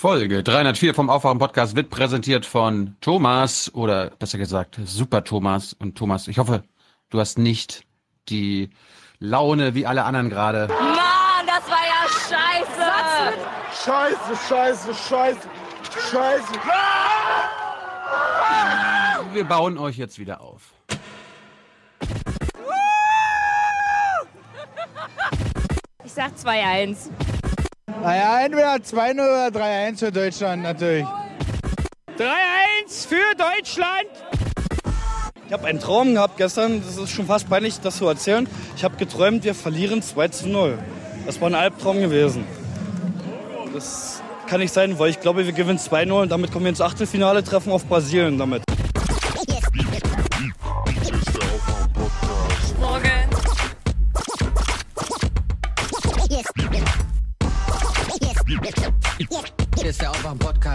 Folge 304 vom Aufwachen Podcast wird präsentiert von Thomas oder besser gesagt Super Thomas und Thomas. Ich hoffe, du hast nicht die Laune wie alle anderen gerade. Mann, das war ja scheiße. Scheiße, scheiße, scheiße, scheiße. Wir bauen euch jetzt wieder auf. Ich sag 2-1. Naja, entweder 2-0 oder 3-1 für Deutschland natürlich. 3-1 für Deutschland. Ich habe einen Traum gehabt gestern, das ist schon fast peinlich, das zu erzählen. Ich habe geträumt, wir verlieren 2 zu 0. Das war ein Albtraum gewesen. Das kann nicht sein, weil ich glaube, wir gewinnen 2-0 und damit kommen wir ins Achtelfinale, treffen auf Brasilien damit.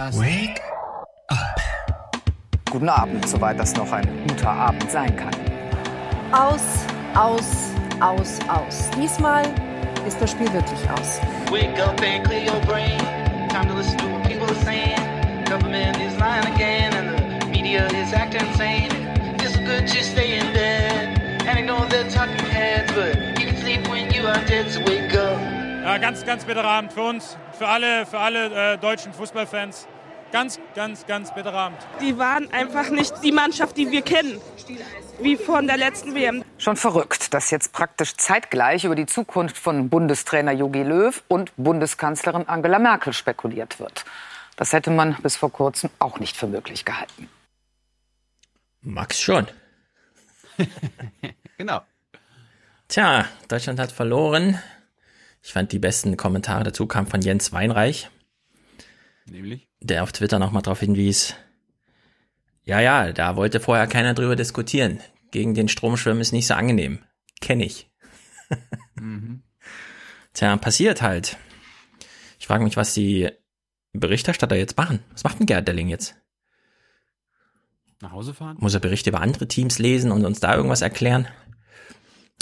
Aufwachen-Podcast. Guten Abend, soweit das noch ein guter Abend sein kann. Aus, aus, aus, aus. Diesmal ist das Spiel wirklich aus. Wake up and clear your brain. Time to listen to what people are saying. Government is lying again, and the media is acting insane. It's good to stay in bed and ignore the talking heads, but you can sleep when you are dead. So wake up. Ja, ganz, ganz bitterer Abend für uns, für alle, für alle äh, deutschen Fußballfans. Ganz, ganz, ganz bitterer Abend. Die waren einfach nicht die Mannschaft, die wir kennen, wie von der letzten WM. Schon verrückt, dass jetzt praktisch zeitgleich über die Zukunft von Bundestrainer Jogi Löw und Bundeskanzlerin Angela Merkel spekuliert wird. Das hätte man bis vor kurzem auch nicht für möglich gehalten. Max schon. Genau. Tja, Deutschland hat verloren. Ich fand die besten Kommentare dazu kamen von Jens Weinreich, Nämlich? der auf Twitter nochmal darauf hinwies. Ja, ja, da wollte vorher keiner drüber diskutieren. Gegen den Strom schwimmen ist nicht so angenehm. Kenn ich. Tja, passiert halt. Ich frage mich, was die Berichterstatter jetzt machen. Was macht denn Gerd Delling jetzt? Nach Hause fahren? Muss er Berichte über andere Teams lesen und uns da irgendwas erklären?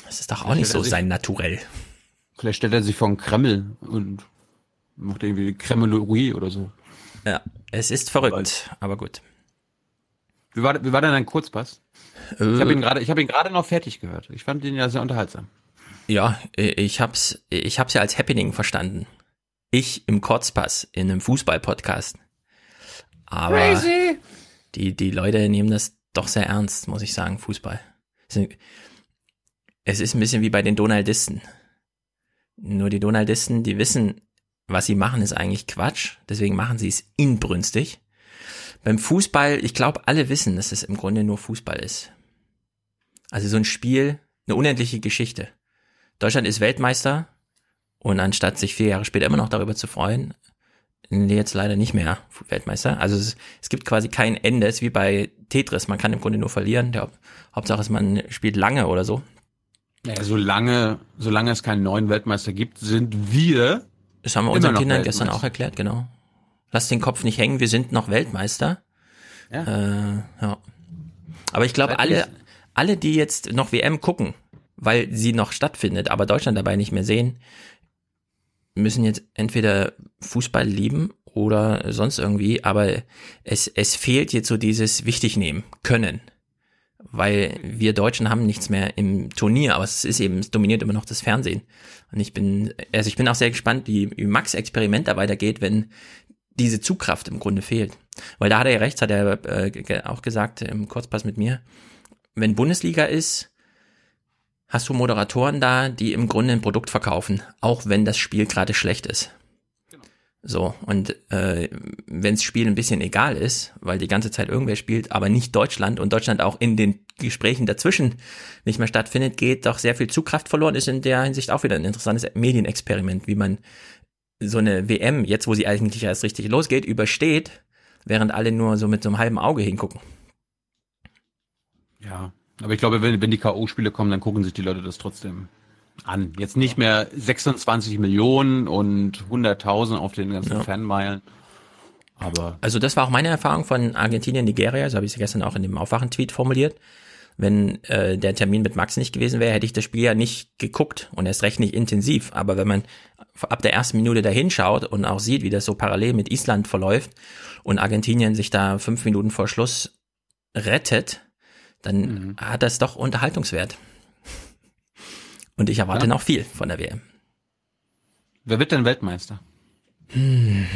Das ist doch auch Vielleicht nicht so sein Naturell. Vielleicht stellt er sich vor den Kreml und macht irgendwie Kremlologie oder so. Ja, es ist verrückt, aber gut. Wie war, wie war denn dein Kurzpass? Ich Äh, habe ihn gerade, ich habe ihn gerade noch fertig gehört. Ich fand ihn ja sehr unterhaltsam. Ja, ich hab's, ich hab's ja als Happening verstanden. Ich im Kurzpass in einem Fußball-Podcast. Aber die, die Leute nehmen das doch sehr ernst, muss ich sagen, Fußball. Es ist ein bisschen wie bei den Donaldisten. Nur die Donaldisten, die wissen, was sie machen, ist eigentlich Quatsch. Deswegen machen sie es inbrünstig. Beim Fußball, ich glaube, alle wissen, dass es im Grunde nur Fußball ist. Also so ein Spiel, eine unendliche Geschichte. Deutschland ist Weltmeister und anstatt sich vier Jahre später immer noch darüber zu freuen, jetzt leider nicht mehr Weltmeister. Also es, es gibt quasi kein Ende. Es ist wie bei Tetris. Man kann im Grunde nur verlieren. Der Hauptsache ist, man spielt lange oder so. Naja, solange, solange es keinen neuen Weltmeister gibt, sind wir Das haben wir unseren Kindern gestern auch erklärt, genau. Lass den Kopf nicht hängen, wir sind noch Weltmeister. Ja. Äh, ja. Aber ich glaube, alle, alle, die jetzt noch WM gucken, weil sie noch stattfindet, aber Deutschland dabei nicht mehr sehen, müssen jetzt entweder Fußball lieben oder sonst irgendwie, aber es, es fehlt jetzt so dieses Wichtignehmen können. Weil wir Deutschen haben nichts mehr im Turnier, aber es ist eben, es dominiert immer noch das Fernsehen. Und ich bin, also ich bin auch sehr gespannt, wie, wie Max Experiment da weitergeht, wenn diese Zugkraft im Grunde fehlt. Weil da hat er ja recht, hat er äh, auch gesagt im Kurzpass mit mir, wenn Bundesliga ist, hast du Moderatoren da, die im Grunde ein Produkt verkaufen, auch wenn das Spiel gerade schlecht ist. So, und äh, wenn das Spiel ein bisschen egal ist, weil die ganze Zeit irgendwer spielt, aber nicht Deutschland und Deutschland auch in den Gesprächen dazwischen nicht mehr stattfindet, geht doch sehr viel Zugkraft verloren, ist in der Hinsicht auch wieder ein interessantes Medienexperiment, wie man so eine WM, jetzt wo sie eigentlich erst richtig losgeht, übersteht, während alle nur so mit so einem halben Auge hingucken. Ja, aber ich glaube, wenn, wenn die K.O.-Spiele kommen, dann gucken sich die Leute das trotzdem an. Jetzt nicht mehr 26 Millionen und 100.000 auf den ganzen Ja. Fanmeilen. Aber Also das war auch meine Erfahrung von Argentinien, Nigeria, so habe ich es gestern auch in dem Aufwachen-Tweet formuliert. Wenn äh, der Termin mit Max nicht gewesen wäre, hätte ich das Spiel ja nicht geguckt und erst recht nicht intensiv. Aber wenn man ab der ersten Minute dahin schaut und auch sieht, wie das so parallel mit Island verläuft und Argentinien sich da fünf Minuten vor Schluss rettet, dann mhm. hat das doch Unterhaltungswert. Und ich erwarte ja. noch viel von der WM. Wer wird denn Weltmeister? Hm.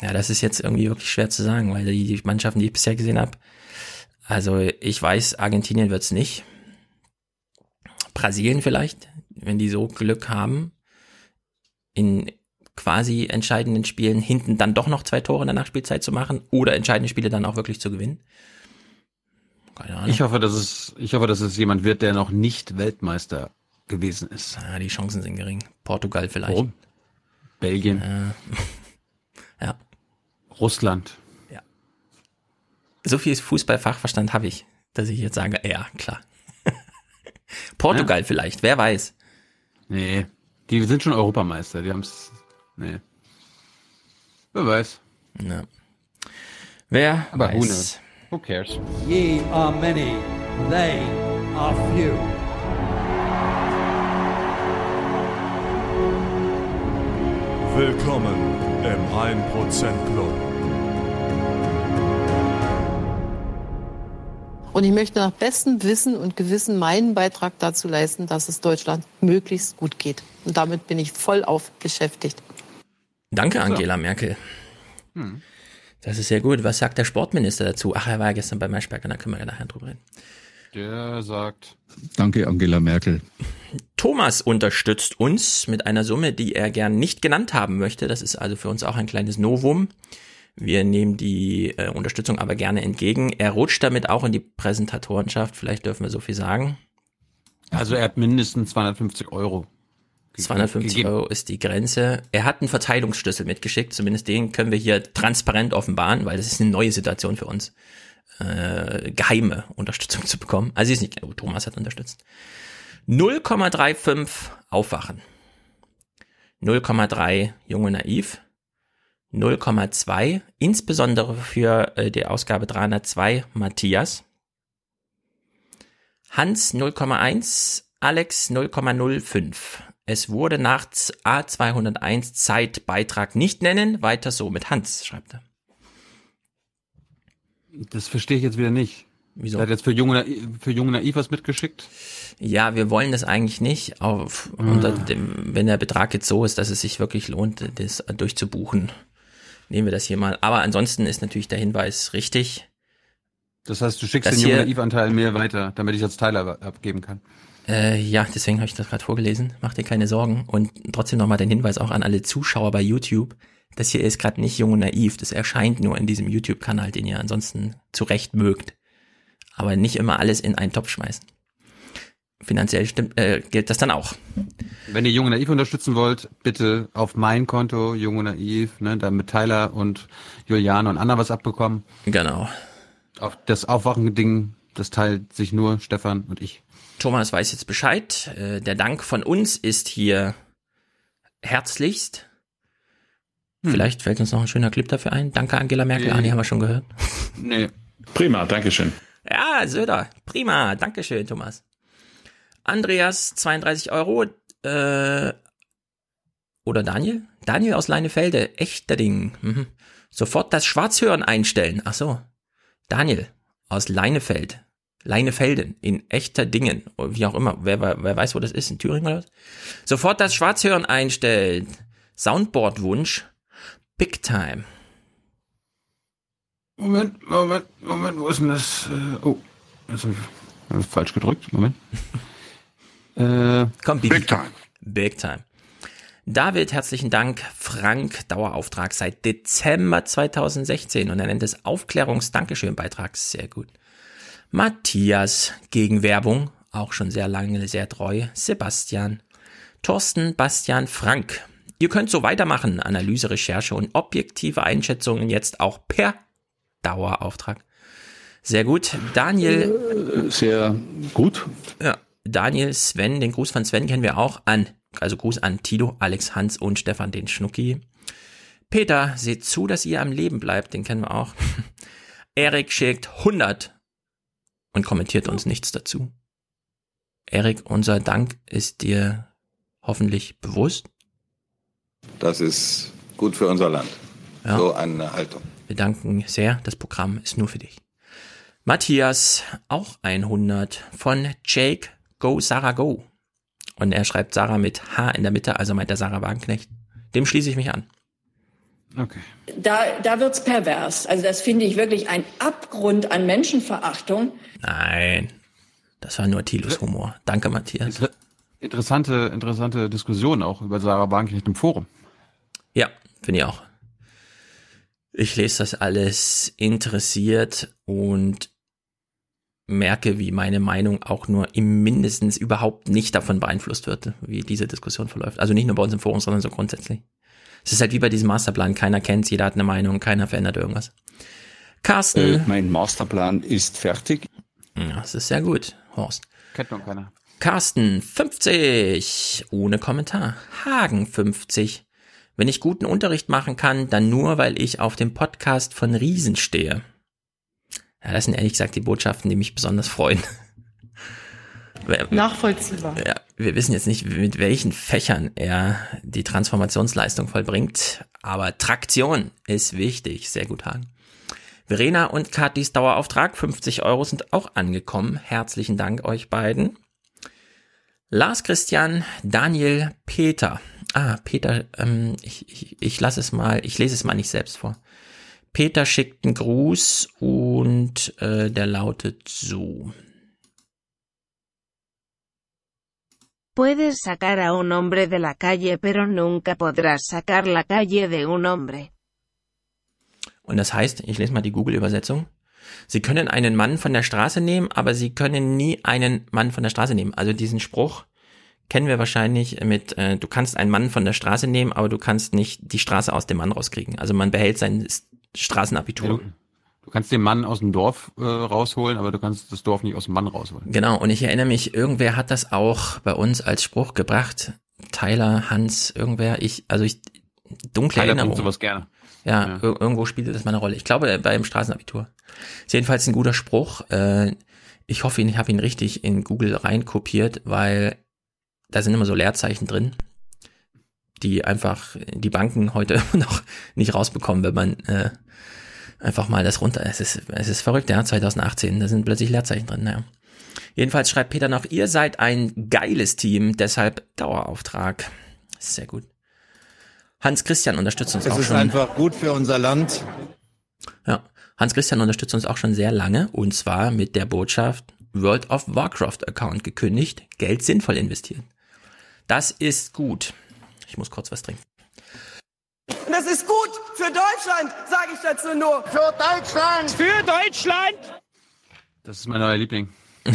Ja, das ist jetzt irgendwie wirklich schwer zu sagen, weil die Mannschaften, die ich bisher gesehen habe, also ich weiß, Argentinien wird's nicht. Brasilien vielleicht, wenn die so Glück haben, in quasi entscheidenden Spielen hinten dann doch noch zwei Tore in der Nachspielzeit zu machen oder entscheidende Spiele dann auch wirklich zu gewinnen. Keine Ahnung. Ich hoffe, dass es, ich hoffe, dass es jemand wird, der noch nicht Weltmeister gewesen ist. Ja, die Chancen sind gering. Portugal vielleicht. Warum? Belgien. Ja. ja. Russland. Ja. So viel Fußballfachverstand habe ich, dass ich jetzt sage, ja, klar. Portugal ja. vielleicht, wer weiß. Nee, die sind schon Europameister, die haben es, nee. Wer weiß. Ja. Wer Aber weiß. Who, who cares? Ye are many, they are few. Willkommen im 1% Club. Und ich möchte nach bestem Wissen und Gewissen meinen Beitrag dazu leisten, dass es Deutschland möglichst gut geht. Und damit bin ich voll auf beschäftigt. Danke, Angela Merkel. Hm. Das ist sehr gut. Was sagt der Sportminister dazu? Ach, er war ja gestern bei Maischberger, da können wir ja nachher drüber reden. Der sagt. Danke, Angela Merkel. Thomas unterstützt uns mit einer Summe, die er gern nicht genannt haben möchte. Das ist also für uns auch ein kleines Novum. Wir nehmen die äh, Unterstützung aber gerne entgegen. Er rutscht damit auch in die Präsentatorenschaft. Vielleicht dürfen wir so viel sagen. Also er hat mindestens 250 Euro. 250 gegeben. Euro ist die Grenze. Er hat einen Verteilungsschlüssel mitgeschickt. Zumindest den können wir hier transparent offenbaren, weil das ist eine neue Situation für uns äh, geheime Unterstützung zu bekommen. Also sie ist nicht, oh, Thomas hat unterstützt. 0,35 Aufwachen. 0,3 Junge Naiv. 0,2 insbesondere für äh, die Ausgabe 302 Matthias. Hans 0,1, Alex 0,05. Es wurde nach A201 Zeitbeitrag nicht nennen, weiter so mit Hans, schreibt er. Das verstehe ich jetzt wieder nicht. Wieso? Er hat jetzt für junge, für junge Naiv was mitgeschickt? Ja, wir wollen das eigentlich nicht. Auf, ah. unter dem, wenn der Betrag jetzt so ist, dass es sich wirklich lohnt, das durchzubuchen, nehmen wir das hier mal. Aber ansonsten ist natürlich der Hinweis richtig. Das heißt, du schickst den jungen Naiv-Anteil mir weiter, damit ich als Teiler abgeben kann. Äh, ja, deswegen habe ich das gerade vorgelesen. Mach dir keine Sorgen. Und trotzdem nochmal den Hinweis auch an alle Zuschauer bei YouTube das hier ist gerade nicht jung und naiv, das erscheint nur in diesem YouTube-Kanal, den ihr ansonsten zurecht mögt. Aber nicht immer alles in einen Topf schmeißen. Finanziell stimmt, äh, gilt das dann auch. Wenn ihr Junge Naiv unterstützen wollt, bitte auf mein Konto, Junge Naiv, ne, damit Tyler und Juliane und Anna was abbekommen. Genau. Auf das Aufwachen-Ding, das teilt sich nur Stefan und ich. Thomas weiß jetzt Bescheid. Äh, der Dank von uns ist hier herzlichst. Hm. Vielleicht fällt uns noch ein schöner Clip dafür ein. Danke, Angela Merkel. Nee. Ah, die haben wir schon gehört. Nee. Prima, Dankeschön. Ja, Söder. Prima. Dankeschön, Thomas. Andreas, 32 Euro. Äh, oder Daniel? Daniel aus Leinefelde. Echter Ding. Mhm. Sofort das Schwarzhören einstellen. Ach so. Daniel aus Leinefeld. Leinefelden in echter Dingen, wie auch immer, wer, wer weiß, wo das ist, in Thüringen oder was? Sofort das Schwarzhören einstellen. Soundboard-Wunsch Big Time. Moment, Moment, Moment, wo ist denn das? Äh, oh, das habe ich falsch gedrückt. Moment. äh, Komm, Big, Big Time. Big Time. David, herzlichen Dank. Frank, Dauerauftrag seit Dezember 2016 und er nennt es Aufklärungs-Dankeschön-Beitrag. Sehr gut. Matthias, gegen Werbung, auch schon sehr lange, sehr treu. Sebastian, Thorsten, Bastian, Frank, Ihr könnt so weitermachen. Analyse, Recherche und objektive Einschätzungen jetzt auch per Dauerauftrag. Sehr gut. Daniel. Äh, sehr gut. Ja. Daniel, Sven, den Gruß von Sven kennen wir auch an. Also Gruß an Tilo, Alex, Hans und Stefan, den Schnucki. Peter, seht zu, dass ihr am Leben bleibt. Den kennen wir auch. Erik schickt 100 und kommentiert uns nichts dazu. Erik, unser Dank ist dir hoffentlich bewusst. Das ist gut für unser Land. Ja. So eine Haltung. Wir danken sehr. Das Programm ist nur für dich. Matthias, auch 100 von Jake Go Sarah Go. Und er schreibt Sarah mit H in der Mitte, also meint er Sarah Wagenknecht. Dem schließe ich mich an. Okay. Da, da wird's pervers. Also das finde ich wirklich ein Abgrund an Menschenverachtung. Nein, das war nur Thilos Humor. Danke, Matthias. Interessante, interessante Diskussion auch über Sarah Wagenknecht im Forum. Ja, finde ich auch. Ich lese das alles interessiert und merke, wie meine Meinung auch nur im mindestens überhaupt nicht davon beeinflusst wird, wie diese Diskussion verläuft. Also nicht nur bei uns im Forum, sondern so grundsätzlich. Es ist halt wie bei diesem Masterplan. Keiner kennt's, jeder hat eine Meinung, keiner verändert irgendwas. Carsten. Äh, mein Masterplan ist fertig. Ja, das ist sehr gut, Horst. Kennt noch keiner. Carsten 50 ohne Kommentar. Hagen 50. Wenn ich guten Unterricht machen kann, dann nur, weil ich auf dem Podcast von Riesen stehe. Ja, das sind ehrlich gesagt die Botschaften, die mich besonders freuen. Nachvollziehbar. Ja, wir wissen jetzt nicht, mit welchen Fächern er die Transformationsleistung vollbringt, aber Traktion ist wichtig. Sehr gut, Hagen. Verena und Katis Dauerauftrag, 50 Euro sind auch angekommen. Herzlichen Dank euch beiden. Lars Christian, Daniel, Peter. Ah, Peter, ähm, ich, ich, ich lasse es mal, ich lese es mal nicht selbst vor. Peter schickt einen Gruß und äh, der lautet so. Puedes sacar a un hombre de la calle pero nunca podrás sacar la calle de un hombre. Und das heißt, ich lese mal die Google-Übersetzung. Sie können einen Mann von der Straße nehmen, aber sie können nie einen Mann von der Straße nehmen. Also diesen Spruch kennen wir wahrscheinlich mit, äh, du kannst einen Mann von der Straße nehmen, aber du kannst nicht die Straße aus dem Mann rauskriegen. Also man behält sein Straßenabitur. Ja, du, du kannst den Mann aus dem Dorf äh, rausholen, aber du kannst das Dorf nicht aus dem Mann rausholen. Genau, und ich erinnere mich, irgendwer hat das auch bei uns als Spruch gebracht. Tyler, Hans, irgendwer, ich, also ich, dunkle Tyler Erinnerung. sowas gerne. Ja, Ja. ir- irgendwo spielte das mal eine Rolle. Ich glaube, beim Straßenabitur. Ist jedenfalls ein guter Spruch. Äh, ich hoffe, ich habe ihn richtig in Google reinkopiert, weil da sind immer so Leerzeichen drin, die einfach die Banken heute immer noch nicht rausbekommen, wenn man äh, einfach mal das runter. Es ist, es ist verrückt, ja, 2018, da sind plötzlich Leerzeichen drin, naja. Jedenfalls schreibt Peter noch, ihr seid ein geiles Team, deshalb Dauerauftrag. Sehr gut. Hans Christian unterstützt uns Es auch ist schon. einfach gut für unser Land. Ja, Hans Christian unterstützt uns auch schon sehr lange und zwar mit der Botschaft World of Warcraft Account gekündigt, Geld sinnvoll investieren. Das ist gut. Ich muss kurz was trinken. Das ist gut für Deutschland, sage ich dazu nur. Für Deutschland! Für Deutschland! Das ist mein neuer Liebling.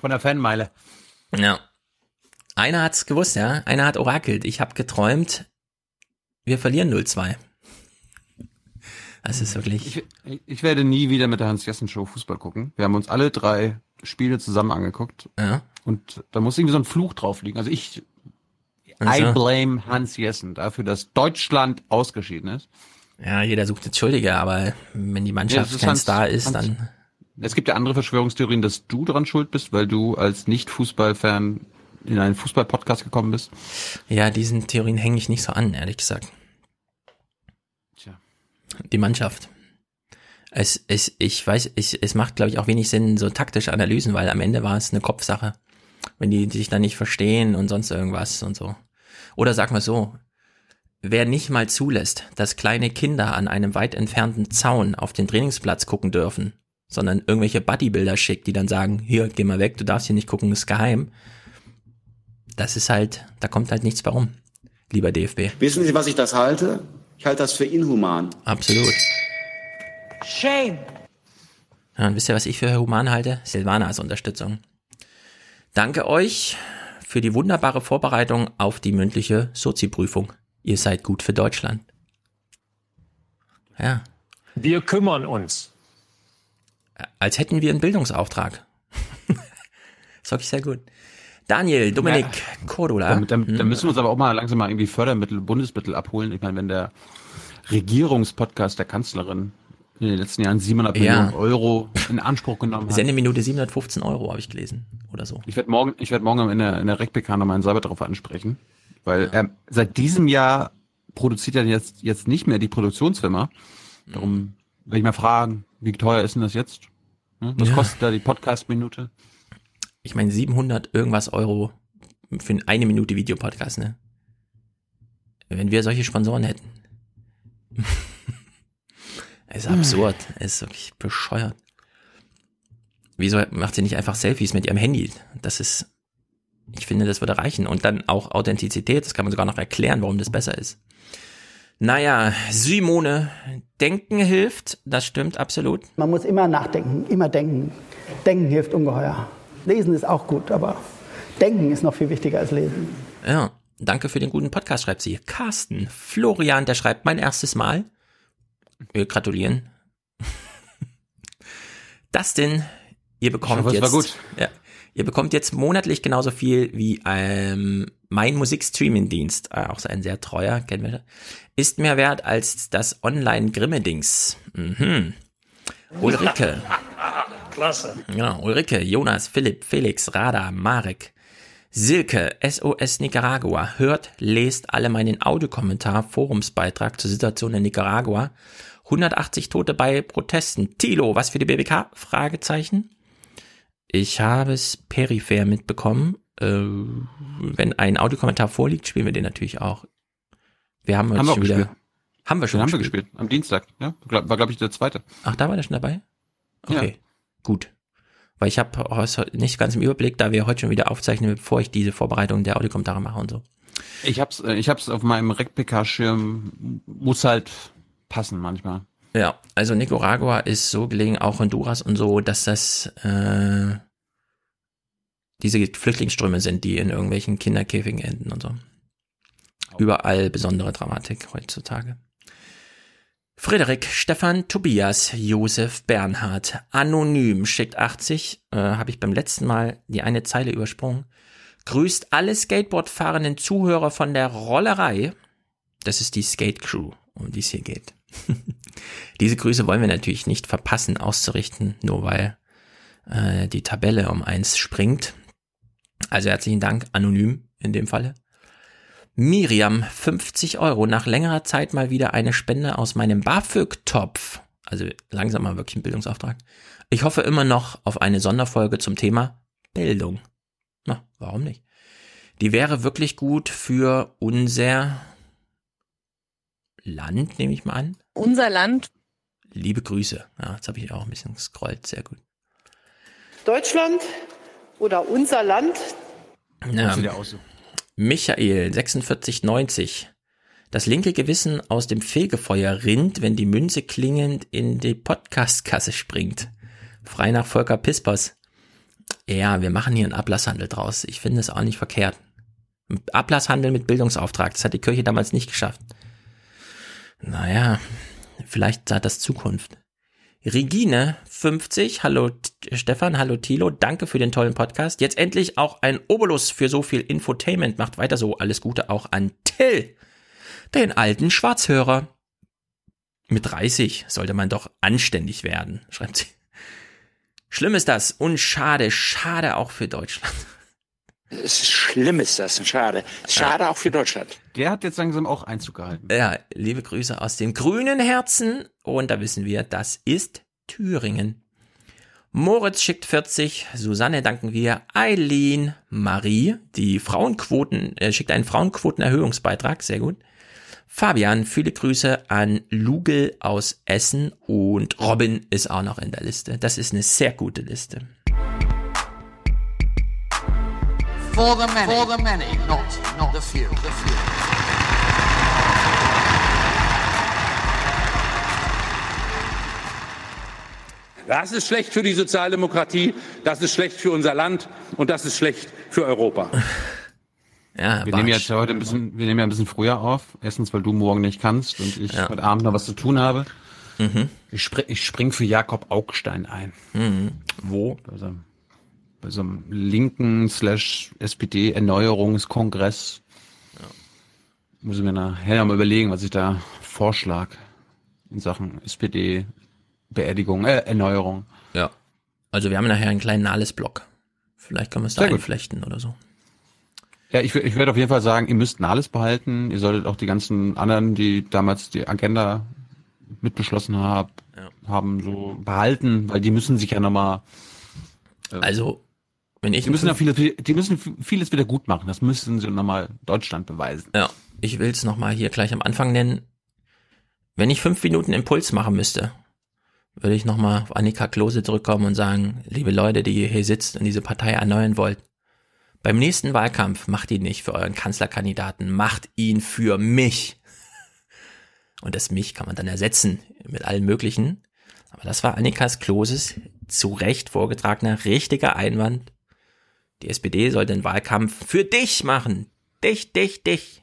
Von der Fanmeile. Ja. Einer hat's gewusst, ja. Einer hat orakelt. Ich habe geträumt, wir verlieren 0-2. Das ist wirklich. Ich, ich werde nie wieder mit der Hans-Jessen-Show Fußball gucken. Wir haben uns alle drei Spiele zusammen angeguckt. Ja. Und da muss irgendwie so ein Fluch drauf liegen. Also ich, Also. I blame Hans Jessen dafür, dass Deutschland ausgeschieden ist. Ja, jeder sucht jetzt Schuldige, aber wenn die Ja, Mannschaft ist kein Hans- Star ist, Hans- dann. Es gibt ja andere Verschwörungstheorien, dass du dran schuld bist, weil du als Nicht-Fußballfan in einen Fußball-Podcast gekommen bist. Ja, diesen Theorien hänge ich nicht so an, ehrlich gesagt. Tja. Die Mannschaft. Es, es, ich weiß, ich, es macht, glaube ich, auch wenig Sinn, so taktische Analysen, weil am Ende war es eine Kopfsache. Wenn die sich dann nicht verstehen und sonst irgendwas und so. Oder sag mal so, wer nicht mal zulässt, dass kleine Kinder an einem weit entfernten Zaun auf den Trainingsplatz gucken dürfen, sondern irgendwelche Bodybuilder schickt, die dann sagen, hier, geh mal weg, du darfst hier nicht gucken, ist geheim. Das ist halt, da kommt halt nichts bei rum, lieber DFB. Wissen Sie, was ich das halte? Ich halte das für inhuman. Absolut. Shame! Ja, und wisst ihr, was ich für human halte? Silvanas Unterstützung. Danke euch für die wunderbare Vorbereitung auf die mündliche Sozi-Prüfung. Ihr seid gut für Deutschland. Ja, Wir kümmern uns. als hätten wir einen Bildungsauftrag. ist wirklich sehr gut. Daniel, Dominik, Cordula. Da, da, da müssen wir uns aber auch mal langsam mal irgendwie Fördermittel, Bundesmittel abholen. Ich meine, wenn der Regierungspodcast der Kanzlerin in den letzten Jahren 700 Ja. Millionen Euro in Anspruch genommen hat. Sendeminute 715 Euro, habe ich gelesen. Oder so. Ich werde morgen, ich werde morgen in der, in der RecPK nochmal einen Cyber darauf ansprechen, weil er seit diesem Jahr produziert ja jetzt, jetzt nicht mehr die Produktionsfirma. Darum werde ich mal fragen, wie teuer ist denn das jetzt? Hm? Was Ja. kostet da die Podcast-Minute? Ich meine 700 irgendwas Euro für eine Minute Videopodcast, ne? Wenn wir solche Sponsoren hätten. Es ist absurd. Es ist wirklich bescheuert. Wieso macht sie nicht einfach Selfies mit ihrem Handy? Das ist, ich finde, das würde reichen. Und dann auch Authentizität, das kann man sogar noch erklären, warum das besser ist. Naja, Simone, denken hilft, das stimmt absolut. Man muss immer nachdenken, immer denken. Denken hilft ungeheuer. Lesen ist auch gut, aber denken ist noch viel wichtiger als lesen. Ja, danke für den guten Podcast, schreibt sie. Carsten, Florian, der schreibt mein erstes Mal. Wir gratulieren. Dustin, ihr bekommt hoffe, jetzt, war gut. Ja, ihr bekommt jetzt monatlich genauso viel wie ähm, mein Musikstreaming-Dienst, äh, auch so ein sehr treuer, kennen wir, ist mehr wert als das Online-Grimme-Dings. Mhm. Ulrike, Klasse. ja, Ulrike, Jonas, Philipp, Felix, Rada, Marek, Silke, SOS Nicaragua, hört, lest alle meinen Audiokommentar, Forumsbeitrag zur Situation in Nicaragua. 180 Tote bei Protesten. Tilo, was für die BBK? Fragezeichen. Ich habe es peripher mitbekommen. Äh, wenn ein Audiokommentar vorliegt, spielen wir den natürlich auch. Wir haben, Haben uns wir schon wieder, gespielt. haben wir schon Den haben wir gespielt. gespielt. Am Dienstag. Ja? Glaub- War, glaube ich, der zweite. Ach, da war der schon dabei? Ja. Gut. Weil ich habe nicht ganz im Überblick, da wir heute schon wieder aufzeichnen, bevor ich diese Vorbereitung der Audiokommentare mache und so. Ich hab's, äh, ich hab's auf meinem RecPK-Schirm, muss halt passen manchmal. Ja, also Nicaragua ist so gelegen, auch Honduras und so, dass das äh, diese Flüchtlingsströme sind, die in irgendwelchen Kinderkäfigen enden und so. Überall besondere Dramatik heutzutage. Frederik, Stefan, Tobias, Josef, Bernhard, anonym schickt 80, äh, habe ich beim letzten Mal die eine Zeile übersprungen. Grüßt alle Skateboardfahrenden Zuhörer von der Rollerei. Das ist die Skate Crew, um die es hier geht. Diese Grüße wollen wir natürlich nicht verpassen auszurichten, nur weil äh, die Tabelle um eins springt. Also herzlichen Dank, anonym in dem Falle. Miriam, 50 Euro, nach längerer Zeit mal wieder eine Spende aus meinem BAföG-Topf. Also langsam mal wirklich ein Bildungsauftrag. Ich hoffe immer noch auf eine Sonderfolge zum Thema Bildung. Na, warum nicht? Die wäre wirklich gut für unser Land, nehme ich mal an. Unser Land. Liebe Grüße. Ja, jetzt habe ich auch ein bisschen gescrollt. Sehr gut. Deutschland oder unser Land Ja, Sieht ja aus so. Michael, 4690. Das linke Gewissen aus dem Fegefeuer rinnt, wenn die Münze klingend in die Podcastkasse springt. Frei nach Volker Pispers. Ja, wir machen hier einen Ablasshandel draus. Ich finde es auch nicht verkehrt. Ablasshandel mit Bildungsauftrag. Das hat die Kirche damals nicht geschafft. Naja, vielleicht hat das Zukunft. Regine, 50, hallo Stefan, hallo Thilo, danke für den tollen Podcast. Jetzt endlich auch ein Obolus für so viel Infotainment. Macht weiter so. Alles Gute auch an Till, den alten Schwarzhörer. Mit 30 sollte man doch anständig werden, schreibt sie. Schlimm ist das und schade, schade auch für Deutschland. Es ist schlimm ist das, schade. Schade auch für Deutschland. Der hat jetzt langsam auch Einzug gehalten. Ja, liebe Grüße aus dem grünen Herzen. Und da wissen wir, das ist Thüringen. Moritz schickt 40, Susanne danken wir, Eileen, Marie, die Frauenquoten, äh, schickt einen Frauenquotenerhöhungsbeitrag, sehr gut. Fabian, viele Grüße an Lugel aus Essen und Robin ist auch noch in der Liste. Das ist eine sehr gute Liste. For the many. For the many, not, not the few. The few. Das ist schlecht für die Sozialdemokratie, das ist schlecht für unser Land und das ist schlecht für Europa. Ja, Wir nehmen jetzt heute ein bisschen, wir nehmen ja ein bisschen früher auf. Erstens, weil du morgen nicht kannst und ich heute Abend noch was zu tun habe. Mhm. Ich, spring, ich spring für Jakob Augstein ein. Mhm. Wo? Bei so, einem- bei so einem linken slash SPD Erneuerungskongress. Muss ich mir nachher mal überlegen, was ich da vorschlag in Sachen SPD Beerdigung, äh, Erneuerung. Ja. Also wir haben nachher einen kleinen Nahles-Block. Vielleicht können wir es da Sehr gut. einflechten oder so. Ja, ich, ich würde auf jeden Fall sagen, ihr müsst Nahles behalten. Ihr solltet auch die ganzen anderen, die damals die Agenda mitbeschlossen haben, Ja. haben so behalten, weil die müssen sich ja nochmal. Also, wenn ich Die müssen ja vieles, die müssen vieles wieder gut machen. Das müssen sie nochmal Deutschland beweisen. Ja, ich will es nochmal hier gleich am Anfang nennen. Wenn ich fünf Minuten Impuls machen müsste, würde ich nochmal auf Annika Klose zurückkommen und sagen, liebe Leute, die ihr hier sitzt und diese Partei erneuern wollt, beim nächsten Wahlkampf macht ihn nicht für euren Kanzlerkandidaten, macht ihn für mich. Und das mich kann man dann ersetzen mit allen möglichen. Aber das war Annikas Kloses zu Recht vorgetragener richtiger Einwand. Die SPD soll den Wahlkampf für dich machen. Dich, dich, dich.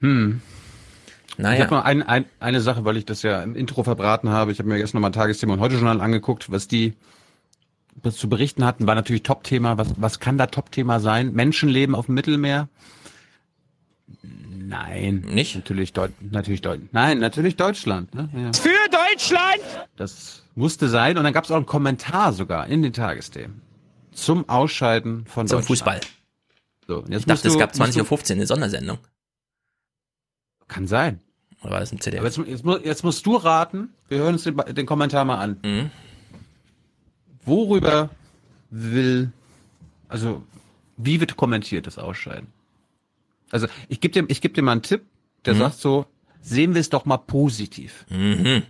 Hm. Naja. Ich habe noch ein, ein, eine Sache, weil ich das ja im Intro verbraten habe. Ich habe mir gestern nochmal Tagesthema und heute Journal angeguckt, was die was zu berichten hatten, war natürlich Top-Thema. Was, was kann da Top-Thema sein? Menschenleben auf dem Mittelmeer? Nein. Nicht? Natürlich, Deut natürlich Deut Nein, natürlich Deutschland. Ne? Ja. Für Deutschland! Das musste sein. Und dann gab es auch einen Kommentar sogar in den Tagesthemen zum Ausscheiden von Zum. Fußball. So, Ich dachte, musst es du- gab musst du- 20.15 Uhr eine Sondersendung. Kann sein. Oder war das ein CDF? Aber jetzt, jetzt, jetzt musst du raten, wir hören uns den, den Kommentar mal an. Mhm. Worüber will, also wie wird kommentiert das Ausscheiden? Also ich gebe dir, ich geb dir mal einen Tipp, der Mhm. sagt so, sehen wir es doch mal positiv. Mhm.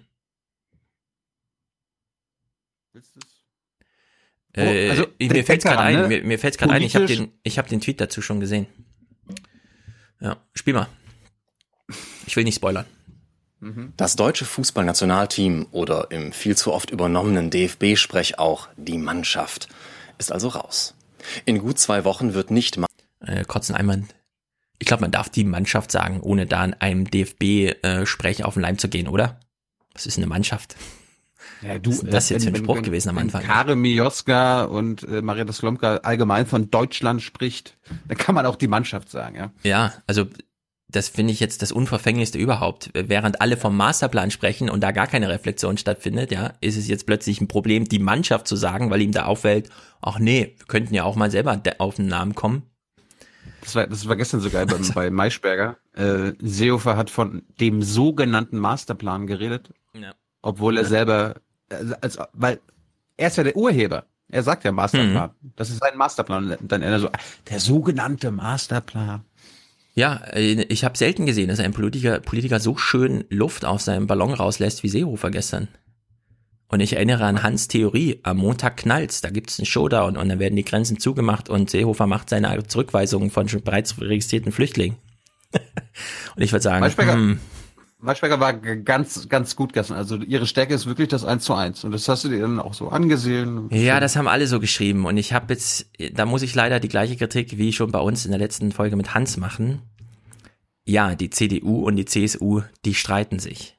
Äh, also, mir denk fällt's gerade ein, ne? mir, mir fällt's gerade ein, ich habe den, ich hab den Tweet dazu schon gesehen. Ja, spiel mal. Ich will nicht spoilern. Das deutsche Fußballnationalteam oder im viel zu oft übernommenen DFB-Sprech auch die Mannschaft ist also raus. In gut zwei Wochen wird nicht mal Äh, kurzen Einwand. Ich glaube, man darf die Mannschaft sagen, ohne da in einem DFB-Sprech auf den Leim zu gehen, oder? Was ist eine Mannschaft? Ja, du, Was ist das äh, jetzt für ein wenn- Spruch wenn- gewesen am wenn Anfang? Karim Mioska und äh, Marietta Slomka allgemein von Deutschland spricht, dann kann man auch die Mannschaft sagen, ja. Ja, also das finde ich jetzt das Unverfänglichste überhaupt. Während alle vom Masterplan sprechen und da gar keine Reflexion stattfindet, ja, ist es jetzt plötzlich ein Problem, die Mannschaft zu sagen, weil ihm da auffällt, ach nee, wir könnten ja auch mal selber auf den Namen kommen. Das war, das war gestern sogar beim, bei Maischberger. Äh, Seehofer hat von dem sogenannten Masterplan geredet, Ja. obwohl er selber, also, als, weil er ist ja der Urheber. Er sagt ja Masterplan. Das ist ein Masterplan. Und dann er so, der sogenannte Masterplan. Ja, äh, ich habe selten gesehen, dass ein Politiker, Politiker so schön Luft aus seinem Ballon rauslässt wie Seehofer gestern. Und ich erinnere an Hans Theorie, am Montag knallt's, da gibt's einen Showdown und dann werden die Grenzen zugemacht und Seehofer macht seine Zurückweisung von schon bereits registrierten Flüchtlingen. und ich würde sagen, hm, Maischberger war ganz, ganz gut gestern. Also ihre Stärke ist wirklich das 1 zu 1. Und das hast du dir dann auch so angesehen. Ja, das haben alle so geschrieben. Und ich habe jetzt, da muss ich leider die gleiche Kritik wie schon bei uns in der letzten Folge mit Hans machen. Ja, die CDU und die CSU, die streiten sich.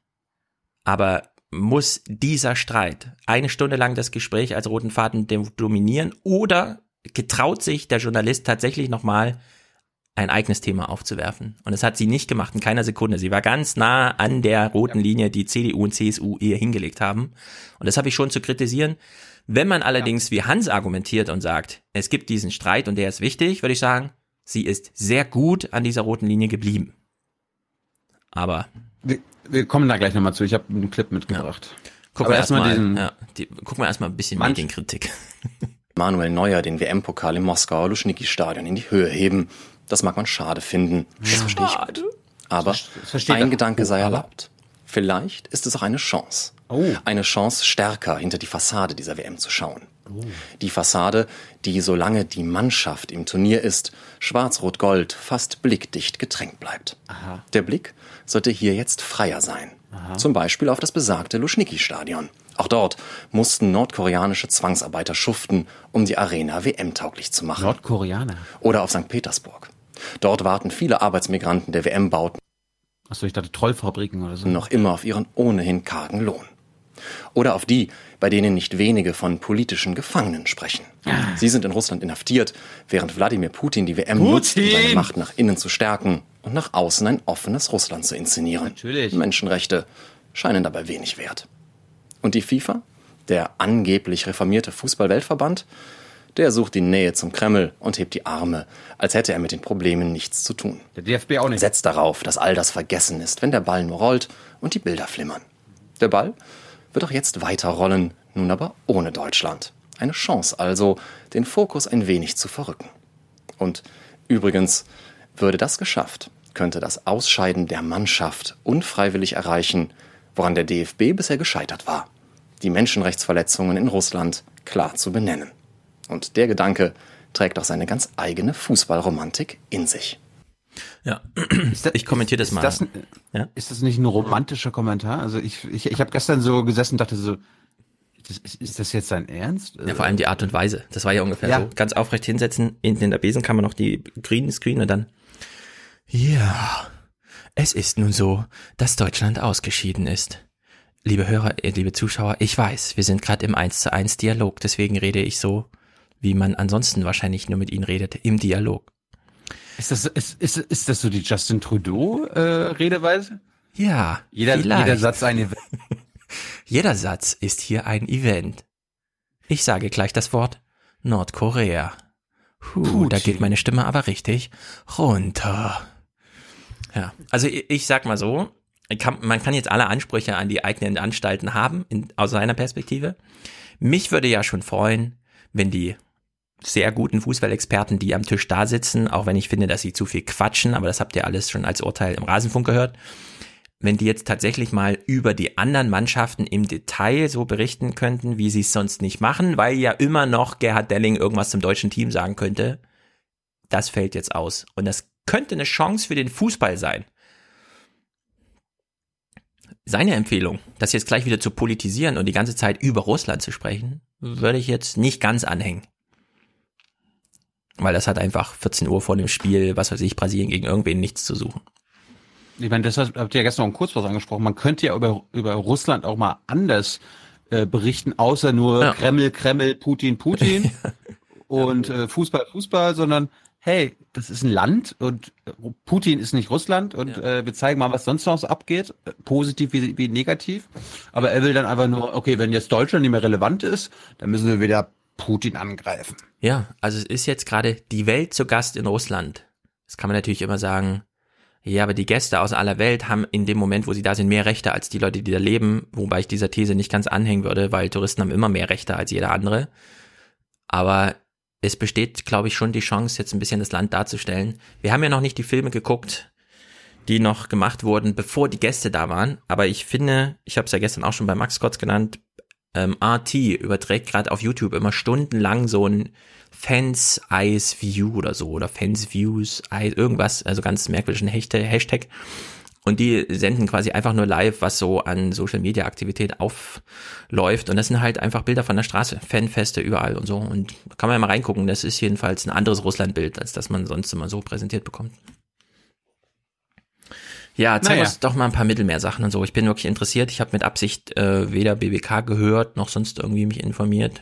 Aber muss dieser Streit eine Stunde lang das Gespräch als roten Faden dominieren oder getraut sich der Journalist tatsächlich nochmal ein eigenes Thema aufzuwerfen? Und das hat sie nicht gemacht in keiner Sekunde. Sie war ganz nah an der roten Linie, die CDU und CSU ihr hingelegt haben. Und das habe ich schon zu kritisieren. Wenn man allerdings wie Hans argumentiert und sagt, es gibt diesen Streit und der ist wichtig, würde ich sagen, sie ist sehr gut an dieser roten Linie geblieben. Aber Wir, wir kommen da gleich nochmal zu. Ich habe einen Clip mitgebracht. gucken wir erstmal diesen. ja, die, gucken wir erstmal ein bisschen Medienkritik. Manuel Neuer den WM-Pokal im Moskauer Luschniki-Stadion in die Höhe heben. Das mag man schade finden. Das verstehe ich gut. Aber er. ein Gedanke sei Oh, erlaubt. Vielleicht ist es auch eine Chance. Oh. Eine Chance, stärker hinter die Fassade dieser WM zu schauen. Die Fassade, die solange die Mannschaft im Turnier ist, schwarz-rot-gold fast blickdicht getränkt bleibt. Der Blick sollte hier jetzt freier sein. Zum Beispiel auf das besagte Luschniki-Stadion. Auch dort mussten nordkoreanische Zwangsarbeiter schuften, um die Arena WM-tauglich zu machen. Nordkoreaner. Oder auf St. Petersburg. Dort warten viele Arbeitsmigranten der WM-Bauten Achso, ich dachte Trollfabriken oder so. noch immer auf ihren ohnehin kargen Lohn. Oder auf die, bei denen nicht wenige von politischen Gefangenen sprechen. Sie sind in Russland inhaftiert, während Wladimir Putin die WM nutzt, um seine Macht nach innen zu stärken und nach außen ein offenes Russland zu inszenieren. Natürlich. Menschenrechte scheinen dabei wenig wert. Und die FIFA, der angeblich reformierte Fußball-Weltverband, Der sucht die Nähe zum Kreml und hebt die Arme, als hätte er mit den Problemen nichts zu tun. Der DFB auch nicht. Setzt darauf, dass all das vergessen ist, wenn der Ball nur rollt und die Bilder flimmern. Der Ball wird auch jetzt weiter rollen, nun aber ohne Deutschland. Eine Chance also, den Fokus ein wenig zu verrücken. Und übrigens, würde das geschafft, könnte das Ausscheiden der Mannschaft unfreiwillig erreichen, woran der DFB bisher gescheitert war. Die Menschenrechtsverletzungen in Russland klar zu benennen. Und der Gedanke trägt auch seine ganz eigene Fußballromantik in sich. Ja, ich kommentiere das ist mal. Das, ein- Ja? Ist das nicht ein romantischer Kommentar? Also ich, ich, ich habe gestern so gesessen und dachte so, das, ist, ist das jetzt sein Ernst? Ja, vor allem die Art und Weise. Das war ja ungefähr Ja. so. Ganz aufrecht hinsetzen, hinten in der Besenkammer noch die Green Screen und dann. Ja, es ist nun so, dass Deutschland ausgeschieden ist. Liebe Hörer, äh, liebe Zuschauer, ich weiß, wir sind gerade im 1 zu 1 Dialog, deswegen rede ich so, wie man ansonsten wahrscheinlich nur mit ihnen redet, im Dialog. Ist das, ist, ist, ist das so die Justin Trudeau-Redeweise? Ja, jeder, vielleicht. jeder Satz eine. Jeder Satz ist hier ein Event. Ich sage gleich das Wort Nordkorea. Puh, da geht meine Stimme aber richtig runter. Ja, also ich, ich sag mal so, kann, man kann jetzt alle Ansprüche an die eigenen Anstalten haben, in, aus seiner Perspektive. Mich würde ja schon freuen, wenn die sehr guten Fußballexperten, die am Tisch da sitzen, auch wenn ich finde, dass sie zu viel quatschen, aber das habt ihr alles schon als Urteil im Rasenfunk gehört, wenn die jetzt tatsächlich mal über die anderen Mannschaften im Detail so berichten könnten, wie sie es sonst nicht machen, weil ja immer noch Gerhard Delling irgendwas zum deutschen Team sagen könnte, das fällt jetzt aus. Und das könnte eine Chance für den Fußball sein. Seine Empfehlung, das jetzt gleich wieder zu politisieren und die ganze Zeit über Russland zu sprechen, würde ich jetzt nicht ganz anhängen. Weil das hat einfach 14 Uhr vor dem Spiel, was weiß ich, Brasilien gegen irgendwen nichts zu suchen. Ich meine, das habt ihr ja gestern noch kurz was angesprochen. Man könnte ja über, über Russland auch mal anders äh, berichten, außer nur Ja. Kreml, Kreml, Putin, Putin und äh, Fußball, Fußball, sondern hey, das ist ein Land und Putin ist nicht Russland und äh, wir zeigen mal, was sonst noch so abgeht, positiv wie, wie negativ. Aber er will dann einfach nur, okay, wenn jetzt Deutschland nicht mehr relevant ist, dann müssen wir wieder Putin angreifen. Ja, also es ist jetzt gerade die Welt zu Gast in Russland. Das kann man natürlich immer sagen. Ja, aber die Gäste aus aller Welt haben in dem Moment, wo sie da sind, mehr Rechte als die Leute, die da leben, wobei ich dieser These nicht ganz anhängen würde, weil Touristen haben immer mehr Rechte als jeder andere. Aber es besteht, glaube ich, schon die Chance, jetzt ein bisschen das Land darzustellen. Wir haben ja noch nicht die Filme geguckt, die noch gemacht wurden, bevor die Gäste da waren. Aber ich finde, ich habe es ja gestern auch schon bei Max Kotz genannt, ähm, RT überträgt gerade auf YouTube immer stundenlang so ein Fans Eyes View oder so oder Fans Views Eyes, irgendwas, also ganz merkwürdigen Hashtag. Und die senden quasi einfach nur live, was so an Social Media Aktivität aufläuft. Und das sind halt einfach Bilder von der Straße, Fanfeste überall und so. Und kann man ja mal reingucken. Das ist jedenfalls ein anderes Russlandbild, als das man sonst immer so präsentiert bekommt. Ja, zeig Naja. uns doch mal ein paar Mittelmeersachen und so. Ich bin wirklich interessiert. Ich habe mit Absicht äh, weder BBK gehört, noch sonst irgendwie mich informiert.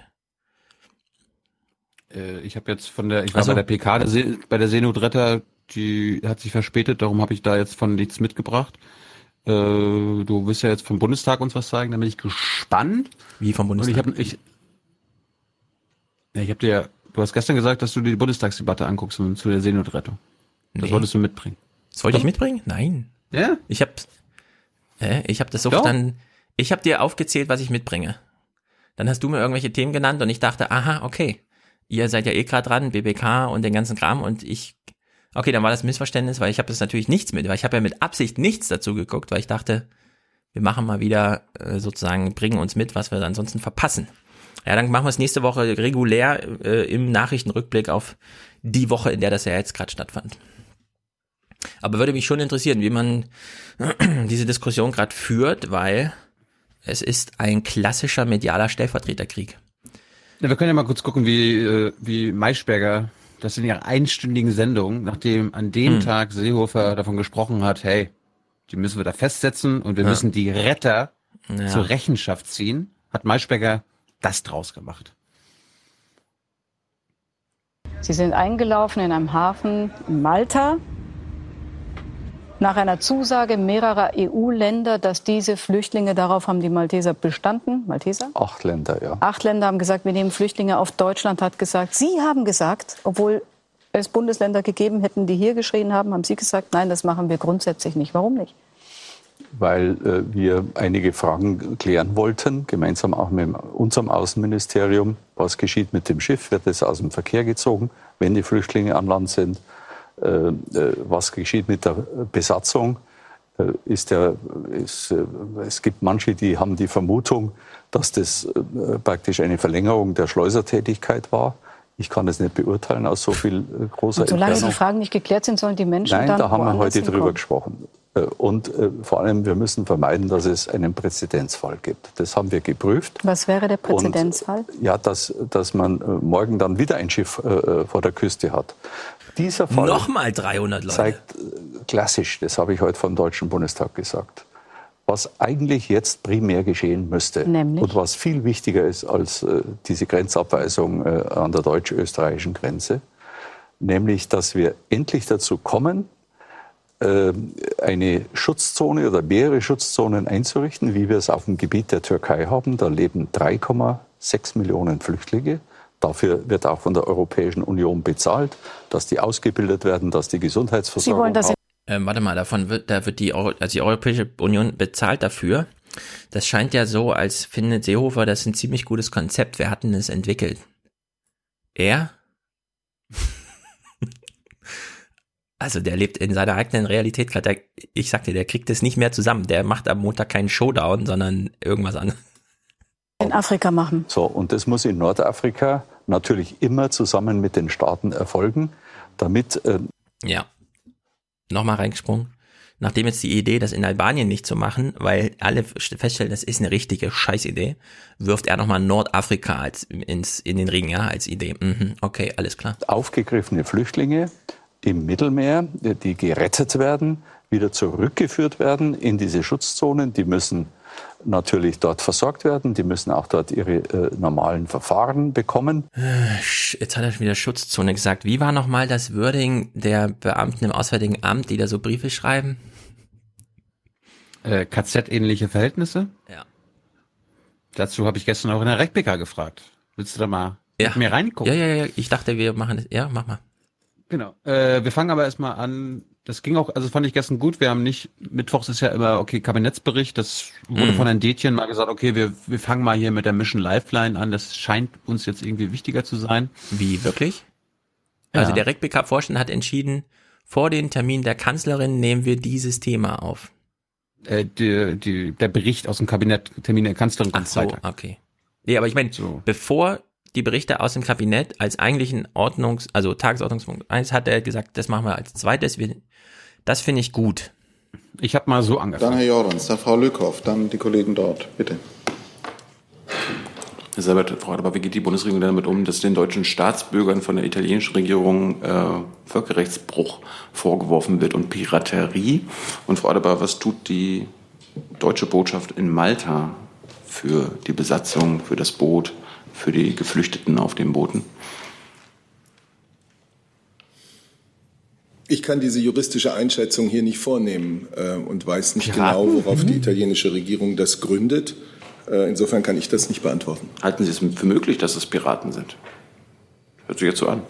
Äh, ich habe jetzt von der, ich war Ach so. bei der PK der See, bei der Seenotretter, die hat sich verspätet, darum habe ich da jetzt von nichts mitgebracht. Äh, du willst ja jetzt vom Bundestag uns was sagen, da bin ich gespannt. Wie vom Und ich Bundestag? habe ich, ja, ich habe dir, du hast gestern gesagt, dass du dir die Bundestagsdebatte anguckst und zu der Seenotrettung. Das Nee. wolltest du mitbringen. Das wollte ich mitbringen? Nein. Ja? Ich habe äh, ich habe das so dann ich habe dir aufgezählt, was ich mitbringe. Dann hast du mir irgendwelche Themen genannt und ich dachte, aha, okay. Ihr seid ja eh gerade dran, BBK und den ganzen Kram und ich Okay, dann war das Missverständnis, weil ich habe das natürlich nichts mit, weil ich habe ja mit Absicht nichts dazu geguckt, weil ich dachte, wir machen mal wieder äh, sozusagen, bringen uns mit, was wir ansonsten verpassen. Ja, dann machen wir es nächste Woche regulär äh, im Nachrichtenrückblick auf die Woche, in der das ja jetzt gerade stattfand. Aber würde mich schon interessieren, wie man diese Diskussion gerade führt, weil es ist ein klassischer medialer Stellvertreterkrieg. Ja, wir können ja mal kurz gucken, wie, äh, wie Maischberger das in ihrer einstündigen Sendung, nachdem an dem Hm. Tag Seehofer davon gesprochen hat, hey, die müssen wir da festsetzen und wir Ja. müssen die Retter Ja. zur Rechenschaft ziehen, hat Maischberger das draus gemacht. Sie sind eingelaufen in einem Hafen in Malta. Nach einer Zusage mehrerer EU-Länder, dass diese Flüchtlinge, darauf haben die Malteser bestanden, Malteser? Acht Länder, ja. Acht Länder haben gesagt, wir nehmen Flüchtlinge auf. Deutschland hat gesagt, Sie haben gesagt, obwohl es Bundesländer gegeben hätten, die hier geschrien haben, haben Sie gesagt, nein, das machen wir grundsätzlich nicht. Warum nicht? Weil äh, wir einige Fragen klären wollten, gemeinsam auch mit unserem Außenministerium. Was geschieht mit dem Schiff? Wird es aus dem Verkehr gezogen, wenn die Flüchtlinge an Land sind? Äh, äh, was geschieht mit der Besatzung? Äh, ist der, ist, es gibt manche, die haben die Vermutung, dass das praktisch eine Verlängerung der Schleusertätigkeit war. Ich kann das nicht beurteilen aus so viel großer Und solange Entfernung. die Fragen nicht geklärt sind, sollen die Menschen Nein, dann da haben wir heute drüber hinkommen. gesprochen. Äh, Und äh, vor allem, wir müssen vermeiden, dass es einen Präzedenzfall gibt. Das haben wir geprüft. Was wäre der Präzedenzfall? Ja, dass, dass man äh, morgen dann wieder ein Schiff vor der Küste hat. Dieser Fall Nochmal 300 Leute. zeigt klassisch, das habe ich heute vom Deutschen Bundestag gesagt, was eigentlich jetzt primär geschehen müsste Nämlich? und was viel wichtiger ist als diese Grenzabweisung an der deutsch-österreichischen Grenze, nämlich, dass wir endlich dazu kommen, eine Schutzzone oder mehrere Schutzzonen einzurichten, wie wir es auf dem Gebiet der Türkei haben. Da leben 3,6 Millionen Flüchtlinge. Dafür wird auch von der Europäischen Union bezahlt, dass die ausgebildet werden, dass die Gesundheitsversorgung Sie wollen das. Ähm, warte mal, davon wird, da wird die, Euro, also die Europäische Union bezahlt dafür. Das scheint ja so, als findet Seehofer das ein ziemlich gutes Konzept. Wer hat denn das entwickelt? Er? Also der lebt in seiner eigenen Realität gerade. Der- Ich sag dir, der kriegt es nicht mehr zusammen. Der macht am Montag keinen Showdown, sondern irgendwas anderes. In Afrika machen. So, und das muss in Nordafrika natürlich immer zusammen mit den Staaten erfolgen, damit äh, Ja. Nochmal reingesprungen. Nachdem jetzt die Idee, das in Albanien nicht zu machen, weil alle feststellen, das ist eine richtige Scheißidee, wirft er nochmal Nordafrika als ins, in den Ring, ja, als Idee. Mhm, okay, alles klar. aufgegriffene Flüchtlinge im Mittelmeer, die gerettet werden, wieder zurückgeführt werden in diese Schutzzonen. Die müssen natürlich dort versorgt werden, die müssen auch dort ihre äh, normalen Verfahren bekommen. Jetzt hat er schon wieder Schutzzone gesagt. Wie war nochmal das Wording der Beamten im Auswärtigen Amt, die da so Briefe schreiben? Äh, KZ-ähnliche Verhältnisse? Ja. Dazu habe ich gestern auch in der RecPK gefragt. Willst du da mal mit mir reingucken? Ja, ja, ja, ich dachte, wir machen das. Ja, mach mal. Genau. Äh, wir fangen aber erstmal an. Das ging auch, also fand ich gestern gut. Wir haben nicht, Mittwochs ist ja immer, okay, Kabinettsbericht. Das wurde Mhm. von Herrn Detjen mal gesagt, okay, wir, wir fangen mal hier mit der Mission Lifeline an. Das scheint uns jetzt irgendwie wichtiger zu sein. Wie, wirklich? Also Ja. der RecBK-Vorstand hat entschieden, vor den Termin der Kanzlerin nehmen wir dieses Thema auf. Äh, die, die, der Bericht aus dem Kabinett, Termin der Kanzlerin kommt Ach so, Freitag. okay. Nee, aber ich meine, bevor die Berichte aus dem Kabinett als eigentlichen Ordnungs-, also Tagesordnungspunkt 1 hat er gesagt, das machen wir als zweites. Wir, das finde ich gut. Ich habe mal so Dann angefangen. Herr Jorans, dann Frau Lückhoff, dann die Kollegen dort. Bitte. Herr Seibert fragt aber, wie geht die Bundesregierung damit um, dass den deutschen Staatsbürgern von der italienischen Regierung äh, Völkerrechtsbruch vorgeworfen wird und Piraterie? Und Frau Adebar, was tut die deutsche Botschaft in Malta für die Besatzung, für das Boot, für die Geflüchteten auf den Booten? Ich kann diese juristische Einschätzung hier nicht vornehmen äh, und weiß nicht Piraten? genau, worauf die Mhm. italienische Regierung das gründet. Äh, insofern kann ich das nicht beantworten. Halten Sie es für möglich, dass es Piraten sind? Hört sich jetzt so an.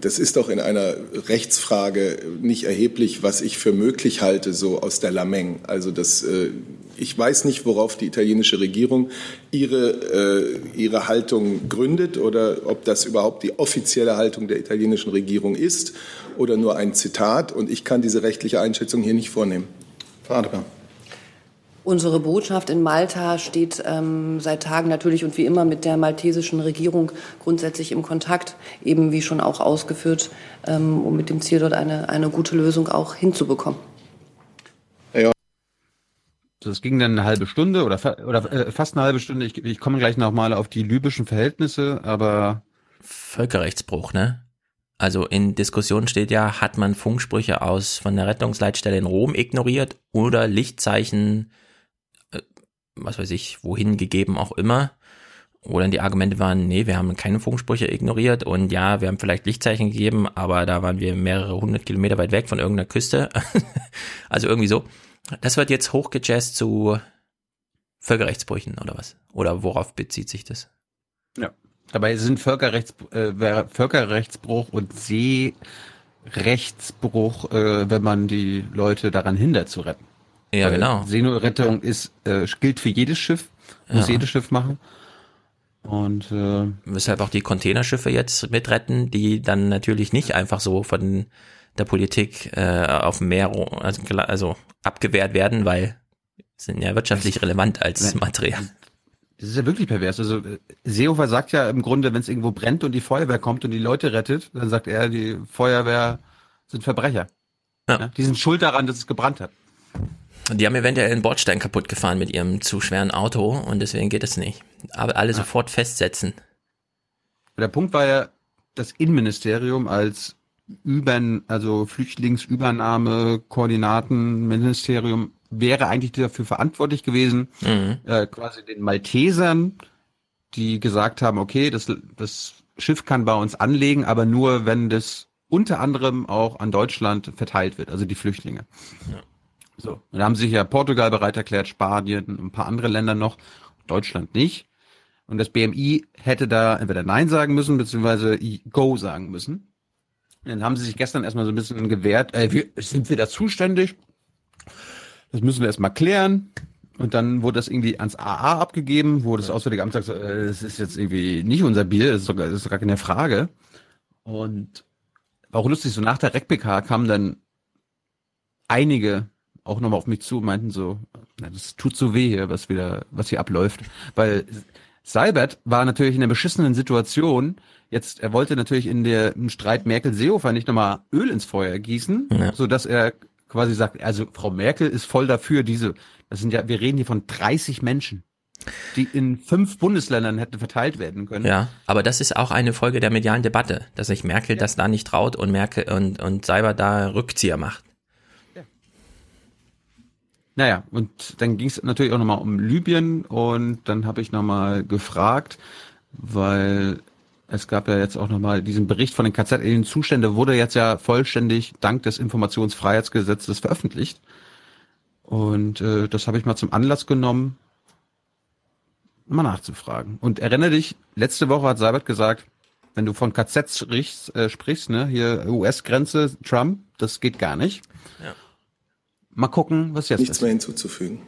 Das ist doch in einer Rechtsfrage nicht erheblich, was ich für möglich halte, so aus der Lameng. Also das, äh, ich weiß nicht, worauf die italienische Regierung ihre, äh, ihre Haltung gründet oder ob das überhaupt die offizielle Haltung der italienischen Regierung ist oder nur ein Zitat. Und ich kann diese rechtliche Einschätzung hier nicht vornehmen. Frau Adebar. Unsere Botschaft in Malta steht ähm, seit Tagen natürlich und wie immer mit der maltesischen Regierung grundsätzlich im Kontakt, eben wie schon auch ausgeführt, ähm, um mit dem Ziel dort eine, eine gute Lösung auch hinzubekommen. Das ging dann eine halbe Stunde oder, fa oder äh, fast eine halbe Stunde. Ich, ich komme gleich nochmal auf die libyschen Verhältnisse, aber Völkerrechtsbruch, ne? Also in Diskussion steht ja, hat man Funksprüche aus von der Rettungsleitstelle in Rom ignoriert oder Lichtzeichen, äh, was weiß ich, wohin gegeben auch immer. dann die Argumente waren, nee, wir haben keine Funksprüche ignoriert und ja, wir haben vielleicht Lichtzeichen gegeben, aber da waren wir mehrere hundert Kilometer weit weg von irgendeiner Küste. also irgendwie so. Das wird jetzt hochgejazzt zu Völkerrechtsbrüchen oder was? Oder worauf bezieht sich das? Ja. Dabei sind Völkerrechts, äh, Völkerrechtsbruch und Seerechtsbruch, äh, wenn man die Leute daran hindert zu retten. Ja, genau. Seenotrettung ist, äh, gilt für jedes Schiff, muss Ja. jedes Schiff machen. Und äh, Weshalb auch die Containerschiffe jetzt mitretten, die dann natürlich nicht einfach so von der Politik äh, auf dem Meer ro- also, also abgewehrt werden, weil sind ja wirtschaftlich relevant als Material. Das ist ja wirklich pervers. Also äh, Seehofer sagt ja im Grunde, wenn es irgendwo brennt und die Feuerwehr kommt und die Leute rettet, dann sagt er, die Feuerwehr sind Verbrecher. Ja. Die sind schuld daran, dass es gebrannt hat. Und die haben eventuell einen Bordstein kaputt gefahren mit ihrem zu schweren Auto und deswegen geht es nicht. Aber alle sofort festsetzen. Der Punkt war ja, das Innenministerium als Übern, also Flüchtlingsübernahme, Koordinatenministerium wäre eigentlich dafür verantwortlich gewesen, Mhm. äh, quasi den Maltesern, die gesagt haben, okay, das, das Schiff kann bei uns anlegen, aber nur, wenn das unter anderem auch an Deutschland verteilt wird, also die Flüchtlinge. So, da haben sich ja Portugal bereit erklärt, Spanien, ein paar andere Länder noch, Deutschland nicht. Und das BMI hätte da entweder Nein sagen müssen, beziehungsweise Go sagen müssen. Und dann haben sie sich gestern erstmal so ein bisschen gewehrt, äh, wir, sind wir da zuständig? Das müssen wir erstmal klären. Und dann wurde das irgendwie ans AA abgegeben, wo das Auswärtige Amt sagt, äh, das ist jetzt irgendwie nicht unser Bier, das ist, sogar, das ist gar keine Frage. Und war auch lustig, so nach der RecPK kamen dann einige auch nochmal auf mich zu und meinten so, na, das tut so weh hier, was wieder, was hier abläuft. Weil Seibert war natürlich in einer beschissenen Situation. Jetzt, er wollte natürlich in der im Streit Merkel-Seehofer nicht nochmal Öl ins Feuer gießen, Ja. so dass er quasi sagt, also Frau Merkel ist voll dafür, diese, das sind ja, wir reden hier von 30 Menschen, die in fünf Bundesländern hätten verteilt werden können. Ja, aber das ist auch eine Folge der medialen Debatte, dass sich Merkel das da nicht traut und Merkel und, und Seibert da Rückzieher macht. Naja, und dann ging es natürlich auch nochmal um Libyen und dann habe ich nochmal gefragt, weil es gab ja jetzt auch nochmal diesen Bericht von den KZ-ähnlichen Zustände, wurde jetzt ja vollständig dank des Informationsfreiheitsgesetzes veröffentlicht. Und äh, das habe ich mal zum Anlass genommen, mal nachzufragen. Und erinnere dich, letzte Woche hat Seibert gesagt, wenn du von KZ sprichst, äh, sprichst ne, hier US-Grenze, Trump, das geht gar nicht. Ja. Mal gucken, was jetzt Nichts ist. mehr hinzuzufügen.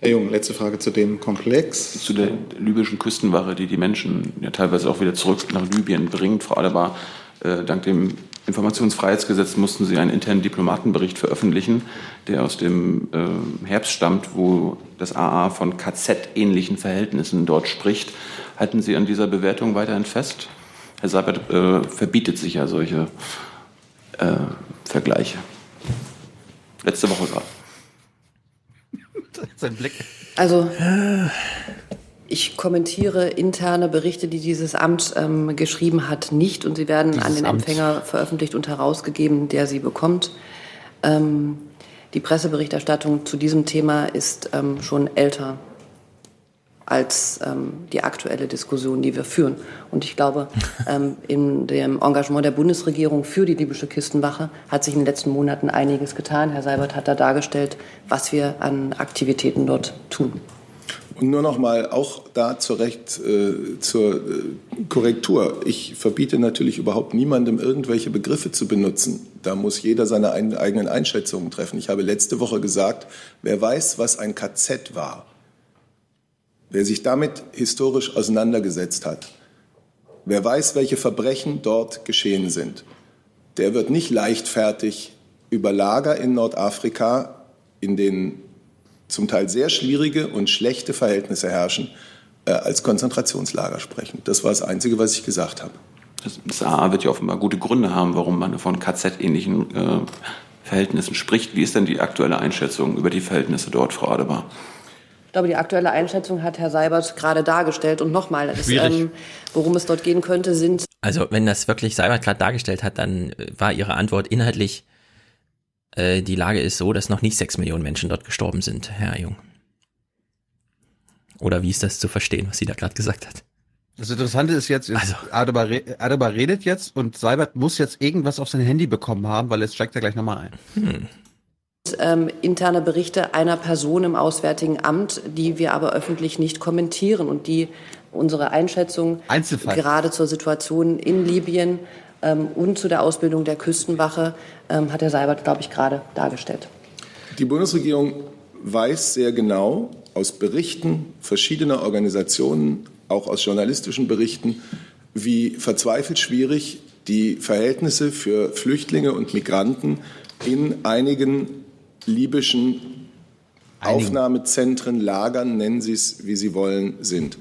Herr Jung, letzte Frage zu dem Komplex. Zu der libyschen Küstenwache, die die Menschen ja teilweise auch wieder zurück nach Libyen bringt. Frau Adebar, äh, dank dem Informationsfreiheitsgesetz mussten sie einen internen Diplomatenbericht veröffentlichen, der aus dem äh, Herbst stammt, wo das AA von KZ-ähnlichen Verhältnissen dort spricht. Halten Sie an dieser Bewertung weiterhin fest? Herr Seibert äh, verbietet sich ja solche äh, Vergleiche. Letzte Woche gerade. Sein Blick. Also ich kommentiere interne Berichte, die dieses Amt ähm, geschrieben hat, nicht und sie werden an Dieses den Amt. Empfänger veröffentlicht und herausgegeben, der sie bekommt. Ähm, die Presseberichterstattung zu diesem Thema ist ähm, schon älter als ähm, die aktuelle Diskussion, die wir führen. Und ich glaube, ähm, in dem Engagement der Bundesregierung für die libysche Küstenwache hat sich in den letzten Monaten einiges getan. Herr Seibert hat da dargestellt, was wir an Aktivitäten dort tun. Und nur noch mal auch da zur, Recht, äh, zur äh, Korrektur. Ich verbiete natürlich überhaupt niemandem, irgendwelche Begriffe zu benutzen. Da muss jeder seine ein, eigenen Einschätzungen treffen. Ich habe letzte Woche gesagt, wer weiß, was ein KZ war, wer sich damit historisch auseinandergesetzt hat, wer weiß, welche Verbrechen dort geschehen sind, der wird nicht leichtfertig über Lager in Nordafrika, in denen zum Teil sehr schwierige und schlechte Verhältnisse herrschen, äh, als Konzentrationslager sprechen. Das war das Einzige, was ich gesagt habe. Das, AA wird ja offenbar gute Gründe haben, warum man von KZ-ähnlichen äh, Verhältnissen spricht. Wie ist denn die aktuelle Einschätzung über die Verhältnisse dort, Frau Adebar? Ich glaube, die aktuelle Einschätzung hat Herr Seibert gerade dargestellt. Und nochmal, ähm, worum es dort gehen könnte, sind Also wenn das wirklich Seibert gerade dargestellt hat, dann äh, war ihre Antwort inhaltlich, äh, die Lage ist so, dass noch nicht sechs Millionen Menschen dort gestorben sind, Herr Jung. Oder wie ist das zu verstehen, was sie da gerade gesagt hat? Das Interessante ist jetzt, ist also. Adebar, Adebar redet jetzt und Seibert muss jetzt irgendwas auf sein Handy bekommen haben, weil jetzt steigt er gleich nochmal ein. Hm. Ähm, interne Berichte einer Person im Auswärtigen Amt, die wir aber öffentlich nicht kommentieren und die unsere Einschätzung Einzelfall. gerade zur Situation in Libyen ähm, und zu der Ausbildung der Küstenwache ähm, hat Herr Seibert, glaube ich, gerade dargestellt. Die Bundesregierung weiß sehr genau aus Berichten verschiedener Organisationen, auch aus journalistischen Berichten, wie verzweifelt schwierig die Verhältnisse für Flüchtlinge und Migranten in einigen libyschen Aufnahmezentren, Lagern, nennen Sie es, wie Sie wollen, sind.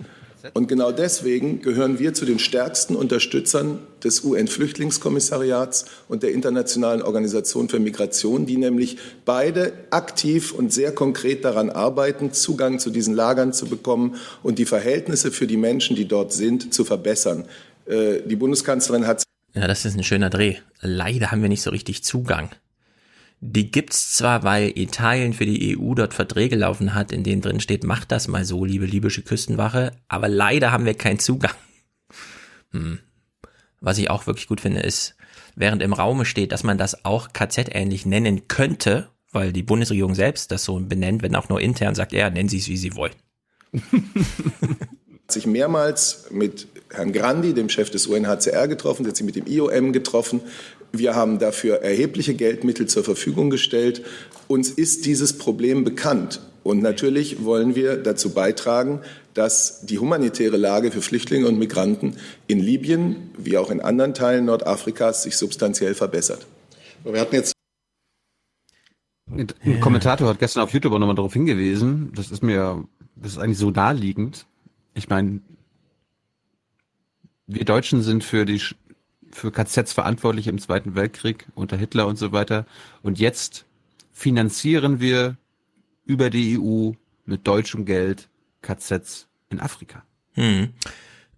Und genau deswegen gehören wir zu den stärksten Unterstützern des UN-Flüchtlingskommissariats und der Internationalen Organisation für Migration, die nämlich beide aktiv und sehr konkret daran arbeiten, Zugang zu diesen Lagern zu bekommen und die Verhältnisse für die Menschen, die dort sind, zu verbessern. Äh, die Bundeskanzlerin hat. Ja, das ist ein schöner Dreh. Leider haben wir nicht so richtig Zugang. Die gibt's zwar, weil Italien für die EU dort Verträge laufen hat, in denen drin steht, macht das mal so, liebe libysche Küstenwache, aber leider haben wir keinen Zugang. Hm. Was ich auch wirklich gut finde, ist, während im Raume steht, dass man das auch KZ-ähnlich nennen könnte, weil die Bundesregierung selbst das so benennt, wenn auch nur intern sagt, ja, nennen Sie es, wie Sie wollen. sich mehrmals mit Herrn Grandi, dem Chef des UNHCR, getroffen, hat sich mit dem IOM getroffen. Wir haben dafür erhebliche Geldmittel zur Verfügung gestellt. Uns ist dieses Problem bekannt. Und natürlich wollen wir dazu beitragen, dass die humanitäre Lage für Flüchtlinge und Migranten in Libyen wie auch in anderen Teilen Nordafrikas sich substanziell verbessert. Wir hatten jetzt ein Kommentator hat gestern auf YouTube auch nochmal darauf hingewiesen, das ist mir, das ist eigentlich so naheliegend. Ich meine, wir Deutschen sind für die für KZs verantwortlich im Zweiten Weltkrieg unter Hitler und so weiter. Und jetzt finanzieren wir über die EU mit deutschem Geld KZs in Afrika. Hm.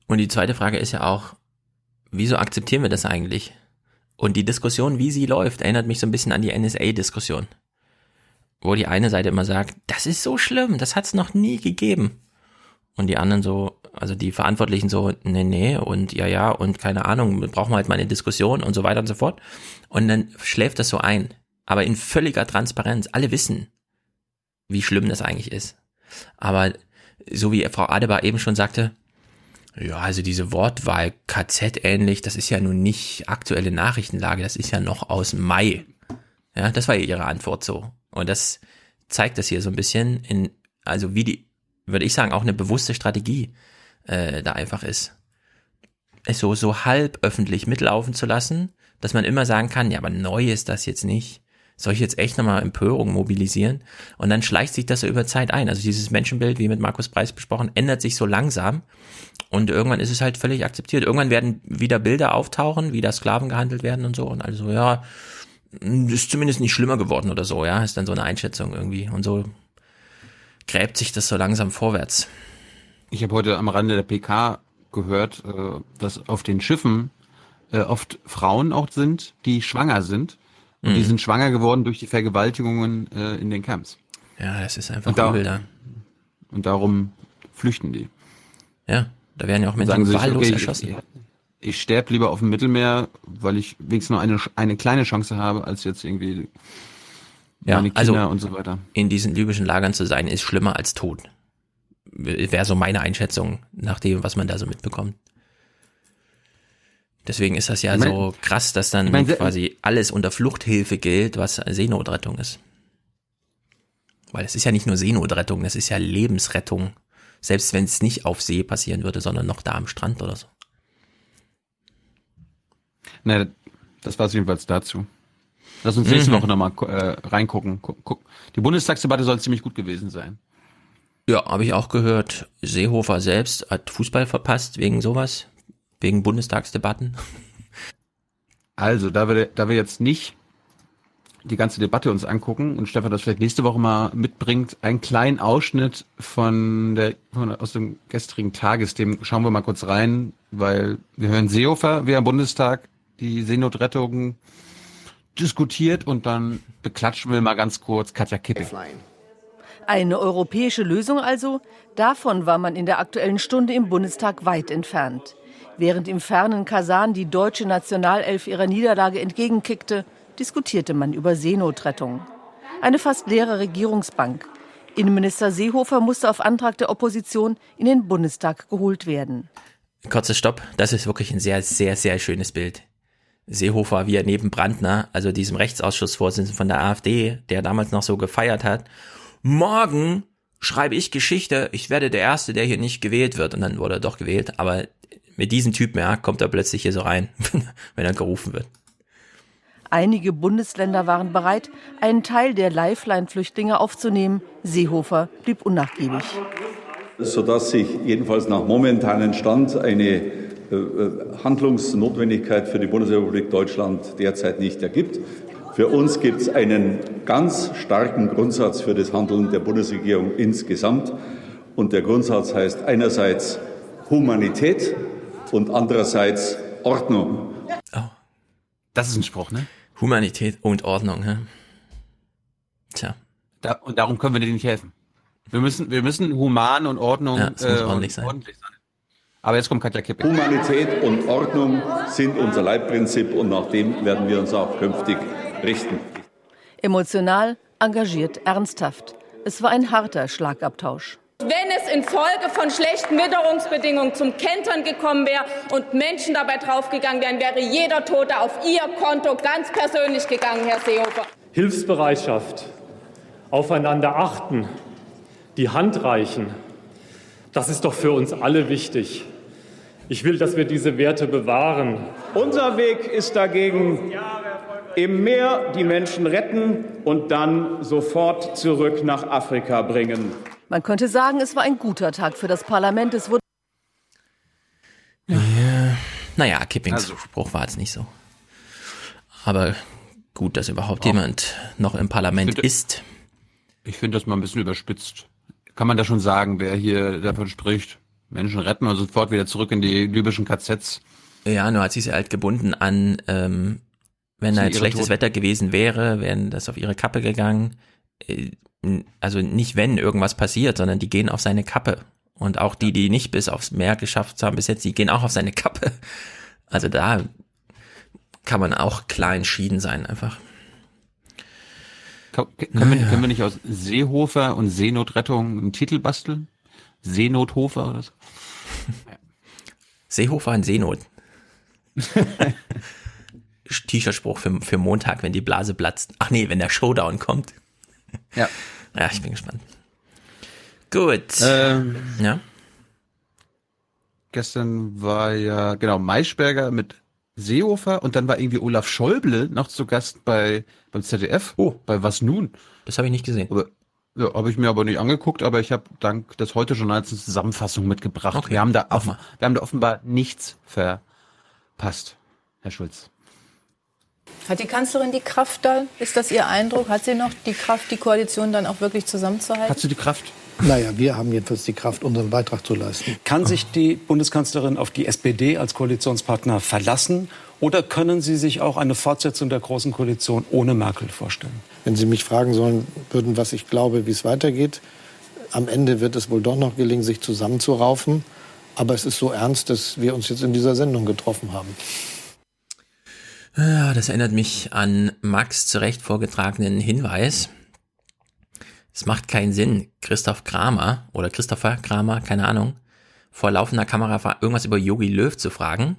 Und die zweite Frage ist ja auch, wieso akzeptieren wir das eigentlich? Und die Diskussion, wie sie läuft, erinnert mich so ein bisschen an die NSA-Diskussion. Wo die eine Seite immer sagt, das ist so schlimm, das hat es noch nie gegeben. Und die anderen so, also die Verantwortlichen so, nee, nee, und ja, ja, und keine Ahnung, brauchen wir halt mal eine Diskussion und so weiter und so fort. Und dann schläft das so ein. Aber in völliger Transparenz. Alle wissen, wie schlimm das eigentlich ist. Aber so wie Frau Adebar eben schon sagte, ja, also diese Wortwahl KZ ähnlich, das ist ja nun nicht aktuelle Nachrichtenlage, das ist ja noch aus Mai. Ja, das war ihre Antwort so. Und das zeigt das hier so ein bisschen in, also wie die, würde ich sagen, auch eine bewusste Strategie äh, da einfach ist. Es so, so halb öffentlich mitlaufen zu lassen, dass man immer sagen kann, ja, aber neu ist das jetzt nicht. Soll ich jetzt echt nochmal Empörung mobilisieren? Und dann schleicht sich das so über Zeit ein. Also dieses Menschenbild, wie mit Markus Preis besprochen, ändert sich so langsam. Und irgendwann ist es halt völlig akzeptiert. Irgendwann werden wieder Bilder auftauchen, wie da Sklaven gehandelt werden und so. Und also, ja, ist zumindest nicht schlimmer geworden oder so, ja. Ist dann so eine Einschätzung irgendwie. Und so gräbt sich das so langsam vorwärts. Ich habe heute am Rande der PK gehört, äh, dass auf den Schiffen äh, oft Frauen auch sind, die schwanger sind. Und mhm. die sind schwanger geworden durch die Vergewaltigungen äh, in den Camps. Ja, das ist einfach übel da. Und darum flüchten die. Ja, da werden ja auch Menschen sich, wahllos okay, erschossen. Ich, ich sterbe lieber auf dem Mittelmeer, weil ich wenigstens nur eine, eine kleine Chance habe, als jetzt irgendwie ja, meine Kinder also und so weiter. In diesen libyschen Lagern zu sein, ist schlimmer als tot. Wäre so meine Einschätzung nach dem, was man da so mitbekommt. Deswegen ist das ja ich mein, so krass, dass dann ich mein, quasi alles unter Fluchthilfe gilt, was Seenotrettung ist. Weil es ist ja nicht nur Seenotrettung, es ist ja Lebensrettung. Selbst wenn es nicht auf See passieren würde, sondern noch da am Strand oder so. Na, das war es jedenfalls dazu. Lass uns nächste mhm. Woche nochmal äh, reingucken. Guck. Die Bundestagsdebatte soll ziemlich gut gewesen sein. Ja, habe ich auch gehört. Seehofer selbst hat Fußball verpasst wegen sowas, wegen Bundestagsdebatten. Also, da wir, da wir jetzt nicht die ganze Debatte uns angucken und Stefan das vielleicht nächste Woche mal mitbringt, einen kleinen Ausschnitt von der von, aus dem gestrigen Tagesthemen. Schauen wir mal kurz rein, weil wir hören Seehofer, wie am Bundestag die Seenotrettung diskutiert und dann beklatschen wir mal ganz kurz Katja Kipping. Eine europäische Lösung also? Davon war man in der Aktuellen Stunde im Bundestag weit entfernt. Während im fernen Kasan die deutsche Nationalelf ihrer Niederlage entgegenkickte, diskutierte man über Seenotrettung. Eine fast leere Regierungsbank. Innenminister Seehofer musste auf Antrag der Opposition in den Bundestag geholt werden. Kurzer Stopp, das ist wirklich ein sehr, sehr, sehr schönes Bild. Seehofer, wie er neben Brandner, also diesem Rechtsausschussvorsitzenden von der AfD, der damals noch so gefeiert hat, morgen schreibe ich Geschichte, ich werde der Erste, der hier nicht gewählt wird. Und dann wurde er doch gewählt, aber mit diesem Typen, ja, kommt er plötzlich hier so rein, wenn er gerufen wird. Einige Bundesländer waren bereit, einen Teil der Lifeline-Flüchtlinge aufzunehmen. Seehofer blieb unnachgiebig. Sodass sich jedenfalls nach momentanem Stand eine Handlungsnotwendigkeit für die Bundesrepublik Deutschland derzeit nicht ergibt. Für uns gibt es einen ganz starken Grundsatz für das Handeln der Bundesregierung insgesamt. Und der Grundsatz heißt einerseits Humanität und andererseits Ordnung. Oh. Das ist ein Spruch, ne? Humanität und Ordnung. Ja? Tja. Da, und darum können wir dir nicht helfen. Wir müssen, wir müssen human und Ordnung ja, äh, ordentlich, sein. ordentlich sein. Aber jetzt kommt Katja Kippe. Humanität und Ordnung sind unser Leitprinzip und nach dem werden wir uns auch künftig richten. Emotional, engagiert, ernsthaft. Es war ein harter Schlagabtausch. Wenn es infolge von schlechten Witterungsbedingungen zum Kentern gekommen wäre und Menschen dabei draufgegangen wären, wäre jeder Tote auf Ihr Konto ganz persönlich gegangen, Herr Seehofer. Hilfsbereitschaft, aufeinander achten, die Hand reichen, das ist doch für uns alle wichtig. Ich will, dass wir diese Werte bewahren. Unser Weg ist dagegen im Meer die Menschen retten und dann sofort zurück nach Afrika bringen. Man könnte sagen, es war ein guter Tag für das Parlament. Es wurde ja. Naja, Kippings also. Spruch war jetzt nicht so. Aber gut, dass überhaupt Auch. jemand noch im Parlament ich find, ist. Ich finde das mal ein bisschen überspitzt. Kann man da schon sagen, wer hier davon spricht? Menschen retten und sofort wieder zurück in die libyschen KZs. Ja, nur hat sie sich halt gebunden an, ähm, wenn da jetzt schlechtes Tod. Wetter gewesen wäre, wären das auf ihre Kappe gegangen. Äh, also nicht wenn irgendwas passiert, sondern die gehen auf seine Kappe. Und auch die, die nicht bis aufs Meer geschafft haben bis jetzt, die gehen auch auf seine Kappe. Also da kann man auch klar entschieden sein einfach. Können, naja. wir, können wir nicht aus Seehofer und Seenotrettung einen Titel basteln? Seenothofer oder so? Seehofer in Seenot. T-Shirt-Spruch für, für Montag, wenn die Blase platzt. Ach nee, wenn der Showdown kommt. Ja. Ja, ich bin gespannt. Gut. Ähm, ja. Gestern war ja, genau, Maischberger mit Seehofer und dann war irgendwie Olaf Schäuble noch zu Gast bei beim ZDF. Oh. Bei Was nun? Das habe ich nicht gesehen. Aber, ja, habe ich mir aber nicht angeguckt, aber ich habe dank des heute Journals eine Zusammenfassung mitgebracht. Okay. Wir haben da offen, wir haben da offenbar nichts verpasst, Herr Schulz. Hat die Kanzlerin die Kraft da? Ist das Ihr Eindruck? Hat sie noch die Kraft, die Koalition dann auch wirklich zusammenzuhalten? Hat sie die Kraft? Naja, wir haben jedenfalls die Kraft, unseren Beitrag zu leisten. Kann sich die Bundeskanzlerin auf die SPD als Koalitionspartner verlassen? Oder können Sie sich auch eine Fortsetzung der Großen Koalition ohne Merkel vorstellen? Wenn Sie mich fragen sollen würden, was ich glaube, wie es weitergeht, am Ende wird es wohl doch noch gelingen, sich zusammenzuraufen. Aber es ist so ernst, dass wir uns jetzt in dieser Sendung getroffen haben. Ja, das erinnert mich an Max zurecht vorgetragenen Hinweis. Es macht keinen Sinn, Christoph Kramer oder Christopher Kramer, keine Ahnung, vor laufender Kamera irgendwas über Yogi Löw zu fragen.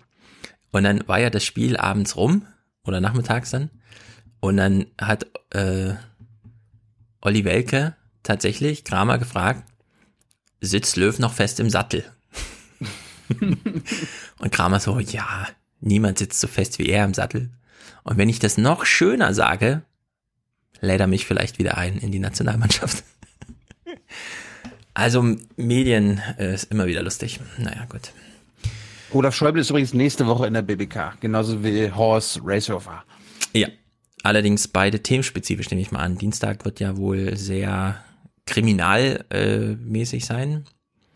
Und dann war ja das Spiel abends rum oder nachmittags dann. Und dann hat äh, Olli Welke tatsächlich Kramer gefragt, sitzt Löw noch fest im Sattel? Und Kramer so, ja, Niemand sitzt so fest wie er im Sattel. Und wenn ich das noch schöner sage, lädt er mich vielleicht wieder ein in die Nationalmannschaft. also Medien äh, ist immer wieder lustig. Naja, gut. Olaf Schäuble ist übrigens nächste Woche in der BBK, genauso wie Horst Racehofer. Ja, allerdings beide themenspezifisch, nehme ich mal an. Dienstag wird ja wohl sehr kriminalmäßig äh, sein.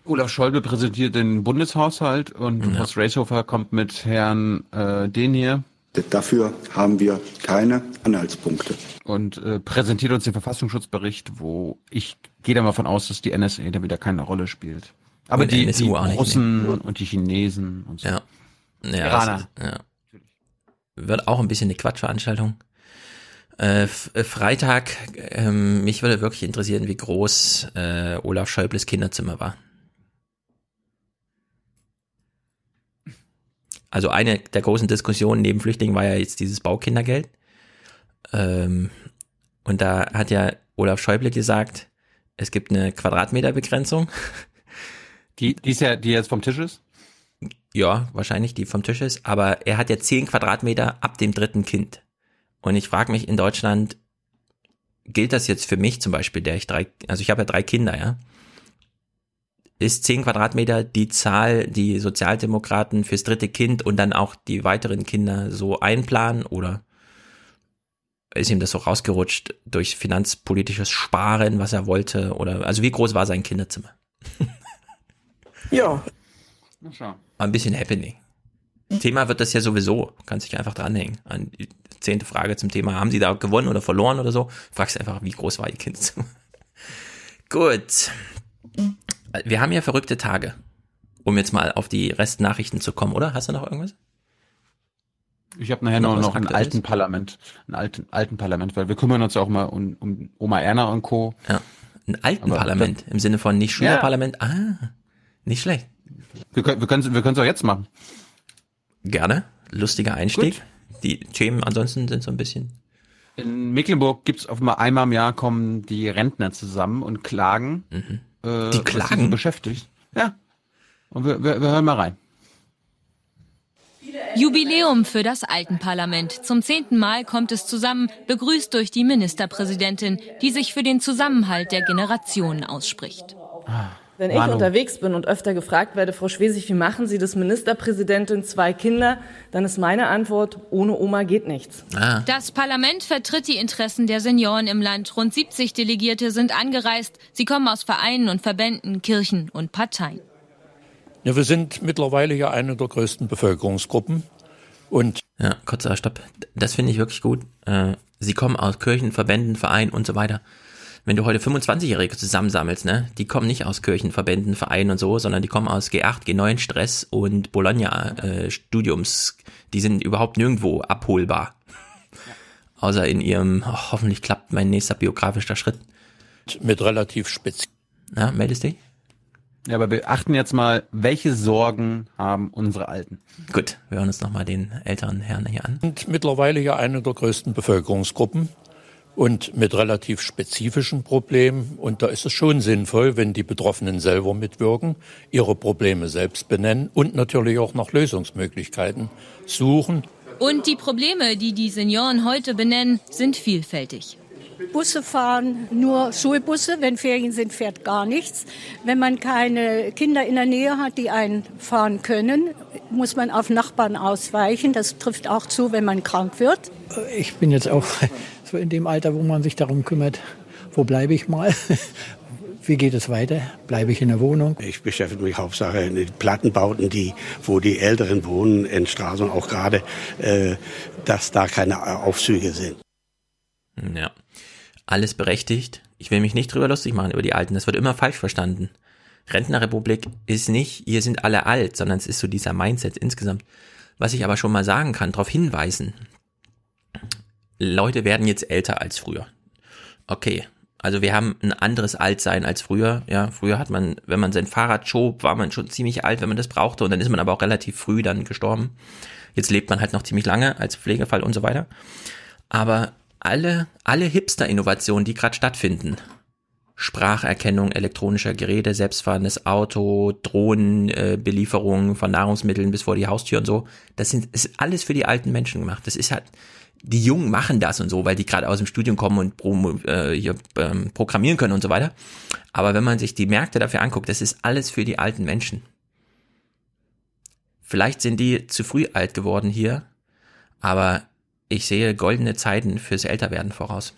Olaf Schäuble präsentiert den Bundeshaushalt und mhm. Horst Racehofer kommt mit Herrn äh, den hier, Dafür haben wir keine Anhaltspunkte. Und äh, präsentiert uns den Verfassungsschutzbericht, wo ich gehe da mal von aus, dass die NSA da wieder keine Rolle spielt. Aber Und die, die nicht, Russen und die Chinesen und so. Ja. Ja, Iraner. ist, ja. Wird auch ein bisschen eine Quatschveranstaltung. Äh, äh, Freitag, ähm, mich würde wirklich interessieren, wie groß äh, Olaf Schäubles Kinderzimmer war. Also eine der großen Diskussionen neben Flüchtlingen war ja jetzt dieses Baukindergeld. Ähm, und da hat ja Olaf Schäuble gesagt, es gibt eine Quadratmeterbegrenzung. Die, die ist ja, die jetzt vom Tisch ist? Ja, wahrscheinlich, die vom Tisch ist. Aber er hat ja 10 Quadratmeter ab dem dritten Kind. Und ich frage mich in Deutschland, gilt das jetzt für mich zum Beispiel, der ich drei, also ich habe ja drei Kinder, ja? Ist 10 Quadratmeter die Zahl, die Sozialdemokraten fürs dritte Kind und dann auch die weiteren Kinder so einplanen oder ist ihm das so rausgerutscht durch finanzpolitisches Sparen, was er wollte? Oder also wie groß war sein Kinderzimmer? Ja, Na schau. Ein bisschen happening. Thema wird das ja sowieso. Kannst dich einfach dranhängen. An die zehnte Frage zum Thema, haben sie da gewonnen oder verloren oder so? Fragst einfach, wie groß war ihr Kinderzimmer? Gut. Wir haben ja verrückte Tage. Um jetzt mal auf die Restnachrichten zu kommen, oder? Hast du noch irgendwas? Ich habe nachher Noch noch, einen alten Parlament, einen alten, alten Parlament, weil wir kümmern uns ja auch mal um, um Oma Erna und Co. Ja, ein alten Aber- Parlament im Sinne von nicht Schülerparlament. Ah, nicht schlecht. Wir können wir können wir können es auch jetzt machen. Gerne. Lustiger Einstieg. Die Themen ansonsten sind so ein bisschen. In Mecklenburg gibt's auf mal einmal im Jahr kommen die Rentner zusammen und klagen. Äh, Die klagen? so beschäftigt. Ja. Und wir, wir, wir hören mal rein. Jubiläum für das Altenparlament. Zum zehnten Mal kommt es zusammen, begrüßt durch die Ministerpräsidentin, die sich für den Zusammenhalt der Generationen ausspricht. Wenn ich Manu. unterwegs bin und öfter gefragt werde, Frau Schwesig, wie machen Sie das Ministerpräsidentin, zwei Kinder, dann ist meine Antwort, ohne Oma geht nichts. Das Parlament vertritt die Interessen der Senioren im Land. Rund 70 Delegierte sind angereist. Sie kommen aus Vereinen und Verbänden, Kirchen und Parteien. Ja, wir sind mittlerweile ja eine der größten Bevölkerungsgruppen. Und Ja, kurzer Stopp. Das finde ich wirklich gut. Äh, Sie kommen aus Kirchen, Verbänden, Vereinen und so weiter. Wenn du heute 25-Jährige zusammensammelst, ne, die kommen nicht aus Kirchen, Verbänden, Vereinen und so, sondern die kommen aus G8, G9, Stress und Bologna-Studiums. die sind überhaupt nirgendwo abholbar. Außer in ihrem, oh, hoffentlich klappt mein nächster biografischer Schritt. mit relativ speziell. Ja, meldest dich? Ja, aber wir achten jetzt mal, welche Sorgen haben unsere Alten? Gut, wir hören uns nochmal den älteren Herrn hier an. sind mittlerweile ja eine der größten Bevölkerungsgruppen und mit relativ spezifischen Problemen. Und da ist es schon sinnvoll, wenn die Betroffenen selber mitwirken, ihre Probleme selbst benennen und natürlich auch nach Lösungsmöglichkeiten suchen. Und die Probleme, die die Senioren heute benennen, sind vielfältig. Busse fahren, nur Schulbusse. Wenn Ferien sind, fährt gar nichts. Wenn man keine Kinder in der Nähe hat, die einen fahren können, muss man auf Nachbarn ausweichen. Das trifft auch zu, wenn man krank wird. Ich bin jetzt auch so in dem Alter, wo man sich darum kümmert, wo bleibe ich mal? Wie geht es weiter? Bleibe ich in der Wohnung? Ich beschäftige mich hauptsächlich mit den Plattenbauten, die, wo die Älteren wohnen, in Straßen auch gerade, äh, dass da keine Aufzüge sind. Ja. Alles berechtigt. Ich will mich nicht drüber lustig machen über die Alten. Das wird immer falsch verstanden. Rentnerrepublik ist nicht, ihr sind alle alt, sondern es ist so dieser Mindset insgesamt. Was ich aber schon mal sagen kann, darauf hinweisen. Leute werden jetzt älter als früher. Okay. Also wir haben ein anderes Altsein als früher. Ja, früher hat man, wenn man sein Fahrrad schob, war man schon ziemlich alt, wenn man das brauchte. Und dann ist man aber auch relativ früh dann gestorben. Jetzt lebt man halt noch ziemlich lange als Pflegefall und so weiter. Aber alle, alle Hipster-Innovationen, die gerade stattfinden, Spracherkennung elektronischer Geräte, selbstfahrendes Auto, Drohnenbelieferung äh, von Nahrungsmitteln bis vor die Haustür und so, das sind, ist alles für die alten Menschen gemacht. Das ist halt, die Jungen machen das und so, weil die gerade aus dem Studium kommen und pro, äh, hier, ähm, programmieren können und so weiter. Aber wenn man sich die Märkte dafür anguckt, das ist alles für die alten Menschen. Vielleicht sind die zu früh alt geworden hier, aber ich sehe goldene Zeiten fürs Älterwerden voraus.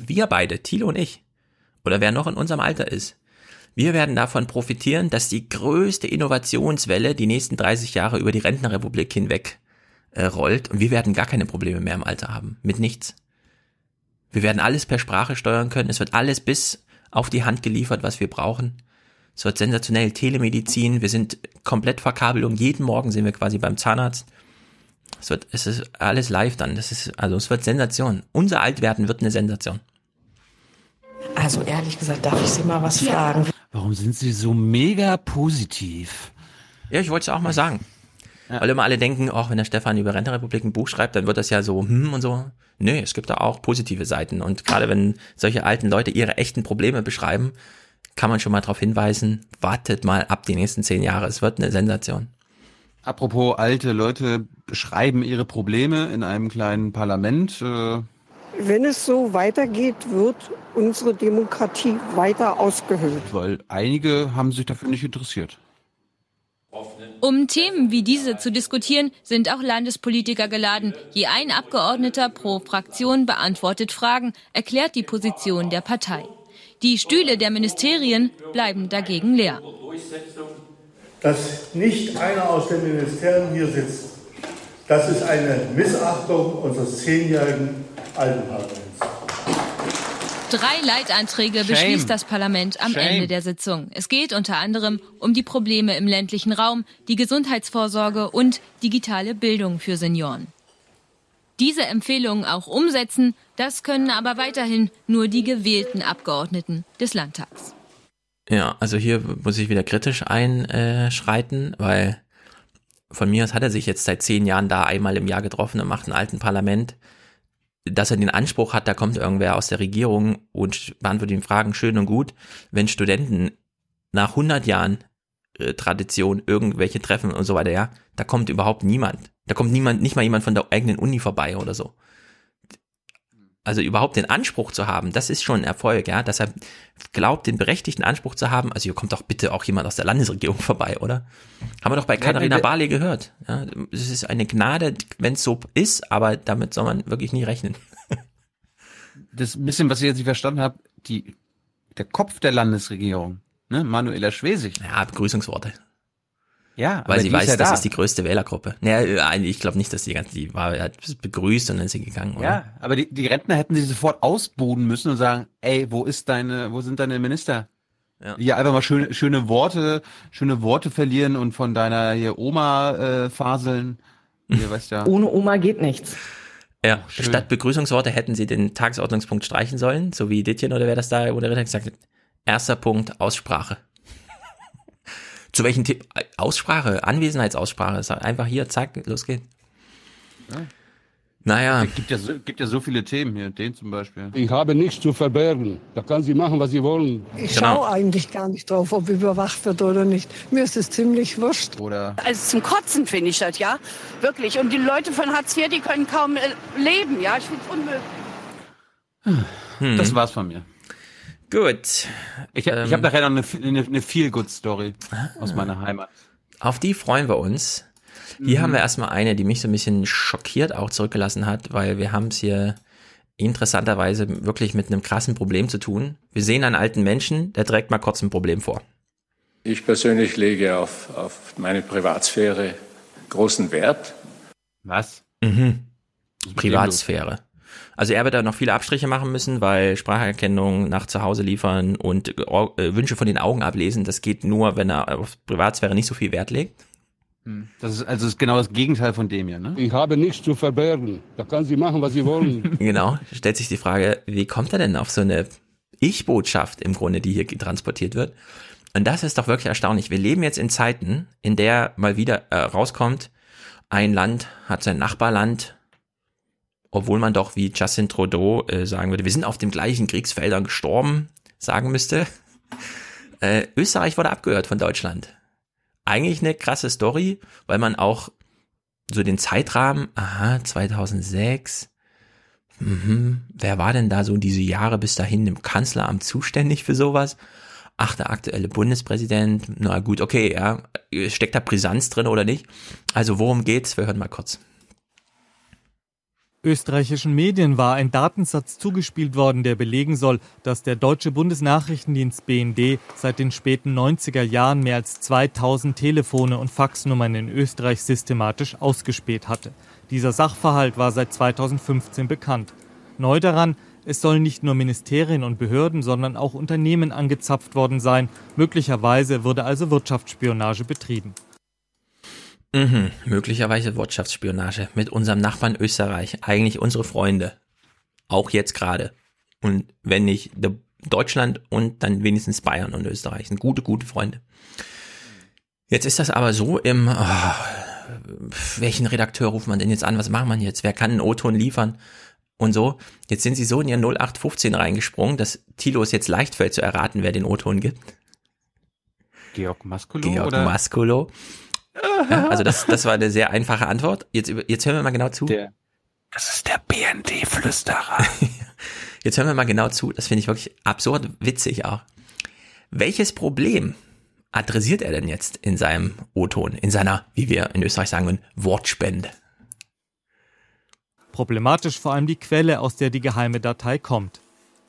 Wir beide, Thilo und ich, oder wer noch in unserem Alter ist, wir werden davon profitieren, dass die größte Innovationswelle die nächsten 30 Jahre über die Rentnerrepublik hinweg äh, rollt und wir werden gar keine Probleme mehr im Alter haben. Mit nichts. Wir werden alles per Sprache steuern können. Es wird alles bis auf die Hand geliefert, was wir brauchen. Es wird sensationell Telemedizin. Wir sind komplett verkabelt und jeden Morgen sind wir quasi beim Zahnarzt. Es wird, es ist alles live dann. Das ist, also es wird Sensation. Unser Altwerden wird eine Sensation. Also ehrlich gesagt, darf ich Sie mal was fragen? Warum sind Sie so mega positiv? Ja, ich wollte es auch mal sagen. Ja. Weil immer alle denken, auch wenn der Stefan über Rentenrepublik ein Buch schreibt, dann wird das ja so, hm und so. Nee, es gibt da auch positive Seiten. Und gerade wenn solche alten Leute ihre echten Probleme beschreiben, kann man schon mal darauf hinweisen, wartet mal ab die nächsten zehn Jahre. Es wird eine Sensation. Apropos alte Leute beschreiben ihre Probleme in einem kleinen Parlament. Äh wenn es so weitergeht, wird unsere Demokratie weiter ausgehöhlt. Weil einige haben sich dafür nicht interessiert. Um Themen wie diese zu diskutieren, sind auch Landespolitiker geladen. Je ein Abgeordneter pro Fraktion beantwortet Fragen, erklärt die Position der Partei. Die Stühle der Ministerien bleiben dagegen leer. Dass nicht einer aus den Ministerien hier sitzt, das ist eine Missachtung unseres zehnjährigen Altenparlaments. Drei Leitanträge Shame. beschließt das Parlament am Shame. Ende der Sitzung. Es geht unter anderem um die Probleme im ländlichen Raum, die Gesundheitsvorsorge und digitale Bildung für Senioren. Diese Empfehlungen auch umsetzen, das können aber weiterhin nur die gewählten Abgeordneten des Landtags. Ja, also hier muss ich wieder kritisch einschreiten, weil von mir aus hat er sich jetzt seit zehn Jahren da einmal im Jahr getroffen und macht ein alten Parlament dass er den Anspruch hat, da kommt irgendwer aus der Regierung und beantwortet ihm Fragen schön und gut. Wenn Studenten nach 100 Jahren äh, Tradition irgendwelche Treffen und so weiter, ja, da kommt überhaupt niemand. Da kommt niemand, nicht mal jemand von der eigenen Uni vorbei oder so also überhaupt den Anspruch zu haben, das ist schon ein Erfolg, ja. Deshalb glaubt, den berechtigten Anspruch zu haben, also hier kommt doch bitte auch jemand aus der Landesregierung vorbei, oder? Haben wir doch bei Katharina Barley gehört. Ja, es ist eine Gnade, wenn es so ist, aber damit soll man wirklich nie rechnen. Das bisschen, was ich jetzt nicht verstanden habe, die, der Kopf der Landesregierung, ne, Manuela Schwesig. Ja, Begrüßungsworte. Ja, weil sie weiß, ja das da. ist die größte Wählergruppe. Naja, ich glaube nicht, dass die ganze, die war, hat begrüßt und dann ist sie gegangen, oder? Ja, aber die, die Rentner hätten sie sofort ausbuden müssen und sagen, ey, wo ist deine, wo sind deine Minister? Ja. Hier einfach mal schöne, schöne Worte, schöne Worte verlieren und von deiner hier Oma äh, faseln. Hier, weißt ja. Ohne Oma geht nichts. Ja, oh, statt Begrüßungsworte hätten sie den Tagesordnungspunkt streichen sollen, so wie Dittchen oder wer das da moderiert hat, gesagt erster Punkt, Aussprache. Zu welchem Tipp? Aussprache, Anwesenheitsaussprache. Einfach hier, zack, los geht's. Ja. Naja. Es gibt ja, so, gibt ja so viele Themen hier, den zum Beispiel. Ich habe nichts zu verbergen. Da kann sie machen, was sie wollen. Ich genau. schaue eigentlich gar nicht drauf, ob überwacht wird oder nicht. Mir ist es ziemlich wurscht. Oder also zum Kotzen finde ich das, ja. Wirklich. Und die Leute von Hartz IV, die können kaum äh, leben, ja. Ich finde es unmöglich. Hm. Das war's von mir. Gut. Ich, ähm, ich habe nachher noch eine, eine, eine Feel-Good-Story aus ah. meiner Heimat. Auf die freuen wir uns. Hier mhm. haben wir erstmal eine, die mich so ein bisschen schockiert auch zurückgelassen hat, weil wir haben es hier interessanterweise wirklich mit einem krassen Problem zu tun. Wir sehen einen alten Menschen, der trägt mal kurz ein Problem vor. Ich persönlich lege auf, auf meine Privatsphäre großen Wert. Was? Mhm. Privatsphäre. Also er wird da noch viele Abstriche machen müssen, weil Spracherkennung nach zu Hause liefern und äh, Wünsche von den Augen ablesen, das geht nur, wenn er auf Privatsphäre nicht so viel Wert legt. Hm. Das ist also ist genau das Gegenteil von dem hier, ne? Ich habe nichts zu verbergen. Da kann sie machen, was sie wollen. genau. Stellt sich die Frage, wie kommt er denn auf so eine Ich-Botschaft im Grunde, die hier transportiert wird? Und das ist doch wirklich erstaunlich. Wir leben jetzt in Zeiten, in der mal wieder äh, rauskommt, ein Land hat sein Nachbarland obwohl man doch wie Justin Trudeau äh, sagen würde, wir sind auf den gleichen Kriegsfeldern gestorben, sagen müsste. Äh, Österreich wurde abgehört von Deutschland. Eigentlich eine krasse Story, weil man auch so den Zeitrahmen, aha, 2006, mhm, wer war denn da so diese Jahre bis dahin im Kanzleramt zuständig für sowas? Ach, der aktuelle Bundespräsident, na gut, okay, ja, steckt da Brisanz drin oder nicht? Also worum geht's? Wir hören mal kurz. Österreichischen Medien war ein Datensatz zugespielt worden, der belegen soll, dass der deutsche Bundesnachrichtendienst BND seit den späten 90er Jahren mehr als 2000 Telefone und Faxnummern in Österreich systematisch ausgespäht hatte. Dieser Sachverhalt war seit 2015 bekannt. Neu daran, es sollen nicht nur Ministerien und Behörden, sondern auch Unternehmen angezapft worden sein. Möglicherweise wurde also Wirtschaftsspionage betrieben. Mhm, möglicherweise Wirtschaftsspionage mit unserem Nachbarn Österreich. Eigentlich unsere Freunde. Auch jetzt gerade. Und wenn nicht Deutschland und dann wenigstens Bayern und Österreich. Sind gute, gute Freunde. Jetzt ist das aber so im, oh, welchen Redakteur ruft man denn jetzt an? Was macht man jetzt? Wer kann einen O-Ton liefern? Und so. Jetzt sind sie so in ihr 0815 reingesprungen, dass Tilo es jetzt leicht fällt zu erraten, wer den O-Ton gibt. Georg Maskulo? Georg oder? Maskulo. Also das, das war eine sehr einfache Antwort. Jetzt, jetzt hören wir mal genau zu. Der, das ist der BND-Flüsterer. Jetzt hören wir mal genau zu. Das finde ich wirklich absurd witzig auch. Welches Problem adressiert er denn jetzt in seinem O-Ton, in seiner, wie wir in Österreich sagen, Wortspende? Problematisch vor allem die Quelle, aus der die geheime Datei kommt.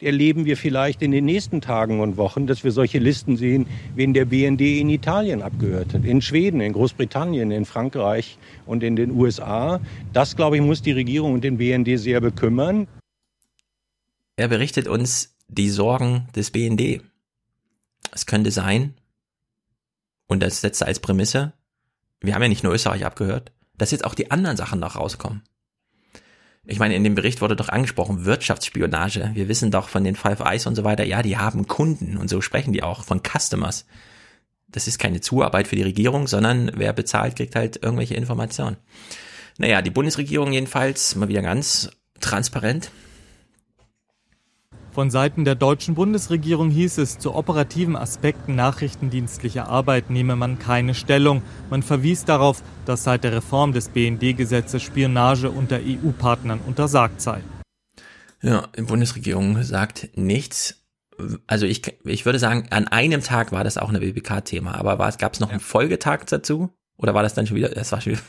Erleben wir vielleicht in den nächsten Tagen und Wochen, dass wir solche Listen sehen, wen der BND in Italien abgehört hat, in Schweden, in Großbritannien, in Frankreich und in den USA. Das, glaube ich, muss die Regierung und den BND sehr bekümmern. Er berichtet uns die Sorgen des BND. Es könnte sein, und das setzt er als Prämisse, wir haben ja nicht nur Österreich abgehört, dass jetzt auch die anderen Sachen noch rauskommen. Ich meine, in dem Bericht wurde doch angesprochen, Wirtschaftsspionage. Wir wissen doch von den Five Eyes und so weiter, ja, die haben Kunden und so sprechen die auch von Customers. Das ist keine Zuarbeit für die Regierung, sondern wer bezahlt, kriegt halt irgendwelche Informationen. Naja, die Bundesregierung jedenfalls mal wieder ganz transparent. Von Seiten der deutschen Bundesregierung hieß es, zu operativen Aspekten nachrichtendienstlicher Arbeit nehme man keine Stellung. Man verwies darauf, dass seit der Reform des BND-Gesetzes Spionage unter EU-Partnern untersagt sei. Ja, die Bundesregierung sagt nichts. Also ich, ich würde sagen, an einem Tag war das auch ein BBK-Thema, aber gab es noch einen Folgetag dazu? Oder war das dann schon wieder, das war schon wieder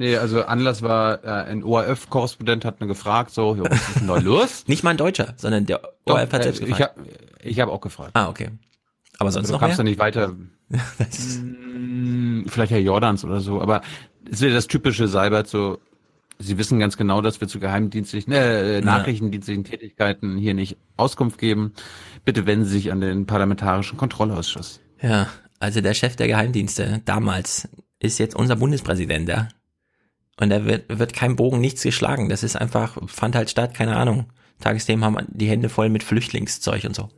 Nee, also Anlass war, äh, ein ORF-Korrespondent hat mir gefragt, so, jo, was ist denn neu los? Nicht mal ein Deutscher, sondern der ORF hat äh, selbst gefragt. Ich habe hab auch gefragt. Ah, okay. Aber sonst also, noch kamst mehr? du nicht weiter. Hm, Vielleicht Herr Jordans oder so, aber es ist ja das typische Seibert so, Sie wissen ganz genau, dass wir zu geheimdienstlichen, äh, nachrichtendienstlichen Tätigkeiten hier nicht Auskunft geben. Bitte wenden Sie sich an den Parlamentarischen Kontrollausschuss. Ja, also der Chef der Geheimdienste damals ist jetzt unser Bundespräsident, ja. Und da wird, wird kein Bogen nichts geschlagen. Das ist einfach, fand halt statt, keine Ahnung. Tagesthemen haben die Hände voll mit Flüchtlingszeug und so.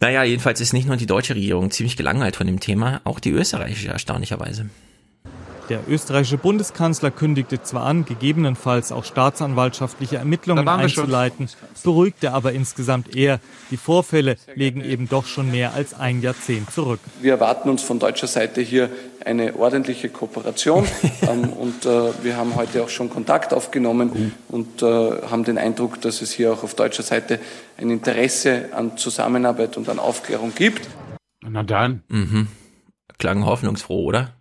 Naja, jedenfalls ist nicht nur die deutsche Regierung ziemlich gelangweilt von dem Thema, auch die österreichische erstaunlicherweise. Der österreichische Bundeskanzler kündigte zwar an, gegebenenfalls auch staatsanwaltschaftliche Ermittlungen einzuleiten, beruhigte aber insgesamt eher, die Vorfälle legen eben doch schon mehr als ein Jahrzehnt zurück. Wir erwarten uns von deutscher Seite hier eine ordentliche Kooperation ähm, und äh, wir haben heute auch schon Kontakt aufgenommen und äh, haben den Eindruck, dass es hier auch auf deutscher Seite ein Interesse an Zusammenarbeit und an Aufklärung gibt. Na dann. Mhm. Klang hoffnungsfroh, oder?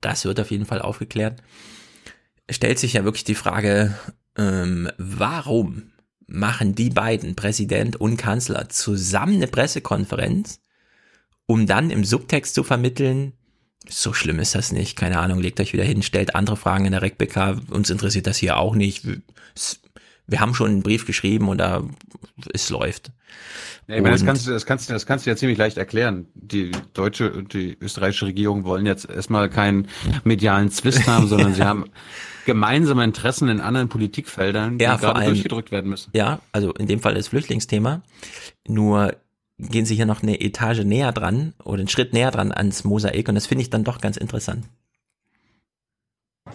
Das wird auf jeden Fall aufgeklärt. Es stellt sich ja wirklich die Frage, ähm, warum machen die beiden, Präsident und Kanzler, zusammen eine Pressekonferenz, um dann im Subtext zu vermitteln, so schlimm ist das nicht, keine Ahnung, legt euch wieder hin, stellt andere Fragen in der RecBK, uns interessiert das hier auch nicht. Wir, haben schon einen Brief geschrieben und da es läuft. Ja, ich meine, das kannst du, das kannst du, das kannst du ja ziemlich leicht erklären. Die deutsche und die österreichische Regierung wollen jetzt erstmal keinen medialen Zwist haben, sondern sie haben gemeinsame Interessen in anderen Politikfeldern, die Ja, gerade allem- durchgedrückt werden müssen. Ja, also in dem Fall das Flüchtlingsthema. Nur gehen sie hier noch eine Etage näher dran oder einen Schritt näher dran ans Mosaik und das finde ich dann doch ganz interessant.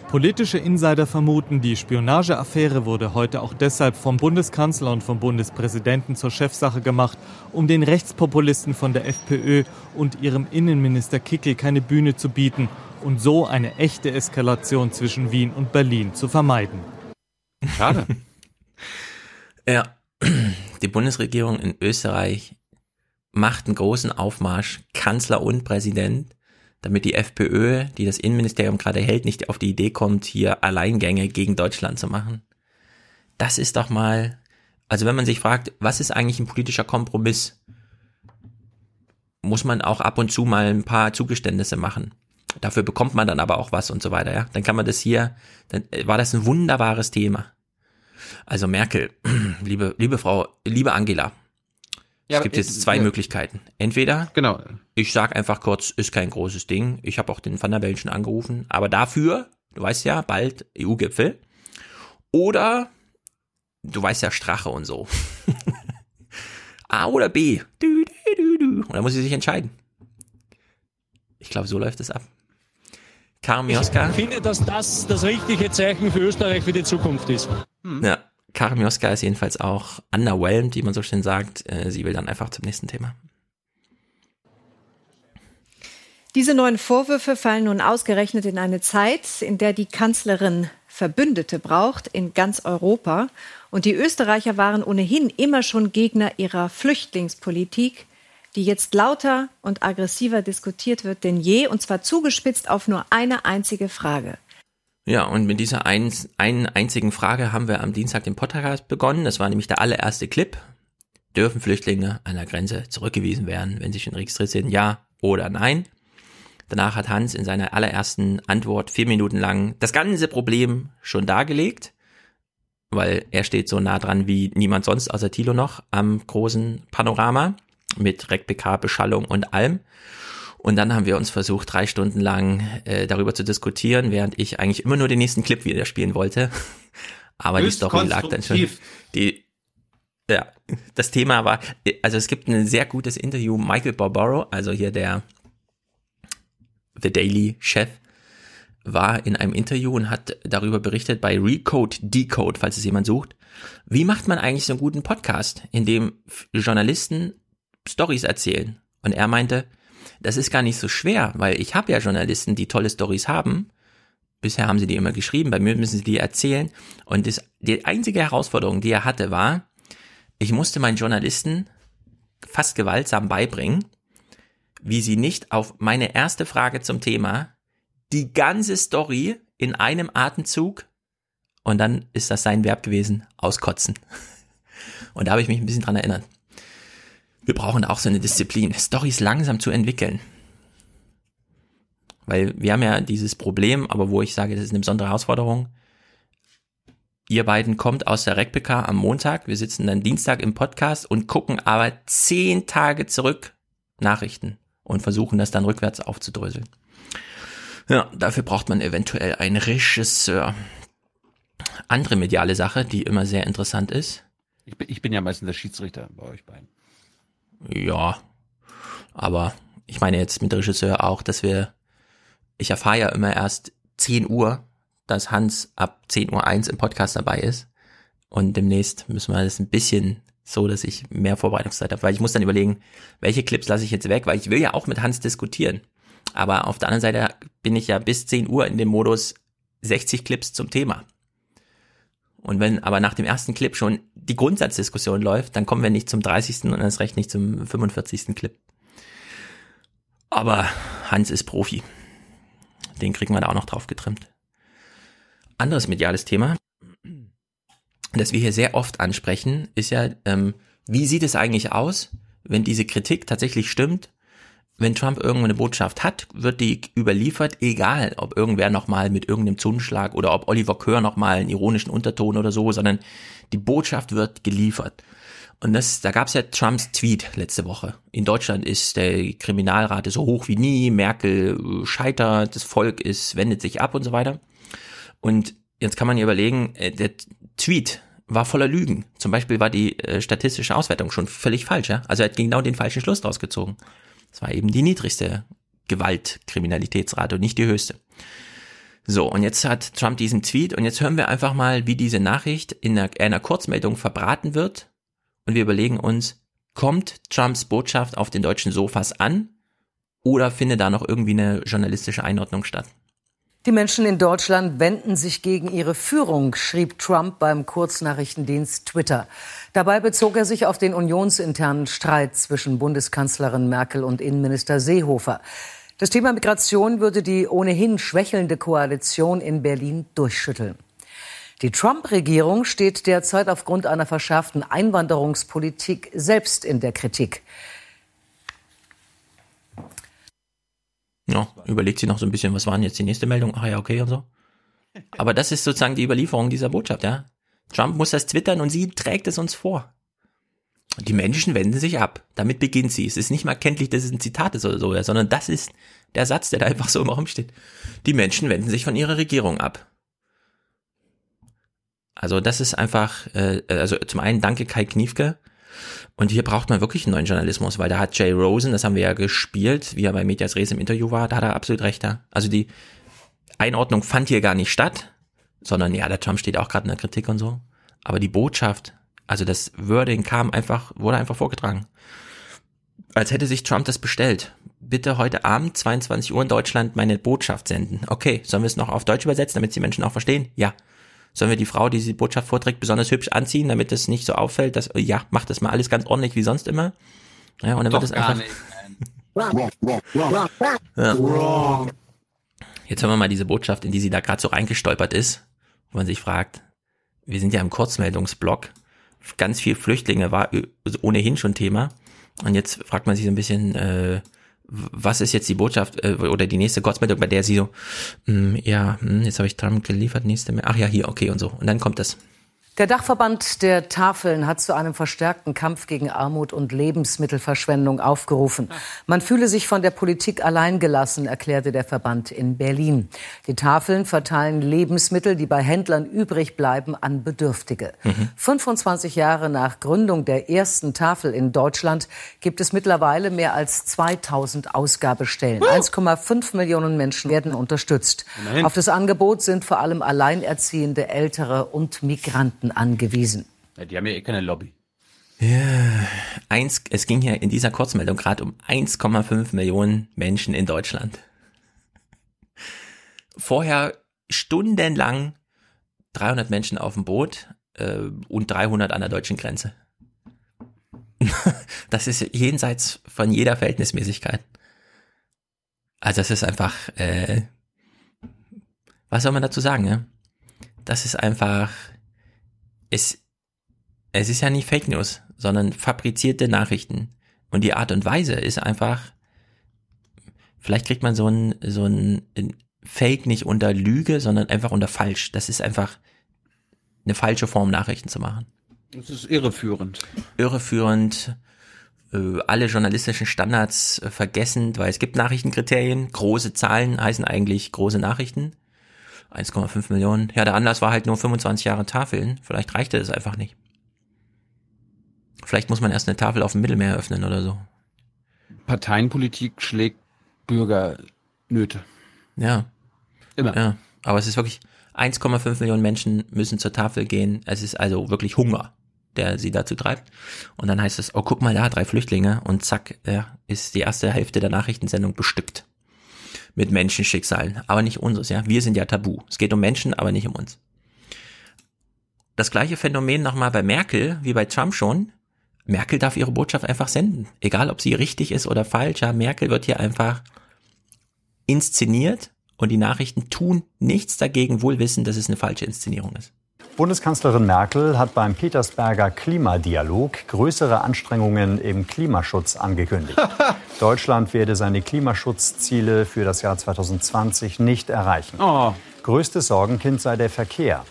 Politische Insider vermuten, die Spionageaffäre wurde heute auch deshalb vom Bundeskanzler und vom Bundespräsidenten zur Chefsache gemacht, um den Rechtspopulisten von der FPÖ und ihrem Innenminister Kickel keine Bühne zu bieten und so eine echte Eskalation zwischen Wien und Berlin zu vermeiden. Schade. Ja, die Bundesregierung in Österreich macht einen großen Aufmarsch, Kanzler und Präsident, damit die FPÖ, die das Innenministerium gerade hält, nicht auf die Idee kommt, hier Alleingänge gegen Deutschland zu machen. Das ist doch mal, also wenn man sich fragt, was ist eigentlich ein politischer Kompromiss, muss man auch ab und zu mal ein paar Zugeständnisse machen. Dafür bekommt man dann aber auch was und so weiter, ja. Dann kann man das hier, dann äh, war das ein wunderbares Thema. Also Merkel, liebe, liebe Frau, liebe Angela. Ja, es gibt jetzt zwei ja. Möglichkeiten. Entweder, genau. ich sag einfach kurz, ist kein großes Ding. Ich habe auch den Van der Bellen schon angerufen. Aber dafür, du weißt ja, bald EU-Gipfel. Oder, du weißt ja, Strache und so. A oder B. Du, du, du, du. Und da muss sie sich entscheiden. Ich glaube, so läuft es ab. Karim Joska. Ich finde, dass das das richtige Zeichen für Österreich für die Zukunft ist. Hm. Ja, Karim Joska ist jedenfalls auch underwhelmed, wie man so schön sagt. Äh, sie will dann einfach zum nächsten Thema. Diese neuen Vorwürfe fallen nun ausgerechnet in eine Zeit, in der die Kanzlerin Verbündete braucht in ganz Europa. Und die Österreicher waren ohnehin immer schon Gegner ihrer Flüchtlingspolitik die jetzt lauter und aggressiver diskutiert wird denn je, und zwar zugespitzt auf nur eine einzige Frage. Ja, und mit dieser ein, einen einzigen Frage haben wir am Dienstag den Podcast begonnen. Das war nämlich der allererste Clip. Dürfen Flüchtlinge an der Grenze zurückgewiesen werden, wenn sie schon registriert sind? Ja oder nein? Danach hat Hans in seiner allerersten Antwort vier Minuten lang das ganze Problem schon dargelegt, weil er steht so nah dran wie niemand sonst außer Thilo noch am großen Panorama mit RecPK, Beschallung und allem. Und dann haben wir uns versucht, drei Stunden lang äh, darüber zu diskutieren, während ich eigentlich immer nur den nächsten Clip wieder spielen wollte. Aber Höchst die Story lag dann schon. Die, ja, das Thema war, also es gibt ein sehr gutes Interview, Michael Barbaro, also hier der The Daily Chef, war in einem Interview und hat darüber berichtet bei Recode Decode, falls es jemand sucht. Wie macht man eigentlich so einen guten Podcast, in dem Journalisten Stories erzählen. Und er meinte, das ist gar nicht so schwer, weil ich habe ja Journalisten, die tolle Stories haben. Bisher haben sie die immer geschrieben, bei mir müssen sie die erzählen. Und das, die einzige Herausforderung, die er hatte, war, ich musste meinen Journalisten fast gewaltsam beibringen, wie sie nicht auf meine erste Frage zum Thema die ganze Story in einem Atemzug und dann ist das sein Verb gewesen, auskotzen. Und da habe ich mich ein bisschen dran erinnert wir brauchen auch so eine Disziplin, Stories langsam zu entwickeln. Weil wir haben ja dieses Problem, aber wo ich sage, das ist eine besondere Herausforderung. Ihr beiden kommt aus der RecPK am Montag, wir sitzen dann Dienstag im Podcast und gucken aber zehn Tage zurück Nachrichten und versuchen das dann rückwärts aufzudröseln. Ja, dafür braucht man eventuell einen Regisseur. Andere mediale Sache, die immer sehr interessant ist. Ich bin, ich bin ja meistens der Schiedsrichter bei euch beiden. Ja, aber ich meine jetzt mit Regisseur auch, dass wir, ich erfahre ja immer erst 10 Uhr, dass Hans ab 10 Uhr 1 im Podcast dabei ist. Und demnächst müssen wir das ein bisschen so, dass ich mehr Vorbereitungszeit habe, weil ich muss dann überlegen, welche Clips lasse ich jetzt weg, weil ich will ja auch mit Hans diskutieren. Aber auf der anderen Seite bin ich ja bis 10 Uhr in dem Modus 60 Clips zum Thema. Und wenn aber nach dem ersten Clip schon die Grundsatzdiskussion läuft, dann kommen wir nicht zum 30. und erst recht nicht zum 45. Clip. Aber Hans ist Profi. Den kriegen wir da auch noch drauf getrimmt. Anderes mediales Thema, das wir hier sehr oft ansprechen, ist ja, ähm, wie sieht es eigentlich aus, wenn diese Kritik tatsächlich stimmt wenn Trump irgendwo eine Botschaft hat, wird die überliefert, egal ob irgendwer nochmal mit irgendeinem Zungenschlag oder ob Oliver Kör nochmal einen ironischen Unterton oder so, sondern die Botschaft wird geliefert. Und das, da gab es ja Trumps Tweet letzte Woche. In Deutschland ist der Kriminalrate so hoch wie nie, Merkel äh, scheitert, das Volk ist, wendet sich ab und so weiter. Und jetzt kann man ja überlegen, äh, der Tweet war voller Lügen. Zum Beispiel war die äh, statistische Auswertung schon völlig falsch. Ja? Also er hat genau den falschen Schluss draus gezogen. Das war eben die niedrigste Gewaltkriminalitätsrate und nicht die höchste. So, und jetzt hat Trump diesen Tweet und jetzt hören wir einfach mal, wie diese Nachricht in einer, einer Kurzmeldung verbraten wird und wir überlegen uns, kommt Trumps Botschaft auf den deutschen Sofas an oder findet da noch irgendwie eine journalistische Einordnung statt? Die Menschen in Deutschland wenden sich gegen ihre Führung, schrieb Trump beim Kurznachrichtendienst Twitter. Dabei bezog er sich auf den unionsinternen Streit zwischen Bundeskanzlerin Merkel und Innenminister Seehofer. Das Thema Migration würde die ohnehin schwächelnde Koalition in Berlin durchschütteln. Die Trump-Regierung steht derzeit aufgrund einer verschärften Einwanderungspolitik selbst in der Kritik. Ja, überlegt sie noch so ein bisschen, was war denn jetzt die nächste Meldung? Ach ja, okay und so. Aber das ist sozusagen die Überlieferung dieser Botschaft, ja. Trump muss das twittern und sie trägt es uns vor. Die Menschen wenden sich ab. Damit beginnt sie. Es ist nicht mal kenntlich, dass es ein Zitat ist oder so, sondern das ist der Satz, der da einfach so im Raum steht. Die Menschen wenden sich von ihrer Regierung ab. Also das ist einfach, äh, also zum einen danke Kai Kniefke. Und hier braucht man wirklich einen neuen Journalismus, weil da hat Jay Rosen, das haben wir ja gespielt, wie er bei Medias Res im Interview war, da hat er absolut recht. Ja. Also die Einordnung fand hier gar nicht statt, sondern ja, der Trump steht auch gerade in der Kritik und so. Aber die Botschaft, also das Wording kam einfach, wurde einfach vorgetragen. Als hätte sich Trump das bestellt. Bitte heute Abend, 22 Uhr in Deutschland, meine Botschaft senden. Okay, sollen wir es noch auf Deutsch übersetzen, damit die Menschen auch verstehen? Ja. Sollen wir die Frau, die diese Botschaft vorträgt, besonders hübsch anziehen, damit es nicht so auffällt, dass, ja, macht das mal alles ganz ordentlich wie sonst immer. Ja, und dann Doch wird es einfach. ja. Jetzt hören wir mal diese Botschaft, in die sie da gerade so reingestolpert ist, wo man sich fragt, wir sind ja im Kurzmeldungsblock, ganz viel Flüchtlinge war ohnehin schon Thema. Und jetzt fragt man sich so ein bisschen, äh, was ist jetzt die Botschaft äh, oder die nächste Kurzmeldung, bei der sie so, mh, ja, mh, hm, jetzt habe ich Trump geliefert, nächste, ach ja, hier, okay und so. Und dann kommt das. Der Dachverband der Tafeln hat zu einem verstärkten Kampf gegen Armut und Lebensmittelverschwendung aufgerufen. Man fühle sich von der Politik alleingelassen, erklärte der Verband in Berlin. Die Tafeln verteilen Lebensmittel, die bei Händlern übrig bleiben, an Bedürftige. Mhm. 25 Jahre nach Gründung der ersten Tafel in Deutschland gibt es mittlerweile mehr als 2000 Ausgabestellen. 1,5 Millionen Menschen werden unterstützt. Nein. Auf das Angebot sind vor allem Alleinerziehende, Ältere und Migranten Migranten angewiesen. Ja, die haben ja eh keine Lobby. Ja, eins, es ging ja in dieser Kurzmeldung gerade um 1,5 Millionen Menschen in Deutschland. Vorher stundenlang 300 Menschen auf dem Boot äh, und 300 an der deutschen Grenze. das ist jenseits von jeder Verhältnismäßigkeit. Also das ist einfach, äh, was soll man dazu sagen, ne? Das ist einfach es, es ist ja nicht Fake News, sondern fabrizierte Nachrichten. Und die Art und Weise ist einfach, vielleicht kriegt man so ein, so ein Fake nicht unter Lüge, sondern einfach unter falsch. Das ist einfach eine falsche Form, Nachrichten zu machen. Das ist irreführend. Irreführend, äh, alle journalistischen Standards äh, vergessend, weil es gibt Nachrichtenkriterien. Große Zahlen heißen eigentlich große Nachrichten. 1,5 Millionen. Ja, der Anlass war halt nur 25 Jahre Tafeln. Vielleicht reichte es einfach nicht. Vielleicht muss man erst eine Tafel auf dem Mittelmeer öffnen oder so. Parteienpolitik schlägt Bürgernöte. Ja. Immer. Ja. Aber es ist wirklich 1,5 Millionen Menschen müssen zur Tafel gehen. Es ist also wirklich Hunger, der sie dazu treibt. Und dann heißt es, oh, guck mal da, drei Flüchtlinge. Und zack, ja, ist die erste Hälfte der Nachrichtensendung bestückt mit Menschenschicksalen, aber nicht unseres, ja. Wir sind ja tabu. Es geht um Menschen, aber nicht um uns. Das gleiche Phänomen nochmal bei Merkel, wie bei Trump schon. Merkel darf ihre Botschaft einfach senden. Egal, ob sie richtig ist oder falsch, ja. Merkel wird hier einfach inszeniert und die Nachrichten tun nichts dagegen, wohl wissen, dass es eine falsche Inszenierung ist. Bundeskanzlerin Merkel hat beim Petersberger Klimadialog größere Anstrengungen im Klimaschutz angekündigt. Deutschland werde seine Klimaschutzziele für das Jahr 2020 nicht erreichen. Oh. Größtes Sorgenkind sei der Verkehr.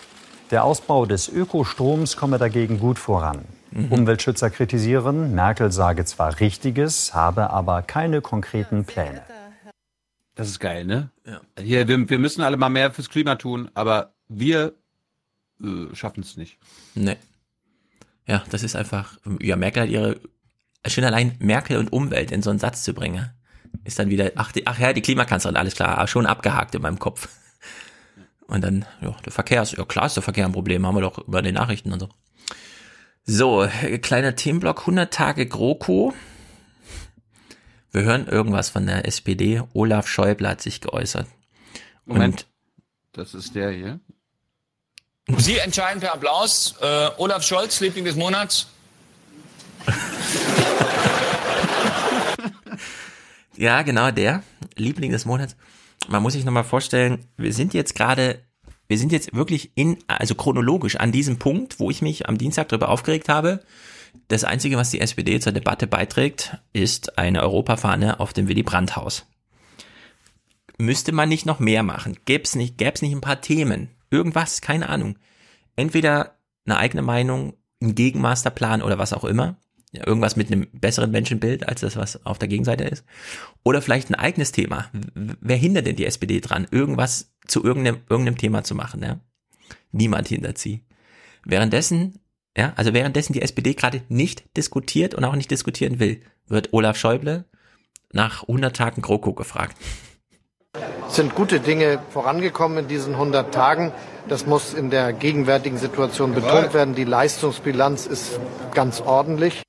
Der Ausbau des Ökostroms komme dagegen gut voran. Mhm. Umweltschützer kritisieren, Merkel sage zwar Richtiges, habe aber keine konkreten Pläne. Das ist geil, ne? Ja. Hier, wir, wir müssen alle mal mehr fürs Klima tun, aber wir äh, schaffen es nicht. Nee. Ja, das ist einfach, ja, Merkel hat ihre, schon allein Merkel und Umwelt in so einen Satz zu bringen, ist dann wieder, ach, die, ach ja, die Klimakanzlerin, alles klar, schon abgehakt in meinem Kopf. Und dann, ja, der Verkehr ist, ja klar ist der Verkehr ein Problem, haben wir doch über den Nachrichten und so. So, kleiner Themenblock, 100 Tage GroKo. Wir hören irgendwas von der SPD. Olaf Schäuble hat sich geäußert. Moment, das ist der hier. Sie entscheiden per Applaus. Äh, Olaf Scholz, Liebling des Monats. ja, genau, der Liebling des Monats. Man muss sich nochmal vorstellen, wir sind jetzt gerade, wir sind jetzt wirklich in, also chronologisch an diesem Punkt, wo ich mich am Dienstag darüber aufgeregt habe. Das Einzige, was die SPD zur Debatte beiträgt, ist eine Europafahne auf dem Willy Brandt-Haus. müsste man nicht noch mehr machen? Gäb's nicht, gäb's nicht ein paar Themen? Irgendwas, keine Ahnung. Entweder eine eigene Meinung, ein Gegenmasterplan oder was auch immer. Irgendwas mit einem besseren Menschenbild als das, was auf der Gegenseite ist. Oder vielleicht ein eigenes Thema. Wer hindert denn die SPD dran, irgendwas zu irgendeinem, irgendeinem Thema zu machen? Ja? Niemand hindert sie. Währenddessen, ja, also währenddessen die SPD gerade nicht diskutiert und auch nicht diskutieren will, wird Olaf Schäuble nach 100 Tagen GroKo gefragt. Es sind gute Dinge vorangekommen in diesen 100 Tagen. Das muss in der gegenwärtigen Situation betont werden. Die Leistungsbilanz ist ganz ordentlich.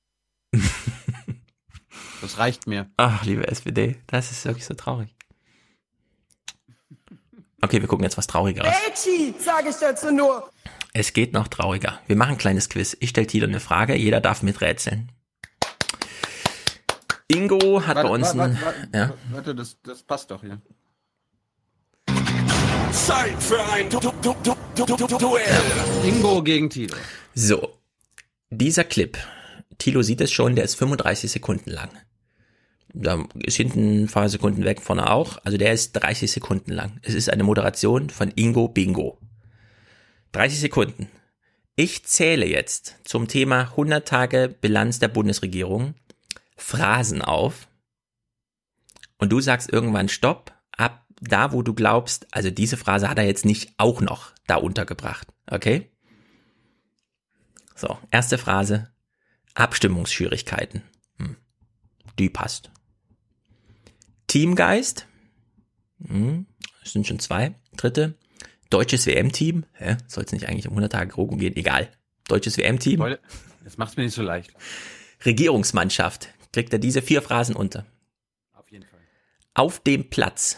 Das reicht mir. Ach, liebe SPD, das ist wirklich so traurig. Okay, wir gucken jetzt was Traurigeres. Mädchen, sage ich dazu nur. Es geht noch trauriger. Wir machen ein kleines Quiz. Ich stelle Tilo eine Frage, jeder darf miträtseln. Ingo hat warte, bei uns warte, ein... warte, ja? warte das, das passt doch hier. Zeit für ein du du du du du du Duell. Ingo gegen Tilo. So, dieser Clip, Tilo sieht es schon, der ist 35 Sekunden lang. Da ist hinten ein paar Sekunden weg, vorne auch. Also der ist 30 Sekunden lang. Es ist eine Moderation von Ingo Bingo. 30 Sekunden. Ich zähle jetzt zum Thema 100 Tage Bilanz der Bundesregierung Phrasen auf. Und du sagst irgendwann Stopp, ab da, wo du glaubst, also diese Phrase hat er jetzt nicht auch noch da untergebracht. Okay? So, erste Phrase. Abstimmungsschwierigkeiten. Hm. Die passt. Teamgeist. Hm. Das sind schon zwei. Dritte. Deutsches WM-Team. Hä? Soll es nicht eigentlich um 100 Tage Grogu gehen? Egal. Deutsches WM-Team. Das macht's mir nicht so leicht. Regierungsmannschaft. Kriegt er diese vier Phrasen unter. Auf jeden Fall. Auf dem Platz.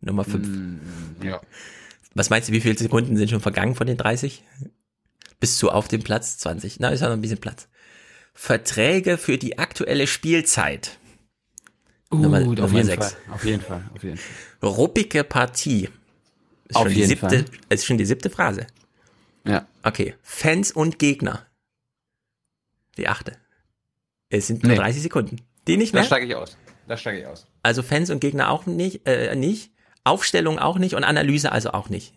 Nummer 5. Mm, ja. Was meinst du, wie viele Sekunden sind schon vergangen von den 30? Bis zu auf dem Platz 20. Na, ist ja noch ein bisschen Platz. Verträge für die aktuelle Spielzeit. Uh, Nummer, auf, Nummer jeden. Fall, auf jeden Fall. Auf jeden Fall. Ruppige Partie. Ist Auf schon die jeden siebte, Fall. Ist schon die siebte Phrase. Ja. Okay. Fans und Gegner. Die achte. Es sind nur Nee. 30 Sekunden. Die nicht Da mehr? steige ich aus. Da steige ich aus. Also Fans und Gegner auch nicht, äh, nicht. Aufstellung auch nicht und Analyse also auch nicht.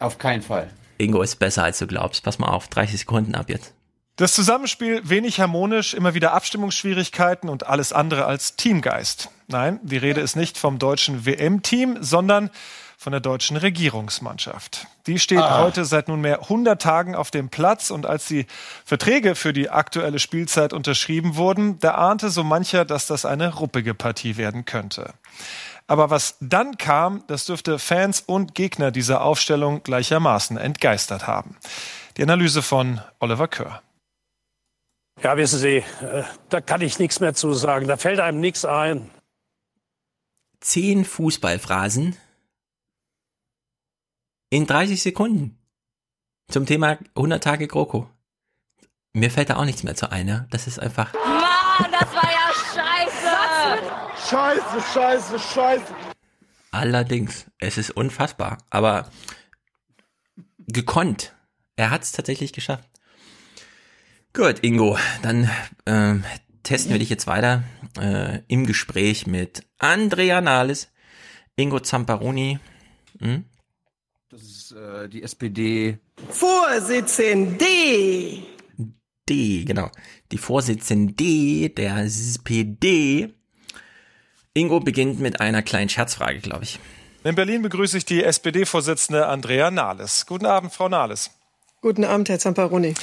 Auf keinen Fall. Ingo ist besser als du glaubst. Pass mal auf, 30 Sekunden ab jetzt. Das Zusammenspiel wenig harmonisch, immer wieder Abstimmungsschwierigkeiten und alles andere als Teamgeist. Nein, die Rede ist nicht vom deutschen WM-Team, sondern von der deutschen Regierungsmannschaft. Die steht Ah. heute seit nunmehr 100 Tagen auf dem Platz und als die Verträge für die aktuelle Spielzeit unterschrieben wurden, da ahnte so mancher, dass das eine ruppige Partie werden könnte. Aber was dann kam, das dürfte Fans und Gegner dieser Aufstellung gleichermaßen entgeistert haben. Die Analyse von Oliver Kör. Ja, wissen Sie, äh, da kann ich nichts mehr zu sagen. Da fällt einem nichts ein. Zehn Fußballphrasen in 30 Sekunden. Zum Thema 100 Tage GroKo. Mir fällt da auch nichts mehr zu ein, ja? Das ist einfach. Mann, das war ja scheiße. Scheiße, scheiße, scheiße. Allerdings, es ist unfassbar, aber gekonnt. Er hat es tatsächlich geschafft. Gut, Ingo, dann ähm, testen wir dich jetzt weiter äh, im Gespräch mit Andrea Nahles, Ingo Zamparoni. Hm? Das ist äh, die SPD. Vorsitzende. D, genau. Die Vorsitzende der SPD. Ingo beginnt mit einer kleinen Scherzfrage, glaube ich. In Berlin begrüße ich die SPD-Vorsitzende Andrea Nahles. Guten Abend, Frau Nahles. Guten Abend, Herr Zamparoni.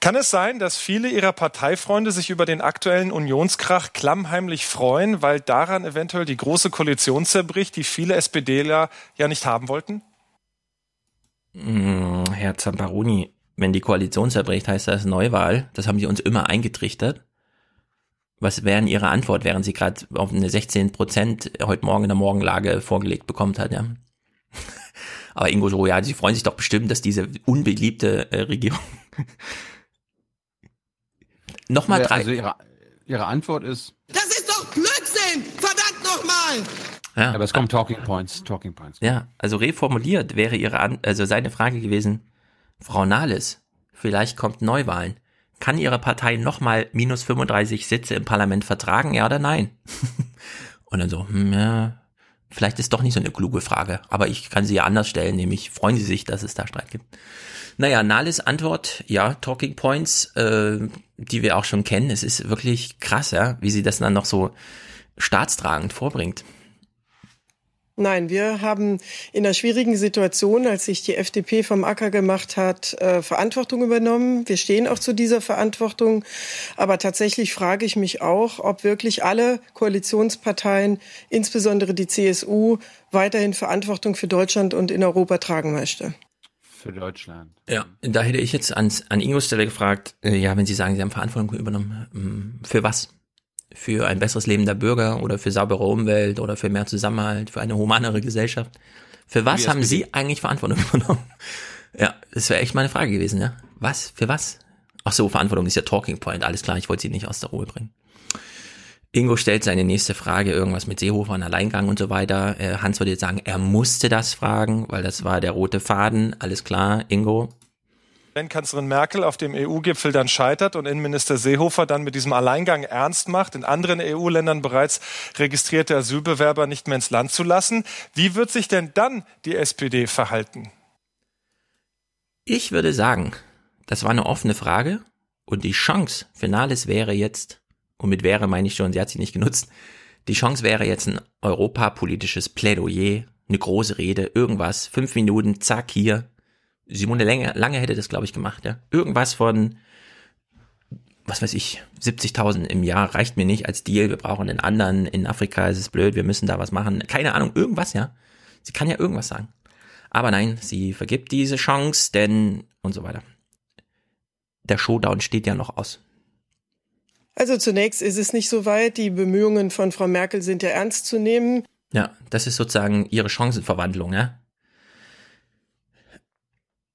Kann es sein, dass viele Ihrer Parteifreunde sich über den aktuellen Unionskrach klammheimlich freuen, weil daran eventuell die große Koalition zerbricht, die viele SPDler ja nicht haben wollten? Hm, Herr Zamparoni, wenn die Koalition zerbricht, heißt das Neuwahl. Das haben Sie uns immer eingetrichtert. Was wäre Ihre Antwort, während Sie gerade auf eine 16 Prozent heute Morgen in der Morgenlage vorgelegt bekommt hat, ja? Aber Ingo so, ja, Sie freuen sich doch bestimmt, dass diese unbeliebte äh, Regierung. Nochmal drei. Also ihre, ihre Antwort ist. Das ist doch Blödsinn. Verdammt nochmal. Ja. Aber es kommen Talking Points. Talking Points. Ja, also reformuliert wäre ihre An also seine Frage gewesen, Frau Nahles, vielleicht kommt Neuwahlen. Kann Ihre Partei nochmal minus 35 Sitze im Parlament vertragen, ja oder nein? Und dann so, hm, ja, Vielleicht ist doch nicht so eine kluge Frage, aber ich kann sie ja anders stellen, nämlich freuen Sie sich, dass es da Streit gibt. Naja, Nales Antwort, ja, Talking Points, äh, die wir auch schon kennen. Es ist wirklich krass, ja, wie sie das dann noch so staatstragend vorbringt. Nein, wir haben in einer schwierigen Situation, als sich die FDP vom Acker gemacht hat, äh, Verantwortung übernommen. Wir stehen auch zu dieser Verantwortung. Aber tatsächlich frage ich mich auch, ob wirklich alle Koalitionsparteien, insbesondere die CSU, weiterhin Verantwortung für Deutschland und in Europa tragen möchte. Für Deutschland. Ja, da hätte ich jetzt ans, an Ingos Stelle gefragt, äh, ja, wenn Sie sagen, Sie haben Verantwortung übernommen, ähm, für was? Für ein besseres Leben der Bürger oder für saubere Umwelt oder für mehr Zusammenhalt, für eine humanere Gesellschaft. Für was haben Sie eigentlich Verantwortung übernommen? Ja, das wäre echt meine Frage gewesen, ja. Was? Für was? Ach so, Verantwortung ist ja Talking Point, alles klar, ich wollte Sie nicht aus der Ruhe bringen. Ingo stellt seine nächste Frage, irgendwas mit Seehofer, ein Alleingang und so weiter. Äh, Hans würde jetzt sagen, er musste das fragen, weil das war der rote Faden. Alles klar, Ingo, wenn Kanzlerin Merkel auf dem EU-Gipfel dann scheitert und Innenminister Seehofer dann mit diesem Alleingang ernst macht, in anderen EU-Ländern bereits registrierte Asylbewerber nicht mehr ins Land zu lassen, wie wird sich denn dann die SPD verhalten? Ich würde sagen, das war eine offene Frage und die Chance für Nahles wäre jetzt, und mit wäre meine ich schon, sie hat sie nicht genutzt, die Chance wäre jetzt ein europapolitisches Plädoyer, eine große Rede, irgendwas, fünf Minuten, zack, hier, Simone Lange, Lange hätte das, glaube ich, gemacht, ja. Irgendwas von, was weiß ich, 70.000 im Jahr reicht mir nicht als Deal. Wir brauchen einen anderen. In Afrika ist es blöd. Wir müssen da was machen. Keine Ahnung, irgendwas, ja. Sie kann ja irgendwas sagen. Aber nein, sie vergibt diese Chance, denn und so weiter. Der Showdown steht ja noch aus. Also zunächst ist es nicht so weit. Die Bemühungen von Frau Merkel sind ja ernst zu nehmen. Ja, das ist sozusagen ihre Chancenverwandlung, ja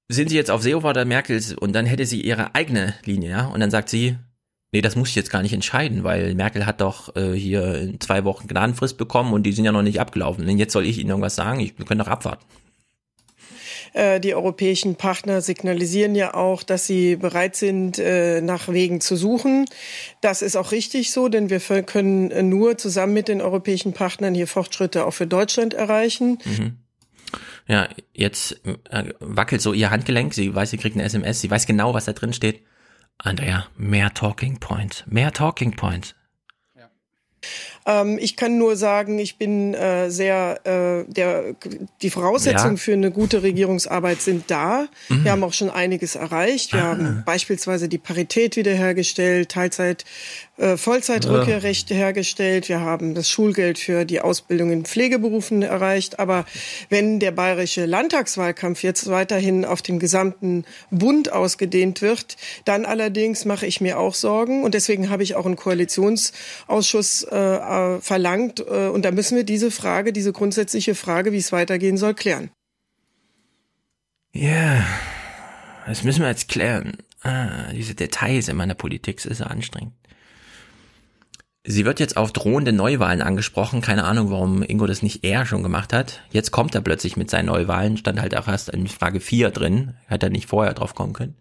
sind sie jetzt auf Seehofer oder Merkel und dann hätte sie ihre eigene Linie, ja, und dann sagt sie, nee, das muss ich jetzt gar nicht entscheiden, weil Merkel hat doch äh, hier in zwei Wochen Gnadenfrist bekommen und die sind ja noch nicht abgelaufen. Und jetzt soll ich Ihnen irgendwas sagen, ich, wir können doch abwarten. Äh, die europäischen Partner signalisieren ja auch, dass sie bereit sind, äh, nach Wegen zu suchen. Das ist auch richtig so, denn wir können nur zusammen mit den europäischen Partnern hier Fortschritte auch für Deutschland erreichen. Mhm. Ja, jetzt äh, wackelt so ihr Handgelenk, sie weiß, sie kriegt eine SMS, sie weiß genau, was da drin steht. Andrea, mehr Talking Points, mehr Talking Points. Ähm, ich kann nur sagen, ich bin äh, sehr, äh, der, die Voraussetzungen ja. für eine gute Regierungsarbeit sind da. Mhm. Wir haben auch schon einiges erreicht. Wir ah. haben beispielsweise die Parität wiederhergestellt, Teilzeit, äh, Vollzeitrückkehrrechte hergestellt. Wir haben das Schulgeld für die Ausbildung in Pflegeberufen erreicht. Aber wenn der bayerische Landtagswahlkampf jetzt weiterhin auf den gesamten Bund ausgedehnt wird, dann allerdings mache ich mir auch Sorgen. Und deswegen habe ich auch einen Koalitionsausschuss äh, äh, verlangt. Äh, und da müssen wir diese Frage, diese grundsätzliche Frage, wie es weitergehen soll, klären. Ja, yeah. das müssen wir jetzt klären. Ah, diese Details in meiner Politik ist so anstrengend. Sie wird jetzt auf drohende Neuwahlen angesprochen. Keine Ahnung, warum Ingo das nicht eher schon gemacht hat. Jetzt kommt er plötzlich mit seinen Neuwahlen. Stand halt auch erst in Frage 4 drin. Hat er nicht vorher drauf kommen können.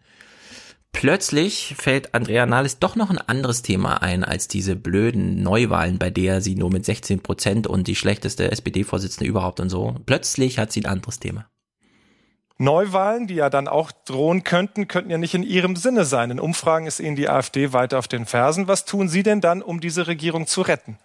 Plötzlich fällt Andrea Nahles doch noch ein anderes Thema ein als diese blöden Neuwahlen, bei der sie nur mit 16 Prozent und die schlechteste SPD-Vorsitzende überhaupt und so. Plötzlich hat sie ein anderes Thema. Neuwahlen, die ja dann auch drohen könnten, könnten ja nicht in ihrem Sinne sein. In Umfragen ist ihnen die AfD weiter auf den Fersen. Was tun Sie denn dann, um diese Regierung zu retten?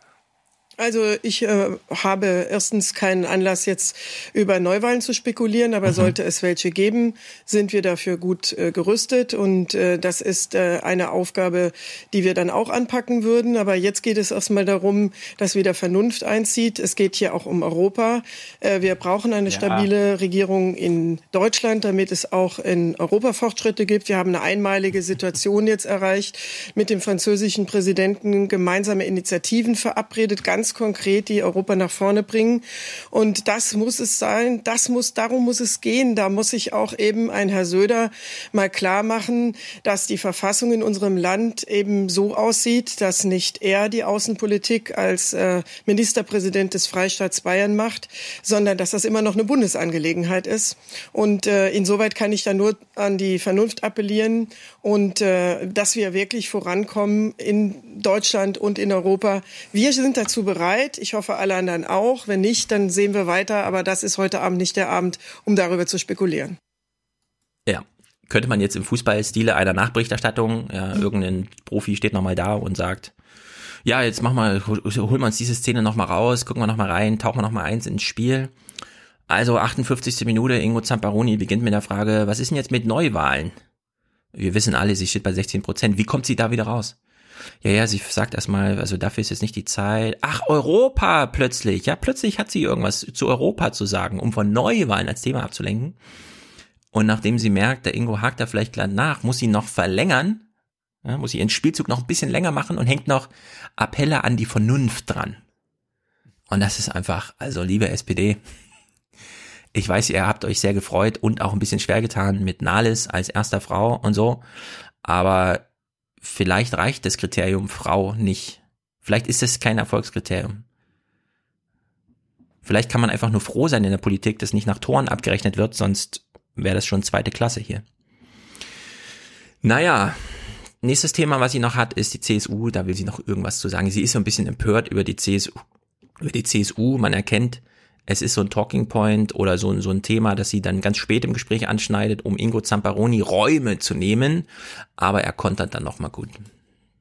Also ich äh, habe erstens keinen Anlass jetzt über Neuwahlen zu spekulieren, aber mhm. sollte es welche geben, sind wir dafür gut äh, gerüstet und äh, das ist äh, eine Aufgabe, die wir dann auch anpacken würden. Aber jetzt geht es erstmal darum, dass wieder Vernunft einzieht. Es geht hier auch um Europa. Äh, wir brauchen eine ja. stabile Regierung in Deutschland, damit es auch in Europa Fortschritte gibt. Wir haben eine einmalige Situation jetzt erreicht mit dem französischen Präsidenten gemeinsame Initiativen verabredet, ganz ganz konkret, die Europa nach vorne bringen. Und das muss es sein, das muss, darum muss es gehen. Da muss sich auch eben ein Herr Söder mal klar machen, dass die Verfassung in unserem Land eben so aussieht, dass nicht er die Außenpolitik als äh, Ministerpräsident des Freistaats Bayern macht, sondern dass das immer noch eine Bundesangelegenheit ist. Und äh, insoweit kann ich da nur an die Vernunft appellieren und äh, dass wir wirklich vorankommen in Deutschland und in Europa. Wir sind dazu bereit. Ich hoffe, alle anderen auch. Wenn nicht, dann sehen wir weiter. Aber das ist heute Abend nicht der Abend, um darüber zu spekulieren. Ja, könnte man jetzt im Fußballstile einer Nachberichterstattung, ja, irgendein Profi steht nochmal da und sagt, ja, jetzt mach mal, holen wir uns diese Szene nochmal raus, gucken wir nochmal rein, tauchen wir nochmal eins ins Spiel. Also 58. Minute, Ingo Zamparoni beginnt mit der Frage, was ist denn jetzt mit Neuwahlen? Wir wissen alle, sie steht bei 16 Prozent. Wie kommt sie da wieder raus? Ja, ja, sie sagt erstmal, also dafür ist jetzt nicht die Zeit. Ach, Europa plötzlich. Ja, plötzlich hat sie irgendwas zu Europa zu sagen, um von Neuwahlen als Thema abzulenken. Und nachdem sie merkt, der Ingo hakt da vielleicht gleich nach, muss sie noch verlängern, ja, muss sie ihren Spielzug noch ein bisschen länger machen und hängt noch Appelle an die Vernunft dran. Und das ist einfach, also liebe SPD, ich weiß, ihr habt euch sehr gefreut und auch ein bisschen schwer getan mit Nahles als erster Frau und so, aber vielleicht reicht das Kriterium Frau nicht. Vielleicht ist es kein Erfolgskriterium. Vielleicht kann man einfach nur froh sein in der Politik, dass nicht nach Toren abgerechnet wird, sonst wäre das schon zweite Klasse hier. Naja, nächstes Thema, was sie noch hat, ist die CSU. Da will sie noch irgendwas zu sagen. Sie ist so ein bisschen empört über die CSU. Über die CSU. Man erkennt, es ist so ein Talking Point oder so, so ein Thema, das sie dann ganz spät im Gespräch anschneidet, um Ingo Zamparoni Räume zu nehmen. Aber er kontert dann nochmal gut.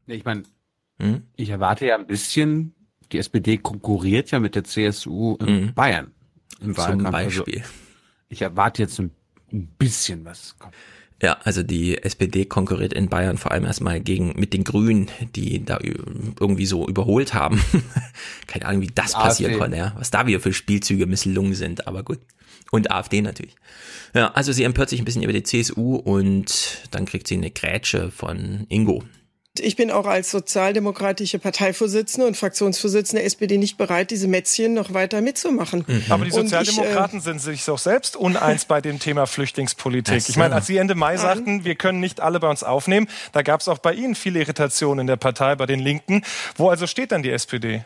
Ich meine, hm? ich erwarte ja ein bisschen, die SPD konkurriert ja mit der CSU in Mhm. Bayern. Im Zum Wahlkampf. Beispiel. Also, ich erwarte jetzt ein, ein bisschen was. Ja, also die SPD konkurriert in Bayern vor allem erstmal gegen mit den Grünen, die da irgendwie so überholt haben. Keine Ahnung, wie das AfD. passieren konnte, ja. Was da wieder für Spielzüge misslungen sind, aber gut. Und AfD natürlich. Ja, also sie empört sich ein bisschen über die CSU und dann kriegt sie eine Grätsche von Ingo. Ich bin auch als sozialdemokratische Parteivorsitzende und Fraktionsvorsitzende der SPD nicht bereit, diese Mätzchen noch weiter mitzumachen. Aber die Und ich, äh, Sozialdemokraten sind sich doch selbst uneins bei dem Thema Flüchtlingspolitik. So. Ich meine, als Sie Ende Mai sagten, wir können nicht alle bei uns aufnehmen, da gab es auch bei Ihnen viele Irritationen in der Partei, bei den Linken. Wo also steht dann die SPD?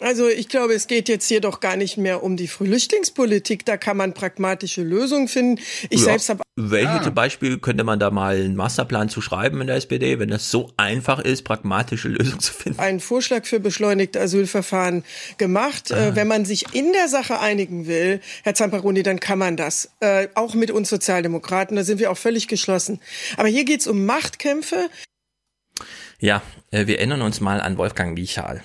Also ich glaube, es geht jetzt hier doch gar nicht mehr um die Flüchtlingspolitik. Da kann man pragmatische Lösungen finden. Ich Ja. selbst habe Welche zum Beispiel könnte man da mal einen Masterplan zu schreiben in der SPD, wenn das so einfach ist, pragmatische Lösungen zu finden? einen Vorschlag für beschleunigte Asylverfahren gemacht. Äh, wenn man sich in der Sache einigen will, Herr Zamparoni, dann kann man das. Äh, auch mit uns Sozialdemokraten, da sind wir auch völlig geschlossen. Aber hier geht's um Machtkämpfe. Ja, äh, wir erinnern uns mal an Wolfgang Michal.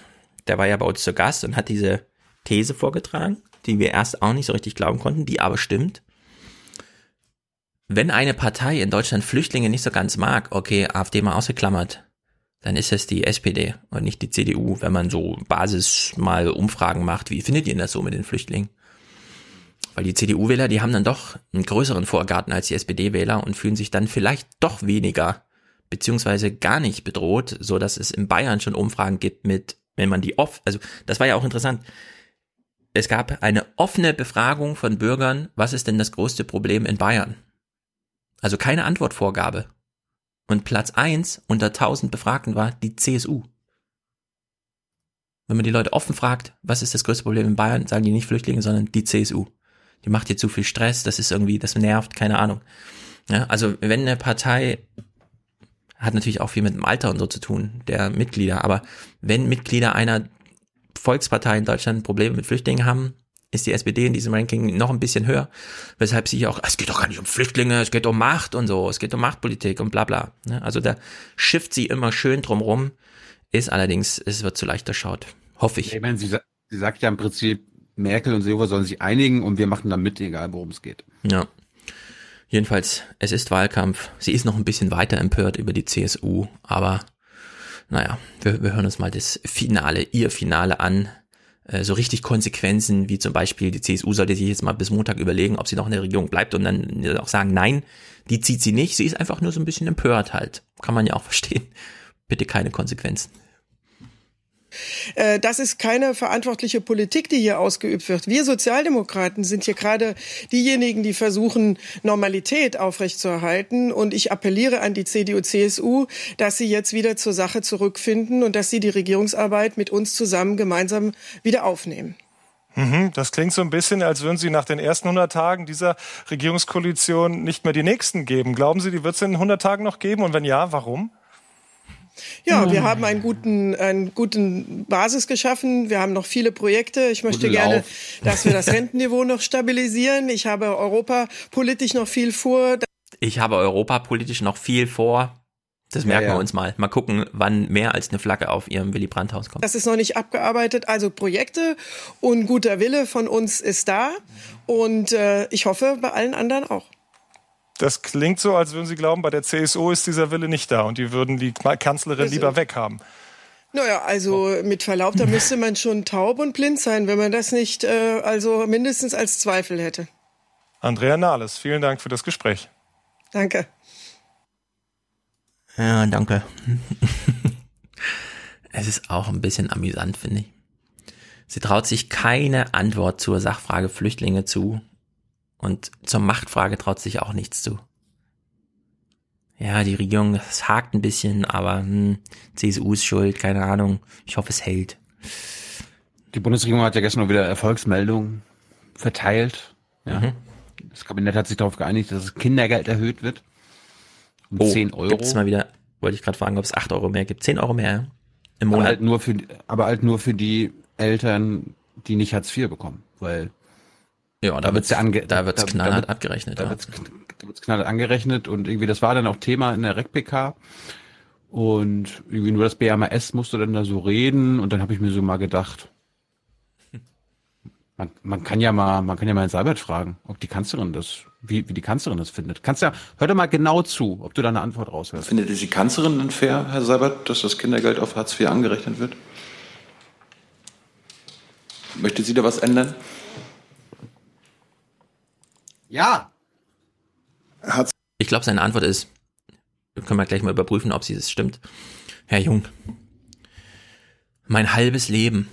Der war ja bei uns zu Gast und hat diese These vorgetragen, die wir erst auch nicht so richtig glauben konnten, die aber stimmt. Wenn eine Partei in Deutschland Flüchtlinge nicht so ganz mag, okay, AfD mal ausgeklammert, dann ist es die SPD und nicht die CDU, wenn man so Basis mal Umfragen macht. Wie findet ihr das so mit den Flüchtlingen? Weil die CDU-Wähler, die haben dann doch einen größeren Vorgarten als die SPD-Wähler und fühlen sich dann vielleicht doch weniger beziehungsweise gar nicht bedroht, so dass es in Bayern schon Umfragen gibt mit, wenn man die off, also das war ja auch interessant. Es gab eine offene Befragung von Bürgern, was ist denn das größte Problem in Bayern? Also keine Antwortvorgabe. Und Platz eins unter 1000 Befragten war die CSU. Wenn man die Leute offen fragt, was ist das größte Problem in Bayern, sagen die nicht Flüchtlinge, sondern die CSU. Die macht hier zu viel Stress, das ist irgendwie, das nervt, keine Ahnung. Ja, also wenn eine Partei hat natürlich auch viel mit dem Alter und so zu tun, der Mitglieder, aber wenn Mitglieder einer Volkspartei in Deutschland Probleme mit Flüchtlingen haben, ist die SPD in diesem Ranking noch ein bisschen höher, weshalb sie auch, es geht doch gar nicht um Flüchtlinge, es geht um Macht und so, es geht um Machtpolitik und bla bla. Ne? Also da schifft sie immer schön drumrum, ist allerdings, es wird zu leicht durchschaut. Hoffe ich. Ich meine, sie, sie sagt ja im Prinzip, Merkel und Seehofer sollen sich einigen und wir machen da mit, egal worum es geht. Ja. Jedenfalls, es ist Wahlkampf. Sie ist noch ein bisschen weiter empört über die CSU, aber naja, wir, wir hören uns mal das Finale, ihr Finale an. Äh, So richtig Konsequenzen, wie zum Beispiel die CSU sollte sich jetzt mal bis Montag überlegen, ob sie noch in der Regierung bleibt und dann auch sagen, nein, die zieht sie nicht. Sie ist einfach nur so ein bisschen empört halt. Kann man ja auch verstehen. Bitte keine Konsequenzen. Äh, Das ist keine verantwortliche Politik, die hier ausgeübt wird. Wir Sozialdemokraten sind hier gerade diejenigen, die versuchen, Normalität aufrechtzuerhalten. Und ich appelliere an die CDU, CSU, dass sie jetzt wieder zur Sache zurückfinden und dass sie die Regierungsarbeit mit uns zusammen gemeinsam wieder aufnehmen. Mhm, das klingt so ein bisschen, als würden Sie nach den ersten 100 Tagen dieser Regierungskoalition nicht mehr die nächsten geben. Glauben Sie, die wird es in 100 Tagen noch geben? Und wenn ja, warum? Ja, wir haben einen guten, einen guten Basis geschaffen. Wir haben noch viele Projekte. Ich möchte gerne, Lauf. dass wir das Rentenniveau noch stabilisieren. Ich habe europapolitisch noch viel vor. Ich habe europapolitisch noch viel vor. Das Ja, merken ja. wir uns mal. Mal gucken, wann mehr als eine Flagge auf ihrem Willy Brandt-Haus kommt. Das ist noch nicht abgearbeitet. Also Projekte und guter Wille von uns ist da. Und äh, ich hoffe, bei allen anderen auch. Das klingt so, als würden Sie glauben, bei der CSU ist dieser Wille nicht da und die würden die Kanzlerin lieber weghaben. Naja, also mit Verlaub, da müsste man schon taub und blind sein, wenn man das nicht äh, also mindestens als Zweifel hätte. Andrea Nahles, vielen Dank für das Gespräch. Danke. Ja, danke. es ist auch ein bisschen amüsant, finde ich. Sie traut sich keine Antwort zur Sachfrage Flüchtlinge zu und zur Machtfrage traut sich auch nichts zu. Ja, die Regierung, es hakt ein bisschen, aber hm, CSU ist schuld, keine Ahnung. Ich hoffe, es hält. Die Bundesregierung hat ja gestern noch wieder Erfolgsmeldungen verteilt. Ja. Mhm. Das Kabinett hat sich darauf geeinigt, dass das Kindergeld erhöht wird. Um Oh, 10 Euro. Gibt's mal wieder, wollte ich gerade fragen, ob es 8 Euro mehr gibt. 10 Euro mehr im aber Monat. halt nur für, aber halt nur für die Eltern, die nicht Hartz IV bekommen, weil ja, da wird's- ja ange da wird's knallhart wird- abgerechnet, Da ja. wird's, da wird's knallhart angerechnet und irgendwie das war dann auch Thema in der RecPK und irgendwie nur das BMAS musste dann da so reden und dann habe ich mir so mal gedacht, man, man kann ja mal, man kann ja mal in Seibert fragen, ob die Kanzlerin das, wie, wie die Kanzlerin das findet. Kannst ja, hör doch mal genau zu, ob du da eine Antwort raushörst. Findet ihr die Kanzlerin denn fair, Herr Seibert, dass das Kindergeld auf Hartz IV angerechnet wird? Möchte sie da was ändern? Ja. Ich glaube, seine Antwort ist, können wir gleich mal überprüfen, ob sie das stimmt. Herr Jung, mein halbes Leben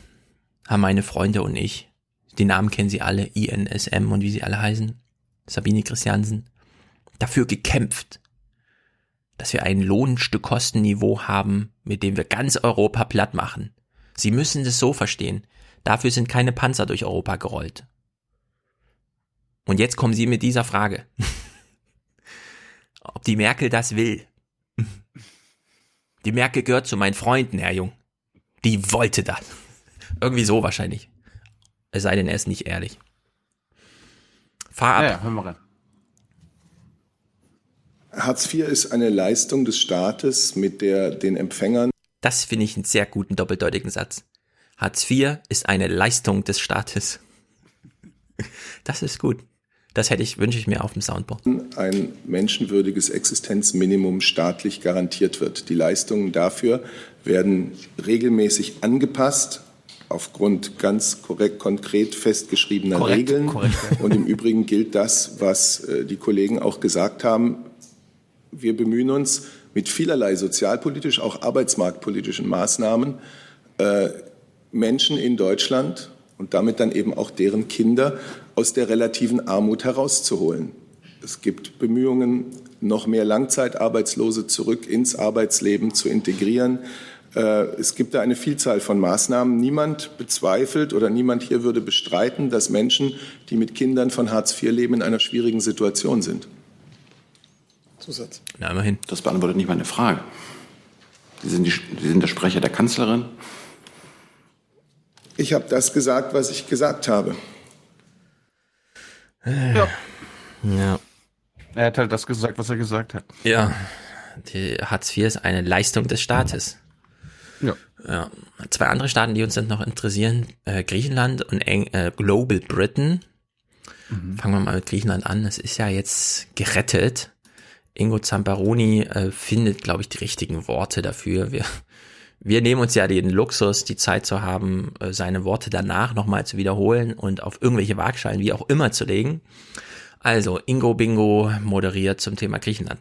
haben meine Freunde und ich, die Namen kennen Sie alle, INSM und wie sie alle heißen, Sabine Christiansen, dafür gekämpft, dass wir ein Lohnstück-Kostenniveau haben, mit dem wir ganz Europa platt machen. Sie müssen das so verstehen. Dafür sind keine Panzer durch Europa gerollt. Und jetzt kommen Sie mit dieser Frage. Ob die Merkel das will. Die Merkel gehört zu meinen Freunden, Herr Jung. Die wollte das. Irgendwie so wahrscheinlich. Es sei denn, er ist nicht ehrlich. Fahr ab. Ja, ja, hören wir rein. Hartz IV ist eine Leistung des Staates, mit der den Empfängern Das finde ich einen sehr guten doppeldeutigen Satz. Hartz IV ist eine Leistung des Staates. Das ist gut. Das hätte ich, wünsche ich mir auf dem Soundboard. ein menschenwürdiges Existenzminimum staatlich garantiert wird. Die Leistungen dafür werden regelmäßig angepasst aufgrund ganz korrekt, konkret festgeschriebener Korrekt, Regeln. korrekt, Und im Übrigen gilt das, was äh, die Kollegen auch gesagt haben. Wir bemühen uns mit vielerlei sozialpolitisch, auch arbeitsmarktpolitischen Maßnahmen, äh, Menschen in Deutschland und damit dann eben auch deren Kinder aus der relativen Armut herauszuholen. Es gibt Bemühungen, noch mehr Langzeitarbeitslose zurück ins Arbeitsleben zu integrieren. Äh, Es gibt da eine Vielzahl von Maßnahmen. Niemand bezweifelt oder niemand hier würde bestreiten, dass Menschen, die mit Kindern von Hartz IV leben, in einer schwierigen Situation sind. Zusatz. Na, immerhin. Das beantwortet nicht meine Frage. Sie sind, die, Sie sind der Sprecher der Kanzlerin. Ich habe das gesagt, was ich gesagt habe. Ja. Ja. Er hat halt das gesagt, was er gesagt hat. Ja. Die Hartz IV ist eine Leistung des Staates. Ja. ja. Zwei andere Staaten, die uns dann noch interessieren, äh, Griechenland und Eng äh, Global Britain. Fangen wir mal mit Griechenland an. Es ist ja jetzt gerettet. Ingo Zamparoni äh, findet, glaube ich, die richtigen Worte dafür. Wir, wir nehmen uns ja den Luxus, die Zeit zu haben, äh, seine Worte danach nochmal zu wiederholen und auf irgendwelche Waagschalen, wie auch immer, zu legen. Also, Ingo Bingo moderiert zum Thema Griechenland.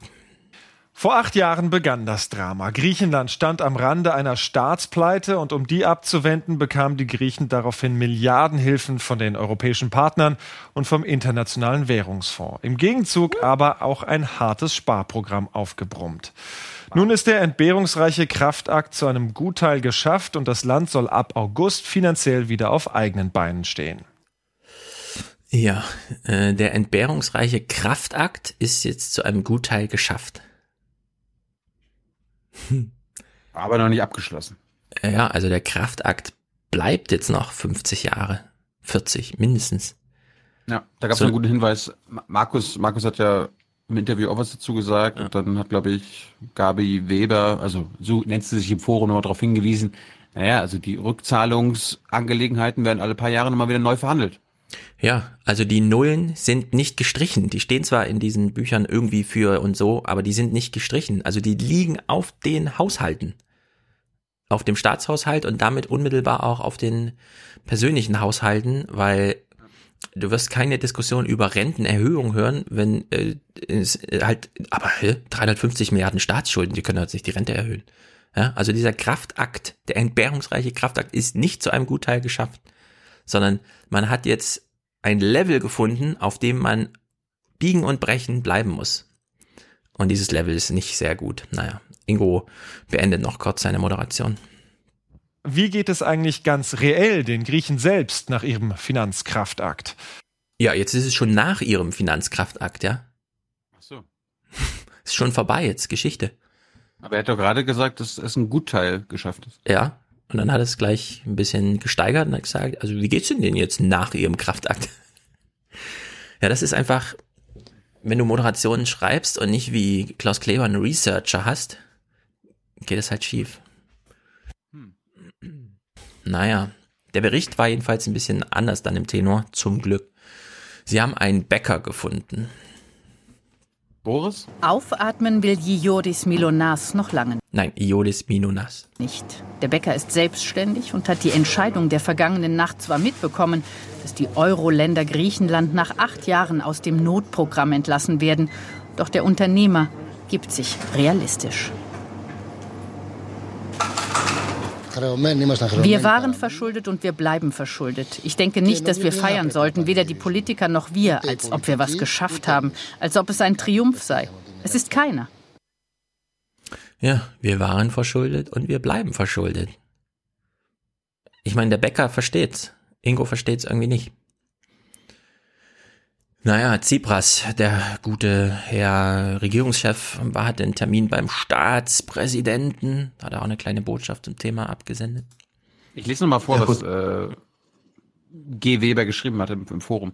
Vor acht Jahren begann das Drama. Griechenland stand am Rande einer Staatspleite und um die abzuwenden, bekamen die Griechen daraufhin Milliardenhilfen von den europäischen Partnern und vom Internationalen Währungsfonds. Im Gegenzug aber auch ein hartes Sparprogramm aufgebrummt. Nun ist der entbehrungsreiche Kraftakt zu einem Gutteil geschafft und das Land soll ab August finanziell wieder auf eigenen Beinen stehen. Ja, äh, der entbehrungsreiche Kraftakt ist jetzt zu einem Gutteil geschafft. Hm. Aber noch nicht abgeschlossen. Ja, also der Kraftakt bleibt jetzt noch 50 Jahre, 40 mindestens. Ja, da gab es So- einen guten Hinweis. Ma- Markus, Markus hat ja im Interview auch was dazu gesagt. Und dann hat, glaube ich, Gabi Weber, also so nennt sie sich im Forum nochmal darauf hingewiesen, naja, also die Rückzahlungsangelegenheiten werden alle paar Jahre nochmal wieder neu verhandelt. Ja, also die Nullen sind nicht gestrichen. Die stehen zwar in diesen Büchern irgendwie für und so, aber die sind nicht gestrichen. Also die liegen auf den Haushalten. Auf dem Staatshaushalt und damit unmittelbar auch auf den persönlichen Haushalten, weil du wirst keine Diskussion über Rentenerhöhung hören, wenn äh, es äh, halt, aber hä, 350 Milliarden Staatsschulden, die können halt nicht die Rente erhöhen. Ja, also dieser Kraftakt, der entbehrungsreiche Kraftakt ist nicht zu einem Gutteil geschafft, sondern man hat jetzt ein Level gefunden, auf dem man biegen und brechen bleiben muss. Und dieses Level ist nicht sehr gut. Naja, Ingo beendet noch kurz seine Moderation. Wie geht es eigentlich ganz reell den Griechen selbst nach ihrem Finanzkraftakt? Ja, jetzt ist es schon nach ihrem Finanzkraftakt, ja? Ach so. Ist schon vorbei jetzt, Geschichte. Aber er hat doch gerade gesagt, dass es ein Gutteil geschafft ist. Ja. Und dann hat es gleich ein bisschen gesteigert und hat gesagt, also wie geht's denn denn jetzt nach ihrem Kraftakt? Ja, das ist einfach, wenn du Moderationen schreibst und nicht wie Klaus Kleber einen Researcher hast, geht es halt schief. Naja, der Bericht war jedenfalls ein bisschen anders dann im Tenor, zum Glück. Sie haben einen Bäcker gefunden. Boris? Aufatmen will Jioris Milonas noch lange Nein, Iodis Minonas. nicht. Der Bäcker ist selbstständig und hat die Entscheidung der vergangenen Nacht zwar mitbekommen, dass die Euro-Länder Griechenland nach acht Jahren aus dem Notprogramm entlassen werden, doch der Unternehmer gibt sich realistisch. Wir waren verschuldet und wir bleiben verschuldet. Ich denke nicht, dass wir feiern sollten, weder die Politiker noch wir, als ob wir was geschafft haben, als ob es ein Triumph sei. Es ist keiner. Ja, wir waren verschuldet und wir bleiben verschuldet. Ich meine, der Bäcker versteht's. Ingo versteht's irgendwie nicht. Naja, Tsipras, der gute Herr Regierungschef, war, hatte einen Termin beim Staatspräsidenten, hat er auch eine kleine Botschaft zum Thema abgesendet. Ich lese noch mal vor, Ja, was äh, G. Weber geschrieben hat im, im Forum.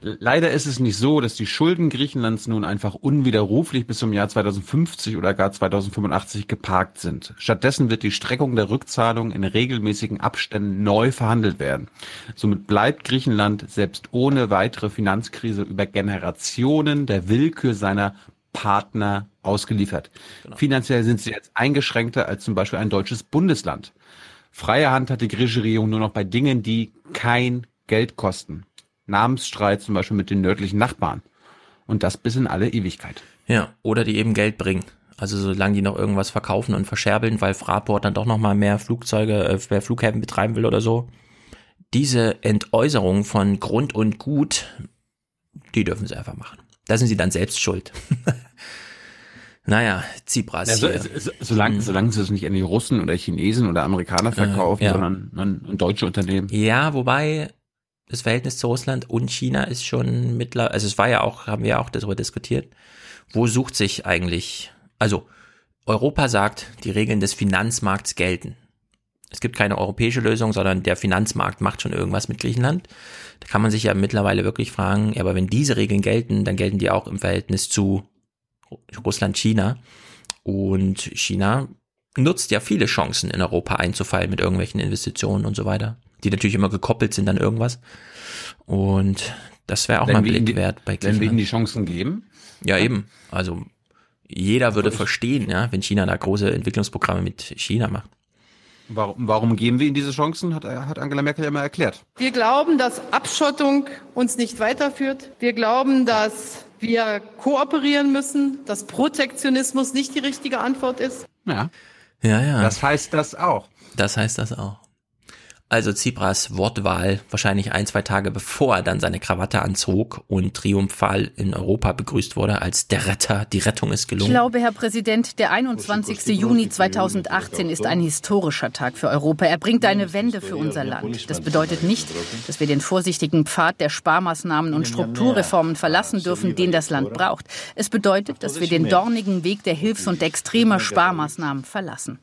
Leider ist es nicht so, dass die Schulden Griechenlands nun einfach unwiderruflich bis zum Jahr 2050 oder gar 2085 geparkt sind. Stattdessen wird die Streckung der Rückzahlung in regelmäßigen Abständen neu verhandelt werden. Somit bleibt Griechenland selbst ohne weitere Finanzkrise über Generationen der Willkür seiner Partner ausgeliefert. Finanziell sind sie jetzt eingeschränkter als zum Beispiel ein deutsches Bundesland. Freie Hand hat die griechische Regierung nur noch bei Dingen, die kein Geld kosten. Namensstreit zum Beispiel mit den nördlichen Nachbarn. Und das bis in alle Ewigkeit. Ja, oder die eben Geld bringen. Also solange die noch irgendwas verkaufen und verscherbeln, weil Fraport dann doch noch mal mehr Flugzeuge, äh, mehr Flughäfen betreiben will oder so. Diese Entäußerung von Grund und Gut, die dürfen sie einfach machen. Da sind sie dann selbst schuld. naja, Tsipras Ja, so, so, solange, solange sie es nicht an die Russen oder Chinesen oder Amerikaner verkaufen, Äh, ja. sondern an, an deutsche Unternehmen. Ja, wobei das Verhältnis zu Russland und China ist schon mittlerweile, also es war ja auch, haben wir ja auch darüber diskutiert, wo sucht sich eigentlich, also Europa sagt, die Regeln des Finanzmarkts gelten. Es gibt keine europäische Lösung, sondern der Finanzmarkt macht schon irgendwas mit Griechenland. Da kann man sich ja mittlerweile wirklich fragen, ja, aber wenn diese Regeln gelten, dann gelten die auch im Verhältnis zu Russland, China. Und China nutzt ja viele Chancen, in Europa einzufallen mit irgendwelchen Investitionen und so weiter, die natürlich immer gekoppelt sind an irgendwas. Und das wäre auch Wenn mal Blick die- wert bei Wenn wir ihnen Griechenland. die Chancen geben. Ja, eben. Also jeder würde verstehen, ja, wenn China da große Entwicklungsprogramme mit China macht. Warum, warum geben wir ihnen diese Chancen, hat, hat Angela Merkel ja mal erklärt. Wir glauben, dass Abschottung uns nicht weiterführt. Wir glauben, dass wir kooperieren müssen, dass Protektionismus nicht die richtige Antwort ist. Ja. Ja, ja. Das heißt das auch. Das heißt das auch. Also Tsipras Wortwahl wahrscheinlich ein, zwei Tage bevor er dann seine Krawatte anzog und triumphal in Europa begrüßt wurde als der Retter. Die Rettung ist Ich gelungen. glaube, Herr Präsident, der 21. Juni 2018 ist ein historischer Tag für Europa. Er bringt eine Wende für unser Land. Das bedeutet nicht, dass wir den vorsichtigen Pfad der Sparmaßnahmen und Strukturreformen verlassen dürfen, den das Land braucht. Es bedeutet, dass wir den dornigen Weg der Hilfs- und extremer Sparmaßnahmen verlassen.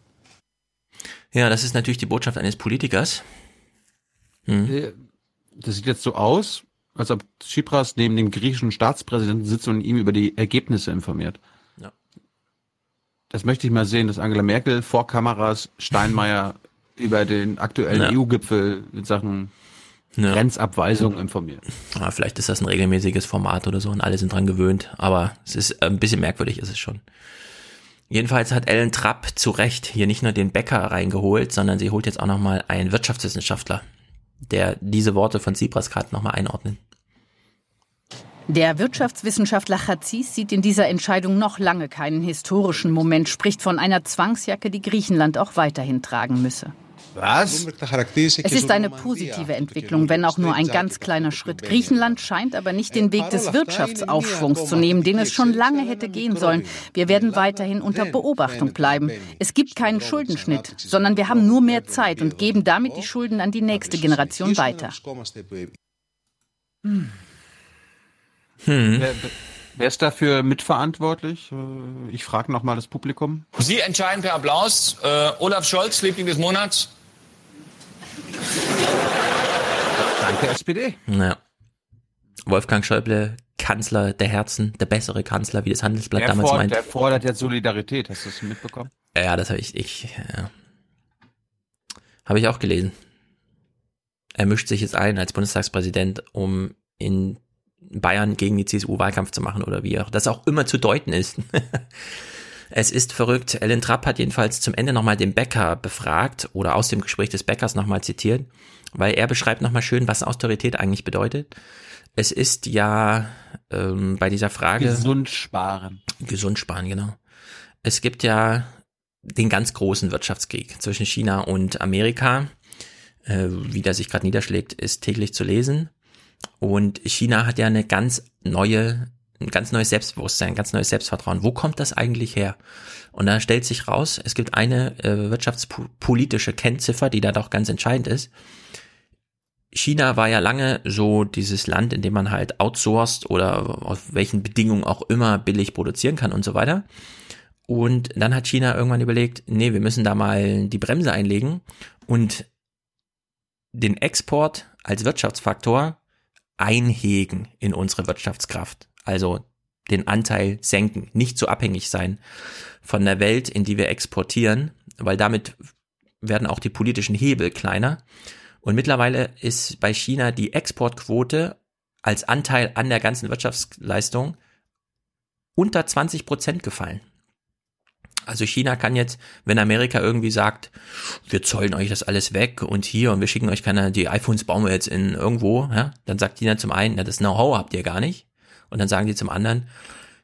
Ja, das ist natürlich die Botschaft eines Politikers. Hm. Das sieht jetzt so aus, als ob Tsipras neben dem griechischen Staatspräsidenten sitzt und ihm über die Ergebnisse informiert. Ja. Das möchte ich mal sehen, dass Angela Merkel vor Kameras Steinmeier über den aktuellen Ja. EU-Gipfel in Sachen Grenzabweisung informiert. Ja, vielleicht ist das ein regelmäßiges Format oder so und alle sind dran gewöhnt, aber es ist äh, ein bisschen merkwürdig, ist es schon. Jedenfalls hat Ellen Trapp zu Recht hier nicht nur den Bäcker reingeholt, sondern sie holt jetzt auch nochmal einen Wirtschaftswissenschaftler, der diese Worte von Tsipras gerade nochmal einordnet. Der Wirtschaftswissenschaftler Chatzis sieht in dieser Entscheidung noch lange keinen historischen Moment, spricht von einer Zwangsjacke, die Griechenland auch weiterhin tragen müsse. Was? Es ist eine positive Entwicklung, wenn auch nur ein ganz kleiner Schritt. Griechenland scheint aber nicht den Weg des Wirtschaftsaufschwungs zu nehmen, den es schon lange hätte gehen sollen. Wir werden weiterhin unter Beobachtung bleiben. Es gibt keinen Schuldenschnitt, sondern wir haben nur mehr Zeit und geben damit die Schulden an die nächste Generation weiter. Hm. Wer, wer ist dafür mitverantwortlich? Ich frage nochmal das Publikum. Sie entscheiden per Applaus. Äh, Olaf Scholz, Liebling des Monats. Danke, SPD. Naja. Wolfgang Schäuble, Kanzler der Herzen, der bessere Kanzler, wie das Handelsblatt Der, damals fordert, meint. der fordert jetzt Solidarität. Hast du das mitbekommen? Ja, das habe ich, ich, ja. Habe ich auch gelesen. Er mischt sich jetzt ein als Bundestagspräsident, um in Bayern gegen die CSU Wahlkampf zu machen oder wie auch das auch immer zu deuten ist. es ist verrückt. Ellen Trapp hat jedenfalls zum Ende nochmal den Bäcker befragt oder aus dem Gespräch des Bäckers nochmal zitiert, weil er beschreibt nochmal schön, was Austerität eigentlich bedeutet. Es ist ja ähm, bei dieser Frage. Gesund sparen. Gesund sparen, genau. Es gibt ja den ganz großen Wirtschaftskrieg zwischen China und Amerika. Äh, wie der sich gerade niederschlägt, ist täglich zu lesen. Und China hat ja eine ganz neue, ein ganz neues Selbstbewusstsein, ein ganz neues Selbstvertrauen. Wo kommt das eigentlich her? Und da stellt sich raus, es gibt eine äh, wirtschaftspolitische Kennziffer, die da doch ganz entscheidend ist. China war ja lange so dieses Land, in dem man halt outsourced oder auf welchen Bedingungen auch immer billig produzieren kann und so weiter. Und dann hat China irgendwann überlegt, nee, wir müssen da mal die Bremse einlegen und den Export als Wirtschaftsfaktor einhegen in unsere Wirtschaftskraft. Also den Anteil senken, nicht so abhängig sein von der Welt, in die wir exportieren, weil damit werden auch die politischen Hebel kleiner. Und mittlerweile ist bei China die Exportquote als Anteil an der ganzen Wirtschaftsleistung unter 20 Prozent gefallen. Also China kann jetzt, wenn Amerika irgendwie sagt, wir zollen euch das alles weg und hier und wir schicken euch keine, die iPhones bauen wir jetzt in irgendwo, ja, dann sagt China zum einen, ja, das Know-how habt ihr gar nicht. Und dann sagen die zum anderen,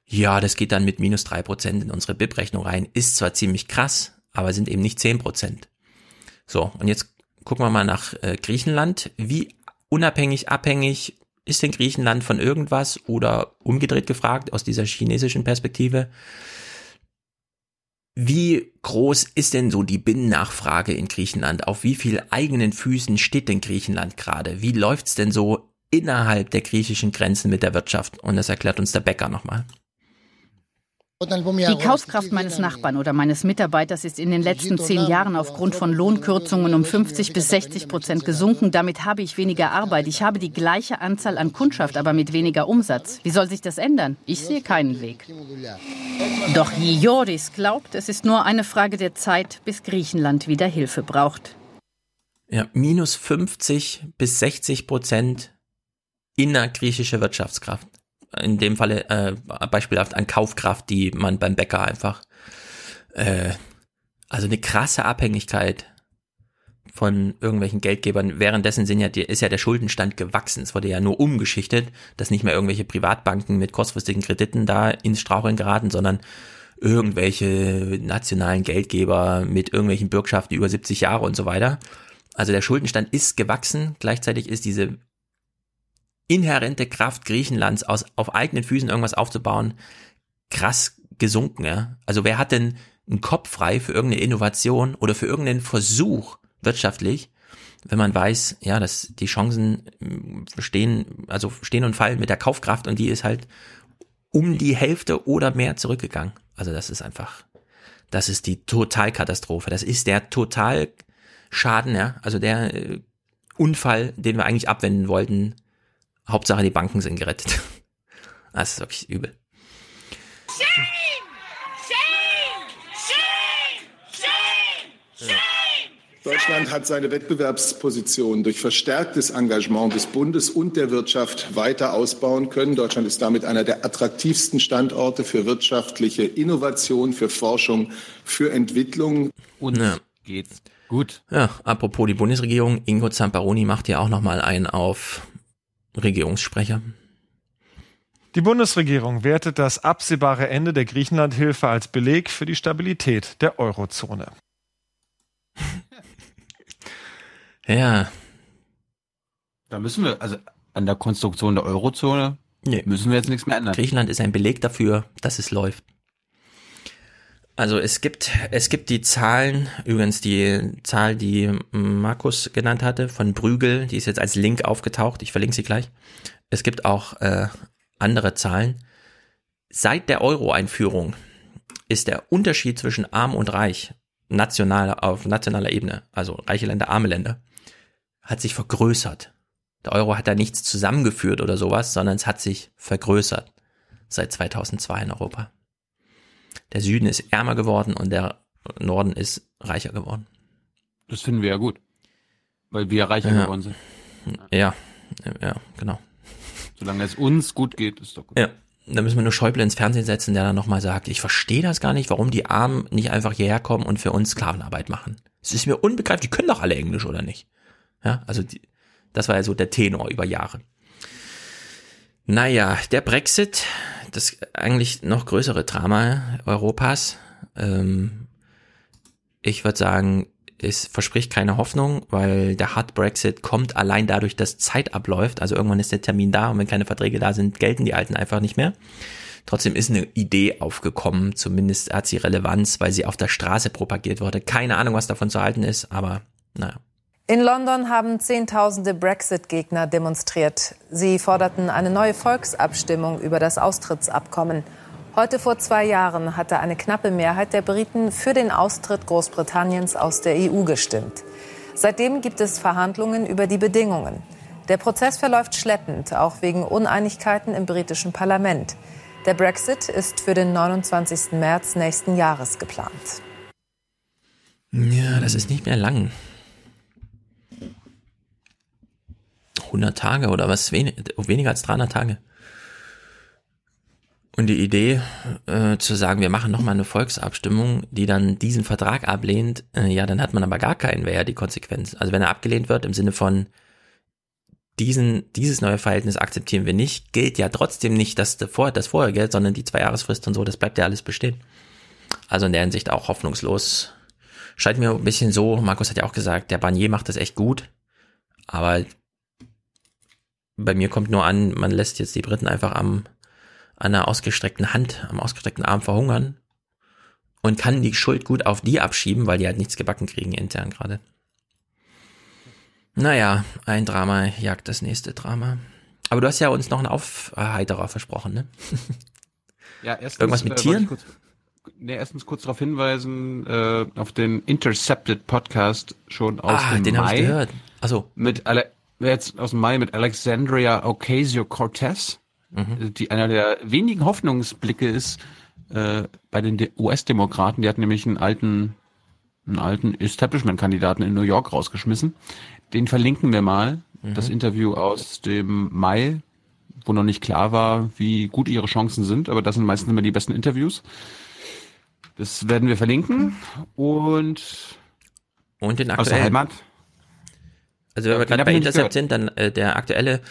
ja, das geht dann mit minus drei Prozent in unsere BIP-Rechnung rein. Ist zwar ziemlich krass, aber sind eben nicht zehn Prozent. So, und jetzt gucken wir mal nach äh, Griechenland. Wie unabhängig, abhängig ist denn Griechenland von irgendwas oder umgedreht gefragt aus dieser chinesischen Perspektive? Wie groß ist denn so die Binnennachfrage in Griechenland? Auf wie viel eigenen Füßen steht denn Griechenland gerade? Wie läuft's denn so innerhalb der griechischen Grenzen mit der Wirtschaft? Und das erklärt uns der Bäcker nochmal. Die Kaufkraft meines Nachbarn oder meines Mitarbeiters ist in den letzten zehn Jahren aufgrund von Lohnkürzungen um 50 bis 60 Prozent gesunken. Damit habe ich weniger Arbeit. Ich habe die gleiche Anzahl an Kundschaft, aber mit weniger Umsatz. Wie soll sich das ändern? Ich sehe keinen Weg. Doch Joris glaubt, es ist nur eine Frage der Zeit, bis Griechenland wieder Hilfe braucht. Ja, minus 50 bis 60 Prozent innergriechische Wirtschaftskraft in dem Falle äh, beispielhaft an Kaufkraft, die man beim Bäcker einfach, äh, also eine krasse Abhängigkeit von irgendwelchen Geldgebern. Währenddessen sind ja, ist ja der Schuldenstand gewachsen. Es wurde ja nur umgeschichtet, dass nicht mehr irgendwelche Privatbanken mit kurzfristigen Krediten da ins Straucheln geraten, sondern irgendwelche nationalen Geldgeber mit irgendwelchen Bürgschaften über 70 Jahre und so weiter. Also der Schuldenstand ist gewachsen. Gleichzeitig ist diese inhärente Kraft Griechenlands aus, auf eigenen Füßen irgendwas aufzubauen, krass gesunken. Ja? Also wer hat denn einen Kopf frei für irgendeine Innovation oder für irgendeinen Versuch wirtschaftlich, wenn man weiß, ja, dass die Chancen stehen, also stehen und fallen mit der Kaufkraft und die ist halt um die Hälfte oder mehr zurückgegangen. Also das ist einfach Das ist die Totalkatastrophe. Das ist der Totalschaden, ja. Also der äh, Unfall, den wir eigentlich abwenden wollten. Hauptsache die Banken sind gerettet. Das ist wirklich übel. Deutschland hat seine Wettbewerbsposition durch verstärktes Engagement des Bundes und der Wirtschaft weiter ausbauen können. Deutschland ist damit einer der attraktivsten Standorte für wirtschaftliche Innovation, für Forschung, für Entwicklung. Und ja. geht's gut. Ja, apropos die Bundesregierung, Ingo Zamparoni macht ja auch nochmal einen auf Regierungssprecher. Die Bundesregierung wertet das absehbare Ende der Griechenlandhilfe als Beleg für die Stabilität der Eurozone. Ja. Da müssen wir, also an der Konstruktion der Eurozone nee. müssen wir jetzt nichts mehr ändern. Griechenland ist ein Beleg dafür, dass es läuft. Also es gibt, es gibt die Zahlen, übrigens die Zahl, die Markus genannt hatte, von Brügel, die ist jetzt als Link aufgetaucht, ich verlinke sie gleich. Es gibt auch äh, andere Zahlen. Seit der Euro-Einführung ist der Unterschied zwischen arm und reich national, auf nationaler Ebene, also reiche Länder, arme Länder, hat sich vergrößert. Der Euro hat da nichts zusammengeführt oder sowas, sondern es hat sich vergrößert seit 2002 in Europa. Der Süden ist ärmer geworden und der Norden ist reicher geworden. Das finden wir ja gut, weil wir reicher ja. geworden sind. Ja, ja, genau. Solange es uns gut geht, ist doch gut. Ja, da müssen wir nur Schäuble ins Fernsehen setzen, der dann nochmal sagt, ich verstehe das gar nicht, warum die Armen nicht einfach hierher kommen und für uns Sklavenarbeit machen. Es ist mir unbegreiflich, die können doch alle Englisch, oder nicht? Ja, also die, das war ja so der Tenor über Jahre. Naja, der Brexit, das eigentlich noch größere Drama Europas. Ähm, ich würde sagen, es verspricht keine Hoffnung, weil der Hard Brexit kommt allein dadurch, dass Zeit abläuft. Also irgendwann ist der Termin da und wenn keine Verträge da sind, gelten die alten einfach nicht mehr. Trotzdem ist eine Idee aufgekommen, zumindest hat sie Relevanz, weil sie auf der Straße propagiert wurde. Keine Ahnung, was davon zu halten ist, aber naja. In London haben Zehntausende Brexit-Gegner demonstriert. Sie forderten eine neue Volksabstimmung über das Austrittsabkommen. Heute vor zwei Jahren hatte eine knappe Mehrheit der Briten für den Austritt Großbritanniens aus der EU gestimmt. Seitdem gibt es Verhandlungen über die Bedingungen. Der Prozess verläuft schleppend, auch wegen Uneinigkeiten im britischen Parlament. Der Brexit ist für den 29. März nächsten Jahres geplant. Ja, das ist nicht mehr lang. 100 Tage oder was, weniger als 300 Tage. Und die Idee, äh, zu sagen, wir machen nochmal eine Volksabstimmung, die dann diesen Vertrag ablehnt, äh, ja, dann hat man aber gar keinen, wäre ja die Konsequenz. Also wenn er abgelehnt wird im Sinne von, diesen, dieses neue Verhältnis akzeptieren wir nicht, gilt ja trotzdem nicht das, davor, das vorher sondern die zwei Jahresfrist und so, das bleibt ja alles bestehen. Also in der Hinsicht auch hoffnungslos. Scheint mir ein bisschen so, Markus hat ja auch gesagt, der Barnier macht das echt gut, aber bei mir kommt nur an, man lässt jetzt die Briten einfach am, an einer ausgestreckten Hand, am ausgestreckten Arm verhungern und kann die Schuld gut auf die abschieben, weil die halt nichts gebacken kriegen intern gerade. Naja, ein Drama jagt das nächste Drama. Aber du hast ja uns noch einen Aufheiterer versprochen, ne? Ja, erstens, Irgendwas mit Tieren? Äh, kurz, nee, erstens kurz darauf hinweisen, äh, auf den Intercepted Podcast schon aus ah, dem den habe ich gehört. Also Mit Ale jetzt aus dem Mai mit Alexandria Ocasio-Cortez, Mhm. die einer der wenigen Hoffnungsblicke ist äh, bei den De- US-Demokraten. Die hat nämlich einen alten, einen alten Establishment-Kandidaten in New York rausgeschmissen. Den verlinken wir mal. Mhm. Das Interview aus dem Mai, wo noch nicht klar war, wie gut ihre Chancen sind, aber das sind meistens immer die besten Interviews. Das werden wir verlinken und und den aus der aktuellen. Heimat. Also wenn wir Den gerade bei Intercept sind, dann äh, der aktuelle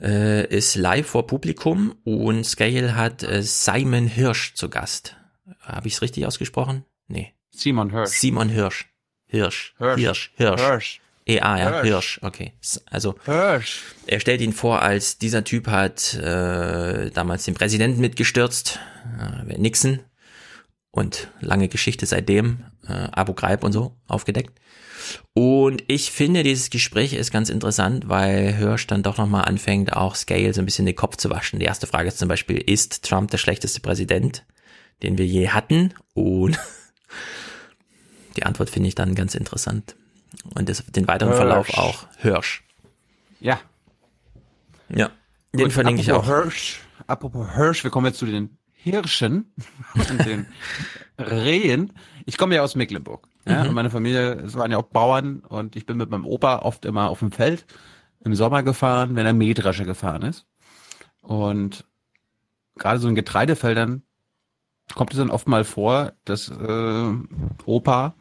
äh, ist live vor Publikum und Scale hat äh, Simon Hirsch zu Gast. Habe ich es richtig ausgesprochen? Nee. Simon Hirsch. Simon Hirsch. Hirsch. Hirsch. Hirsch. Hirsch. Hirsch. EA, ja, Hirsch. Okay. Also Hirsch. er stellt ihn vor, als dieser Typ hat äh, damals den Präsidenten mitgestürzt, äh, Nixon, und lange Geschichte seitdem, äh, Abu Ghraib und so, aufgedeckt. Und ich finde, dieses Gespräch ist ganz interessant, weil Hirsch dann doch nochmal anfängt, auch Scale so ein bisschen den Kopf zu waschen. Die erste Frage ist zum Beispiel, ist Trump der schlechteste Präsident, den wir je hatten? Und Die Antwort finde ich dann ganz interessant. Und das, den weiteren Verlauf Hirsch. auch. Hirsch. Ja. Ja. Den Und verlinke ich auch. apropos Hirsch, apropos Hirsch, wir kommen jetzt zu den Hirschen und den Rehen. Ich komme ja aus Mecklenburg. Ja, Mhm. und meine Familie, es waren ja auch Bauern und ich bin mit meinem Opa oft immer auf dem Feld im Sommer gefahren, wenn er Mähdrescher gefahren ist. Und gerade so in Getreidefeldern kommt es dann oft mal vor, dass äh, Opa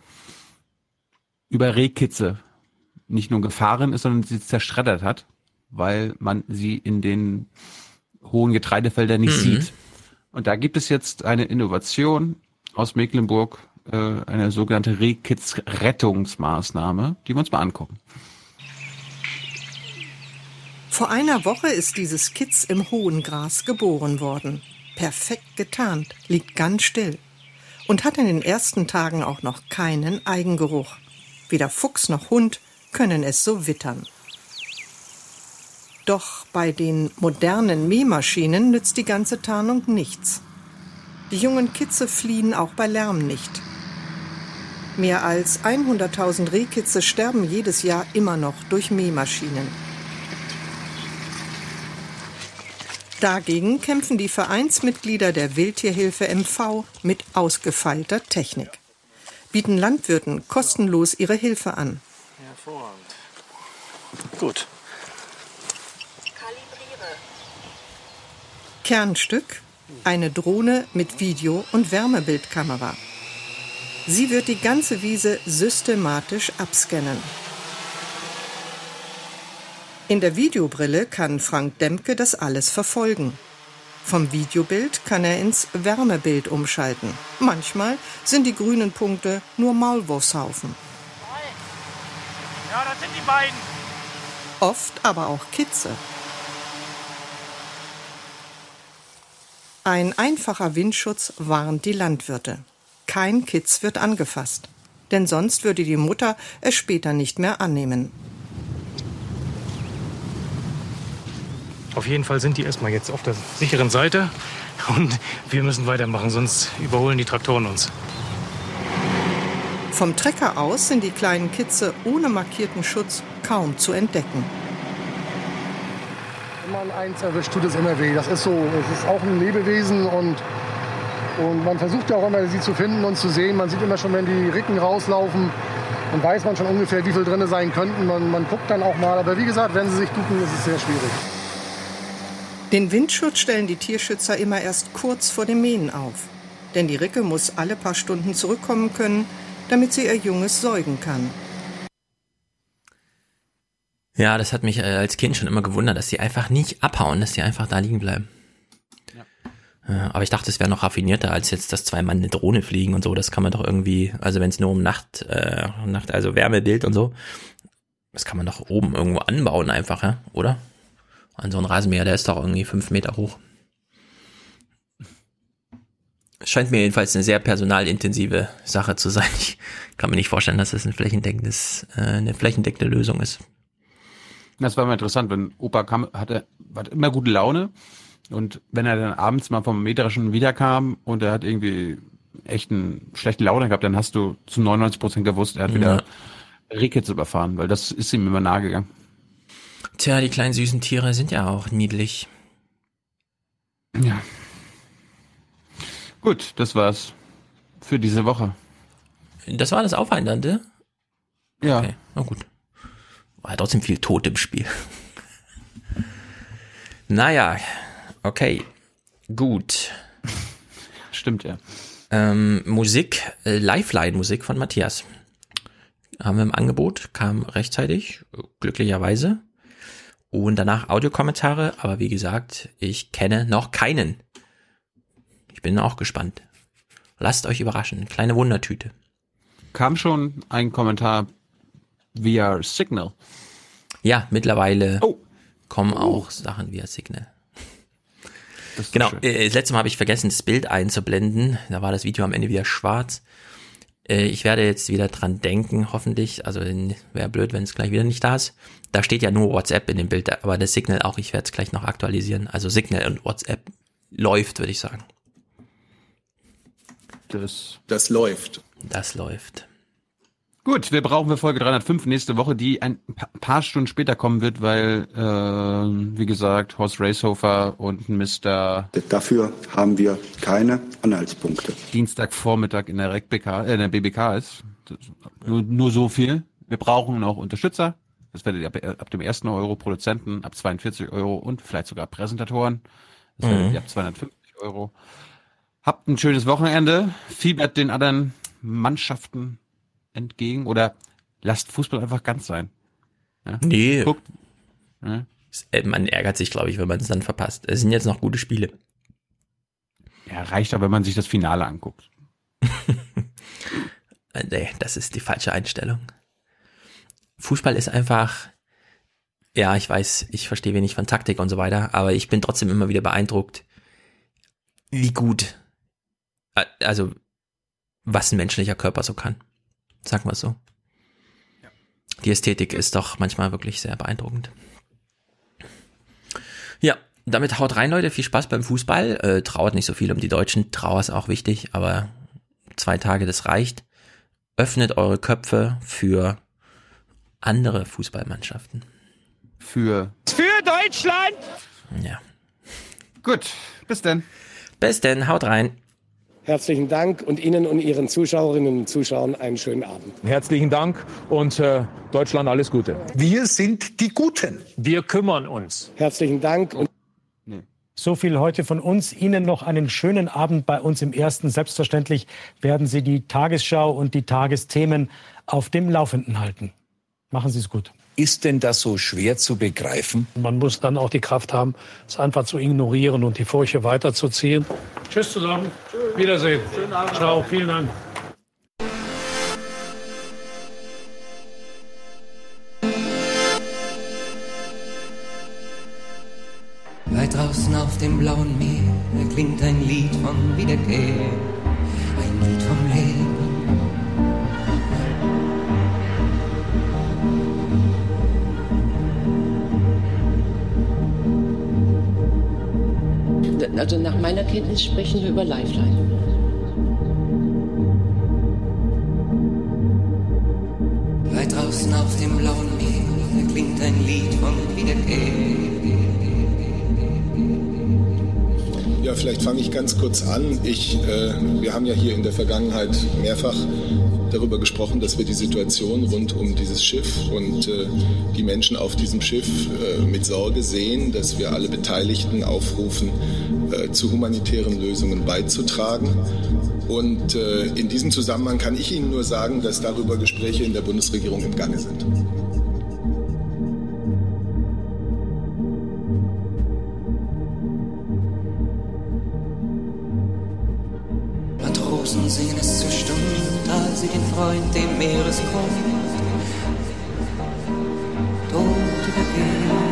über Rehkitze nicht nur gefahren ist, sondern sie zerschreddert hat, weil man sie in den hohen Getreidefeldern nicht Mhm. sieht. Und da gibt es jetzt eine Innovation aus Mecklenburg, äh, eine sogenannte Rehkitz-Rettungsmaßnahme, die wir uns mal angucken. Vor einer Woche ist dieses Kitz im hohen Gras geboren worden. Perfekt getarnt, liegt ganz still. Und hat in den ersten Tagen auch noch keinen Eigengeruch. Weder Fuchs noch Hund können es so wittern. Doch bei den modernen Mähmaschinen nützt die ganze Tarnung nichts. Die jungen Kitze fliehen auch bei Lärm nicht. Mehr als 100.000 Rehkitze sterben jedes Jahr immer noch durch Mähmaschinen. Dagegen kämpfen die Vereinsmitglieder der Wildtierhilfe MV mit ausgefeilter Technik. Bieten Landwirten kostenlos ihre Hilfe an. Hervorragend. Gut. Kernstück eine Drohne mit Video- und Wärmebildkamera. Sie wird die ganze Wiese systematisch abscannen. In der Videobrille kann Frank Demke das alles verfolgen. Vom Videobild kann er ins Wärmebild umschalten. Manchmal sind die grünen Punkte nur Maulwurfshaufen. Ja, das sind die beiden. Oft aber auch Kitze. Ein einfacher Windschutz warnt die Landwirte. Kein Kitz wird angefasst, denn sonst würde die Mutter es später nicht mehr annehmen. Auf jeden Fall sind die erstmal jetzt auf der sicheren Seite. Und wir müssen weitermachen, sonst überholen die Traktoren uns. Vom Trecker aus sind die kleinen Kitze ohne markierten Schutz kaum zu entdecken. Man eins erwischt, tut es immer weh. Das ist so. Es ist auch ein Lebewesen und, und man versucht ja auch immer, sie zu finden und zu sehen. Man sieht immer schon, wenn die Ricken rauslaufen, dann weiß man schon ungefähr, wie viel drin sein könnten. Man, man guckt dann auch mal. Aber wie gesagt, wenn sie sich ducken, ist es sehr schwierig. Den Windschutz stellen die Tierschützer immer erst kurz vor dem Mähen auf. Denn die Ricke muss alle paar Stunden zurückkommen können, damit sie ihr Junges säugen kann. Ja, das hat mich äh, als Kind schon immer gewundert, dass die einfach nicht abhauen, dass die einfach da liegen bleiben. Äh, aber ich dachte, es wäre noch raffinierter, als jetzt, dass zwei Mann eine Drohne fliegen und so. Das kann man doch irgendwie, also wenn es nur um Nacht, äh, Nacht, also Wärmebild und so, das kann man doch oben irgendwo anbauen einfach, ja, oder? An so ein Rasenmäher, der ist doch irgendwie fünf Meter hoch. Es scheint mir jedenfalls eine sehr personalintensive Sache zu sein. Ich kann mir nicht vorstellen, dass das ein flächendeckendes, äh, eine flächendeckende Lösung ist. Das war mal interessant, wenn Opa kam, hatte, hatte immer gute Laune und wenn er dann abends mal vom Meterischen wiederkam und er hat irgendwie echt einen schlechten Laune gehabt, dann hast du zu 99 Prozent gewusst, er hat wieder Rehkitz überfahren, weil das ist ihm immer nahe gegangen. Tja, die kleinen süßen Tiere sind ja auch niedlich. Ja. Gut, das war's für diese Woche. Das war das Aufheiternde? Ja. Okay, na gut. War trotzdem viel Tod im Spiel. naja, okay. Gut. Stimmt, ja. Ähm, Musik, äh, Lifeline-Musik von Matthias. Haben wir im Angebot, kam rechtzeitig, glücklicherweise. Und danach Audiokommentare, aber wie gesagt, ich kenne noch keinen. Ich bin auch gespannt. Lasst euch überraschen. Kleine Wundertüte. Kam schon ein Kommentar via Signal. Ja, mittlerweile oh. kommen auch Sachen via Signal. Das Genau, äh, das letzte Mal habe ich vergessen, das Bild einzublenden. Da war das Video am Ende wieder schwarz. Äh, ich werde jetzt wieder dran denken, hoffentlich. Also wäre blöd, wenn es gleich wieder nicht da ist. Da steht ja nur WhatsApp in dem Bild, aber das Signal auch. Ich werde es gleich noch aktualisieren. Also Signal und WhatsApp läuft, würde ich sagen. Das, das läuft. Das läuft. Gut, wir brauchen für Folge 305 nächste Woche, die ein paar Stunden später kommen wird, weil, äh, wie gesagt, Horst Racehofer und Mr. Dafür haben wir keine Anhaltspunkte. Dienstagvormittag in der, RecBK, äh, in der BBK ist. Nur, nur so viel. Wir brauchen noch Unterstützer. Das werdet ihr ab, ab dem ersten Euro Produzenten, ab 42 Euro und vielleicht sogar Präsentatoren. Das werdet Mhm. ihr ab 250 Euro. Habt ein schönes Wochenende. Fiebert den anderen Mannschaften entgegen oder lasst Fußball einfach ganz sein. Ja? Nee. Guckt. Ja. Äh, Man ärgert sich, glaube ich, wenn man es dann verpasst. Es sind jetzt noch gute Spiele. ja, reicht aber, wenn man sich das Finale anguckt. Äh, Nee, das ist die falsche Einstellung. Fußball ist einfach, ja, ich weiß, ich verstehe wenig von Taktik und so weiter, aber ich bin trotzdem immer wieder beeindruckt, wie gut, äh, also, was ein menschlicher Körper so kann. Sagen wir es so. Die Ästhetik ist doch manchmal wirklich sehr beeindruckend. Ja, damit haut rein, Leute. Viel Spaß beim Fußball. Äh, trauert nicht so viel um die Deutschen. Trauer ist auch wichtig, aber zwei Tage, das reicht. Öffnet eure Köpfe für andere Fußballmannschaften. Für Für Deutschland! Ja. Gut, bis denn. Bis denn, haut rein. Herzlichen Dank und Ihnen und Ihren Zuschauerinnen und Zuschauern einen schönen Abend. Herzlichen Dank und äh, Deutschland alles Gute. Wir sind die Guten. Wir kümmern uns. Herzlichen Dank und So viel heute von uns. Ihnen noch einen schönen Abend bei uns im Ersten. Selbstverständlich werden Sie die Tagesschau und die Tagesthemen auf dem Laufenden halten. Machen Sie es gut. Ist denn das so schwer zu begreifen? Man muss dann auch die Kraft haben, es einfach zu ignorieren und die Furche weiterzuziehen. Tschüss zusammen. Wiedersehen. Schönen Abend. Ciao. Vielen Dank. Weit draußen auf dem blauen Meer klingt ein Lied von Wiederkehr, ein Lied vom Also nach meiner Kenntnis sprechen wir über Lifeline. Weit draußen auf dem blauen Meer klingt ein Lied von Wiederkehr. Ja, vielleicht fange ich ganz kurz an. Ich, äh, wir haben ja hier in der Vergangenheit mehrfach darüber gesprochen, dass wir die Situation rund um dieses Schiff und äh, die Menschen auf diesem Schiff äh, mit Sorge sehen, dass wir alle Beteiligten aufrufen, äh, zu humanitären Lösungen beizutragen. Und in diesem Zusammenhang kann ich Ihnen nur sagen, dass darüber Gespräche in der Bundesregierung im Gange sind. Sie den Freund dem Meeresgrund tot übergeben.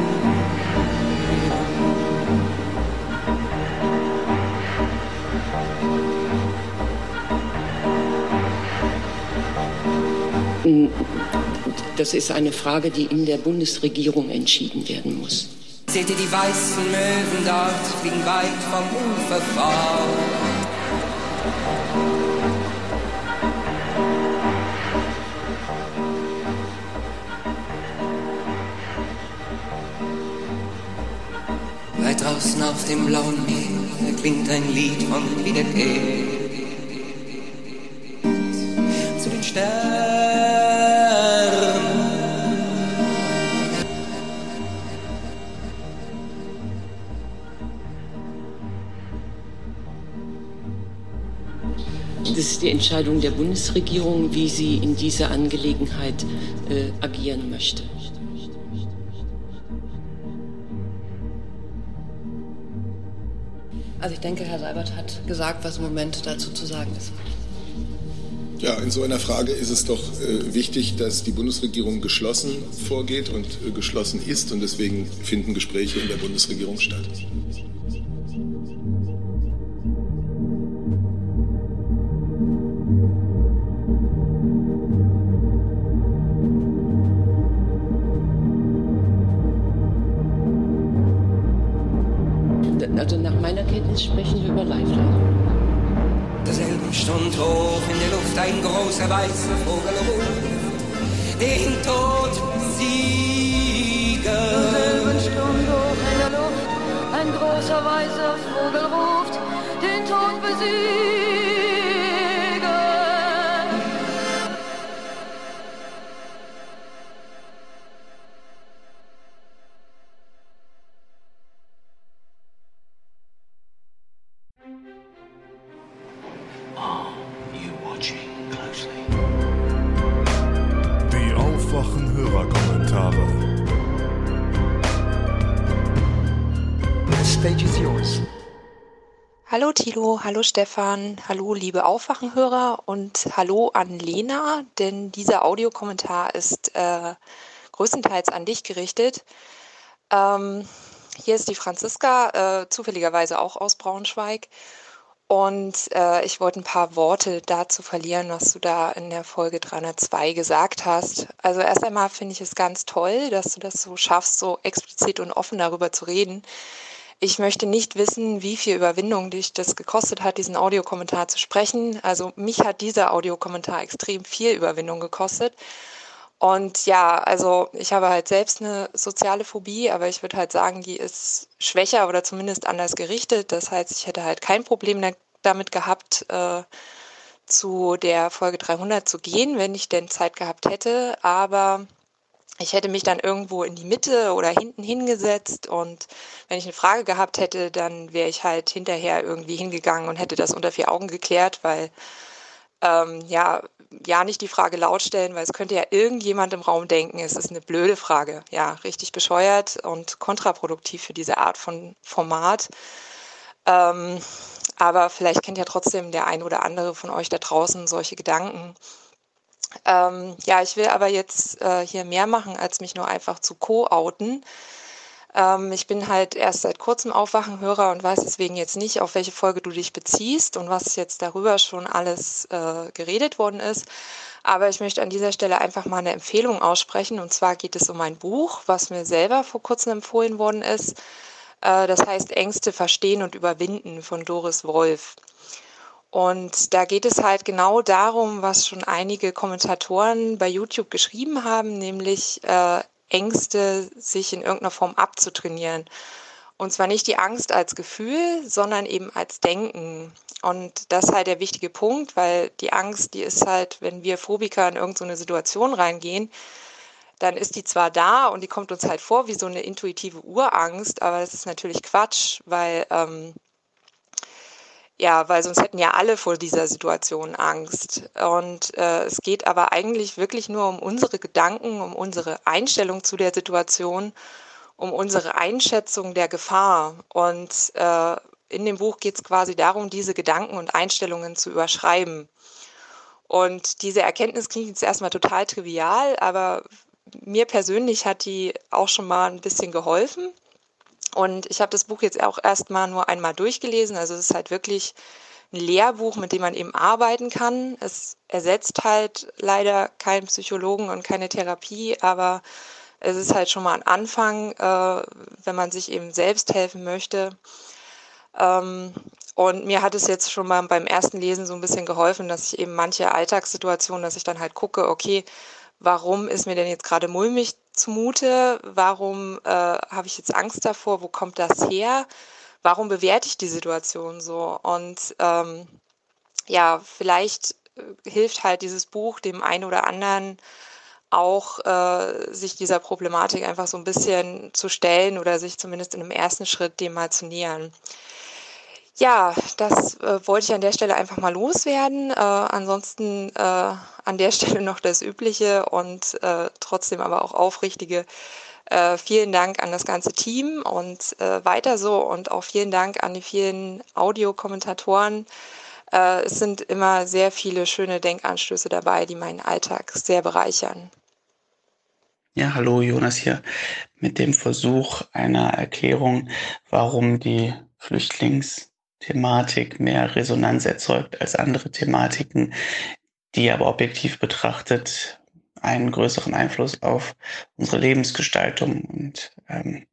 Das ist eine Frage, die in der Bundesregierung entschieden werden muss. Seht ihr die weißen Möwen dort, fliegen weit vom Ufer fort. Weit draußen auf dem blauen Meer klingt ein Lied von Wiederkehr. Zu den Sternen. Das ist die Entscheidung der Bundesregierung, wie sie in dieser Angelegenheit äh, agieren möchte. Ich denke, Herr Seibert hat gesagt, was im Moment dazu zu sagen ist. Ja, in so einer Frage ist es doch äh, wichtig, dass die Bundesregierung geschlossen vorgeht und äh, geschlossen ist. Und deswegen finden Gespräche in der Bundesregierung statt. Also nach Kenntnis sprechen wir über Lifeline. Derselben Stund hoch in der Luft ein großer weißer Vogel ruft, den Tod siegen. Derselben Stund hoch in der Luft ein großer weißer Vogel ruft, den Tod besiegen. Tilo, hallo Stefan, hallo liebe Aufwachenhörer und hallo an Lena, denn dieser Audiokommentar ist äh, größtenteils an dich gerichtet. Ähm, hier ist die Franziska, äh, zufälligerweise auch aus Braunschweig. Und äh, ich wollte ein paar Worte dazu verlieren, was du da in der Folge 302 gesagt hast. Also erst einmal finde ich es ganz toll, dass du das so schaffst, so explizit und offen darüber zu reden. Ich möchte nicht wissen, wie viel Überwindung dich das gekostet hat, diesen Audiokommentar zu sprechen. Also mich hat dieser Audiokommentar extrem viel Überwindung gekostet. Und ja, also ich habe halt selbst eine soziale Phobie, aber ich würde halt sagen, die ist schwächer oder zumindest anders gerichtet. Das heißt, ich hätte halt kein Problem damit gehabt, äh, zu der Folge 300 zu gehen, wenn ich denn Zeit gehabt hätte. Aber ich hätte mich dann irgendwo in die Mitte oder hinten hingesetzt und wenn ich eine Frage gehabt hätte, dann wäre ich halt hinterher irgendwie hingegangen und hätte das unter vier Augen geklärt, weil ähm, ja, ja nicht die Frage laut stellen, weil es könnte ja irgendjemand im Raum denken, es ist eine blöde Frage. Ja, richtig bescheuert und kontraproduktiv für diese Art von Format. Ähm, aber vielleicht kennt ja trotzdem der ein oder andere von euch da draußen solche Gedanken. Ähm, ja, ich will aber jetzt äh, hier mehr machen, als mich nur einfach zu co-outen. Ähm, ich bin halt erst seit kurzem Aufwachenhörer und weiß deswegen jetzt nicht, auf welche Folge du dich beziehst und was jetzt darüber schon alles äh, geredet worden ist. Aber ich möchte an dieser Stelle einfach mal eine Empfehlung aussprechen. Und zwar geht es um ein Buch, was mir selber vor kurzem empfohlen worden ist. Äh, das heißt Ängste verstehen und überwinden von Doris Wolf. Und da geht es halt genau darum, was schon einige Kommentatoren bei YouTube geschrieben haben, nämlich äh, Ängste sich in irgendeiner Form abzutrainieren. Und zwar nicht die Angst als Gefühl, sondern eben als Denken. Und das ist halt der wichtige Punkt, weil die Angst, die ist halt, wenn wir Phobiker in irgendeine Situation reingehen, dann ist die zwar da und die kommt uns halt vor wie so eine intuitive Urangst, aber das ist natürlich Quatsch, weil ähm, ja, weil sonst hätten ja alle vor dieser Situation Angst. Und äh, es geht aber eigentlich wirklich nur um unsere Gedanken, um unsere Einstellung zu der Situation, um unsere Einschätzung der Gefahr. Und äh, in dem Buch geht es quasi darum, diese Gedanken und Einstellungen zu überschreiben. Und diese Erkenntnis klingt jetzt erstmal total trivial, aber mir persönlich hat die auch schon mal ein bisschen geholfen. Und ich habe das Buch jetzt auch erstmal nur einmal durchgelesen. Also es ist halt wirklich ein Lehrbuch, mit dem man eben arbeiten kann. Es ersetzt halt leider keinen Psychologen und keine Therapie, aber es ist halt schon mal ein Anfang, äh, wenn man sich eben selbst helfen möchte. Ähm, und mir hat es jetzt schon mal beim ersten Lesen so ein bisschen geholfen, dass ich eben manche Alltagssituationen, dass ich dann halt gucke, okay, warum ist mir denn jetzt gerade mulmig zumute? Warum äh, habe ich jetzt Angst davor? Wo kommt das her? Warum bewerte ich die Situation so? Und ähm, ja, vielleicht äh, hilft halt dieses Buch dem einen oder anderen auch, äh, sich dieser Problematik einfach so ein bisschen zu stellen oder sich zumindest in einem ersten Schritt dem mal zu nähern. Ja, das äh, wollte ich an der Stelle einfach mal loswerden. Äh, ansonsten äh, an der Stelle noch das Übliche und äh, trotzdem aber auch aufrichtige äh, vielen Dank an das ganze Team und äh, weiter so und auch vielen Dank an die vielen Audiokommentatoren. Es sind immer sehr viele schöne Denkanstöße dabei, die meinen Alltag sehr bereichern. Ja, hallo Jonas hier mit dem Versuch einer Erklärung, warum die Flüchtlings Thematik mehr Resonanz erzeugt als andere Thematiken, die aber objektiv betrachtet einen größeren Einfluss auf unsere Lebensgestaltung und ähm,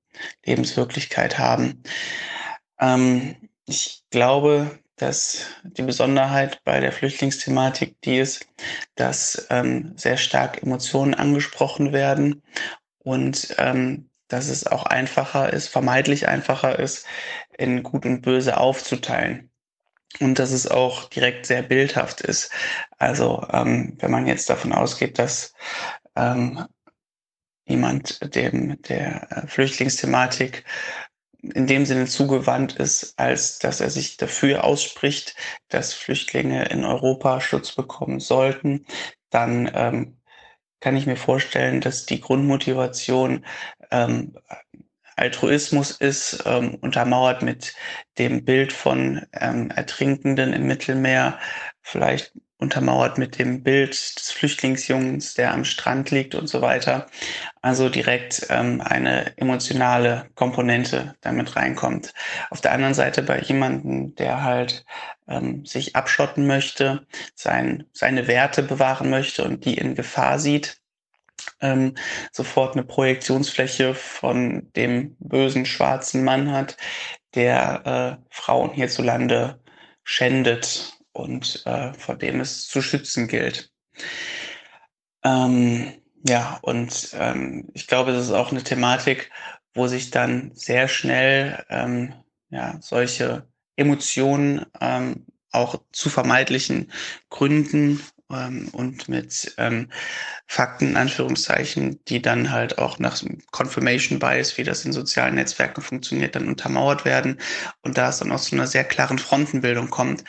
Lebenswirklichkeit haben. Ähm, ich glaube, dass die Besonderheit bei der Flüchtlingsthematik die ist, dass ähm, sehr stark Emotionen angesprochen werden und ähm, dass es auch einfacher ist, vermeidlich einfacher ist, in Gut und Böse aufzuteilen. Und dass es auch direkt sehr bildhaft ist. Also ähm, wenn man jetzt davon ausgeht, dass ähm, jemand dem der äh, Flüchtlingsthematik in dem Sinne zugewandt ist, als dass er sich dafür ausspricht, dass Flüchtlinge in Europa Schutz bekommen sollten, dann ähm, kann ich mir vorstellen, dass die Grundmotivation ähm, Altruismus ist, ähm, untermauert mit dem Bild von ähm, Ertrinkenden im Mittelmeer, vielleicht untermauert mit dem Bild des Flüchtlingsjungs, der am Strand liegt und so weiter. Also direkt ähm, eine emotionale Komponente damit reinkommt. Auf der anderen Seite bei jemandem, der halt ähm, sich abschotten möchte, sein, seine Werte bewahren möchte und die in Gefahr sieht, ähm, sofort eine Projektionsfläche von dem bösen schwarzen Mann hat, der äh, Frauen hierzulande schändet und äh, vor dem es zu schützen gilt. Ähm, ja, und ähm, ich glaube, das ist auch eine Thematik, wo sich dann sehr schnell ähm, ja, solche Emotionen ähm, auch zu vermeidlichen Gründen ähm, und mit ähm, Fakten, in Anführungszeichen, die dann halt auch nach Confirmation Bias, wie das in sozialen Netzwerken funktioniert, dann untermauert werden und da es dann auch zu einer sehr klaren Frontenbildung kommt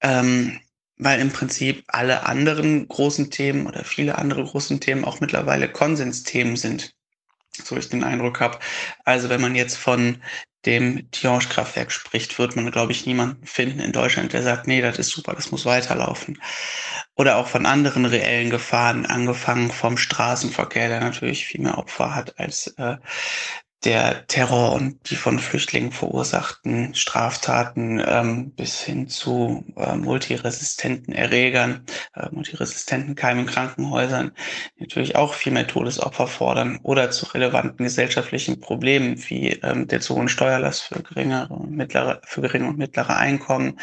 ähm, weil im Prinzip alle anderen großen Themen oder viele andere großen Themen auch mittlerweile Konsensthemen sind. So ich den Eindruck habe. Also wenn man jetzt von dem Tihange-Kraftwerk spricht, wird man, glaube ich, niemanden finden in Deutschland, der sagt, nee, das ist super, das muss weiterlaufen. Oder auch von anderen reellen Gefahren, angefangen vom Straßenverkehr, der natürlich viel mehr Opfer hat als äh, der Terror und die von Flüchtlingen verursachten Straftaten ähm, bis hin zu äh, multiresistenten Erregern, äh, multiresistenten Keimen in Krankenhäusern natürlich auch viel mehr Todesopfer fordern oder zu relevanten gesellschaftlichen Problemen wie ähm, der zu hohen Steuerlast für geringere und mittlere, für geringe und mittlere Einkommen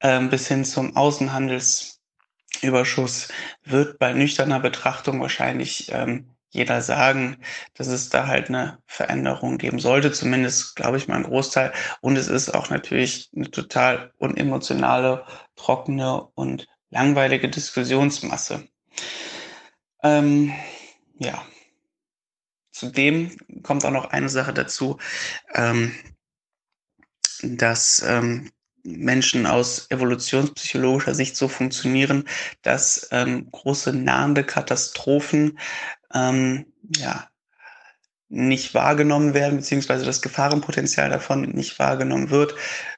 ähm, bis hin zum Außenhandelsüberschuss wird bei nüchterner Betrachtung wahrscheinlich ähm, jeder sagen, dass es da halt eine Veränderung geben sollte, zumindest glaube ich mal ein Großteil. Und es ist auch natürlich eine total unemotionale, trockene und langweilige Diskussionsmasse. Ähm, ja. Zudem kommt auch noch eine Sache dazu, ähm, dass ähm, Menschen aus evolutionspsychologischer Sicht so funktionieren, dass ähm, große nahende Katastrophen ähm, ja, nicht wahrgenommen werden, beziehungsweise das Gefahrenpotenzial davon nicht wahrgenommen wird,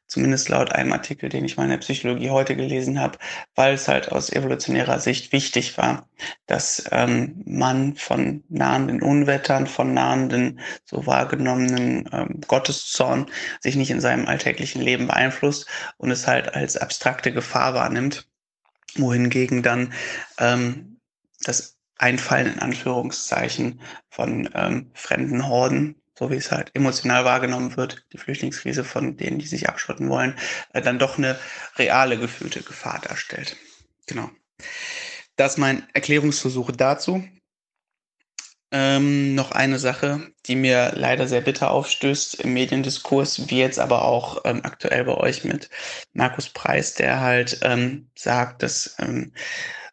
zumindest laut einem Artikel, den ich mal in der Psychologie heute gelesen habe, weil es halt aus evolutionärer Sicht wichtig war, dass ähm, man von nahenden Unwettern, von nahenden so wahrgenommenen ähm, Gotteszorn sich nicht in seinem alltäglichen Leben beeinflusst und es halt als abstrakte Gefahr wahrnimmt, wohingegen dann ähm, das Einfallen in Anführungszeichen von ähm, fremden Horden, so wie es halt emotional wahrgenommen wird, die Flüchtlingskrise von denen, die sich abschotten wollen, äh, dann doch eine reale gefühlte Gefahr darstellt. Genau. Das ist mein Erklärungsversuch dazu. Ähm, noch eine Sache, die mir leider sehr bitter aufstößt im Mediendiskurs, wie jetzt aber auch ähm, aktuell bei euch mit Markus Preis, der halt ähm, sagt, dass ähm,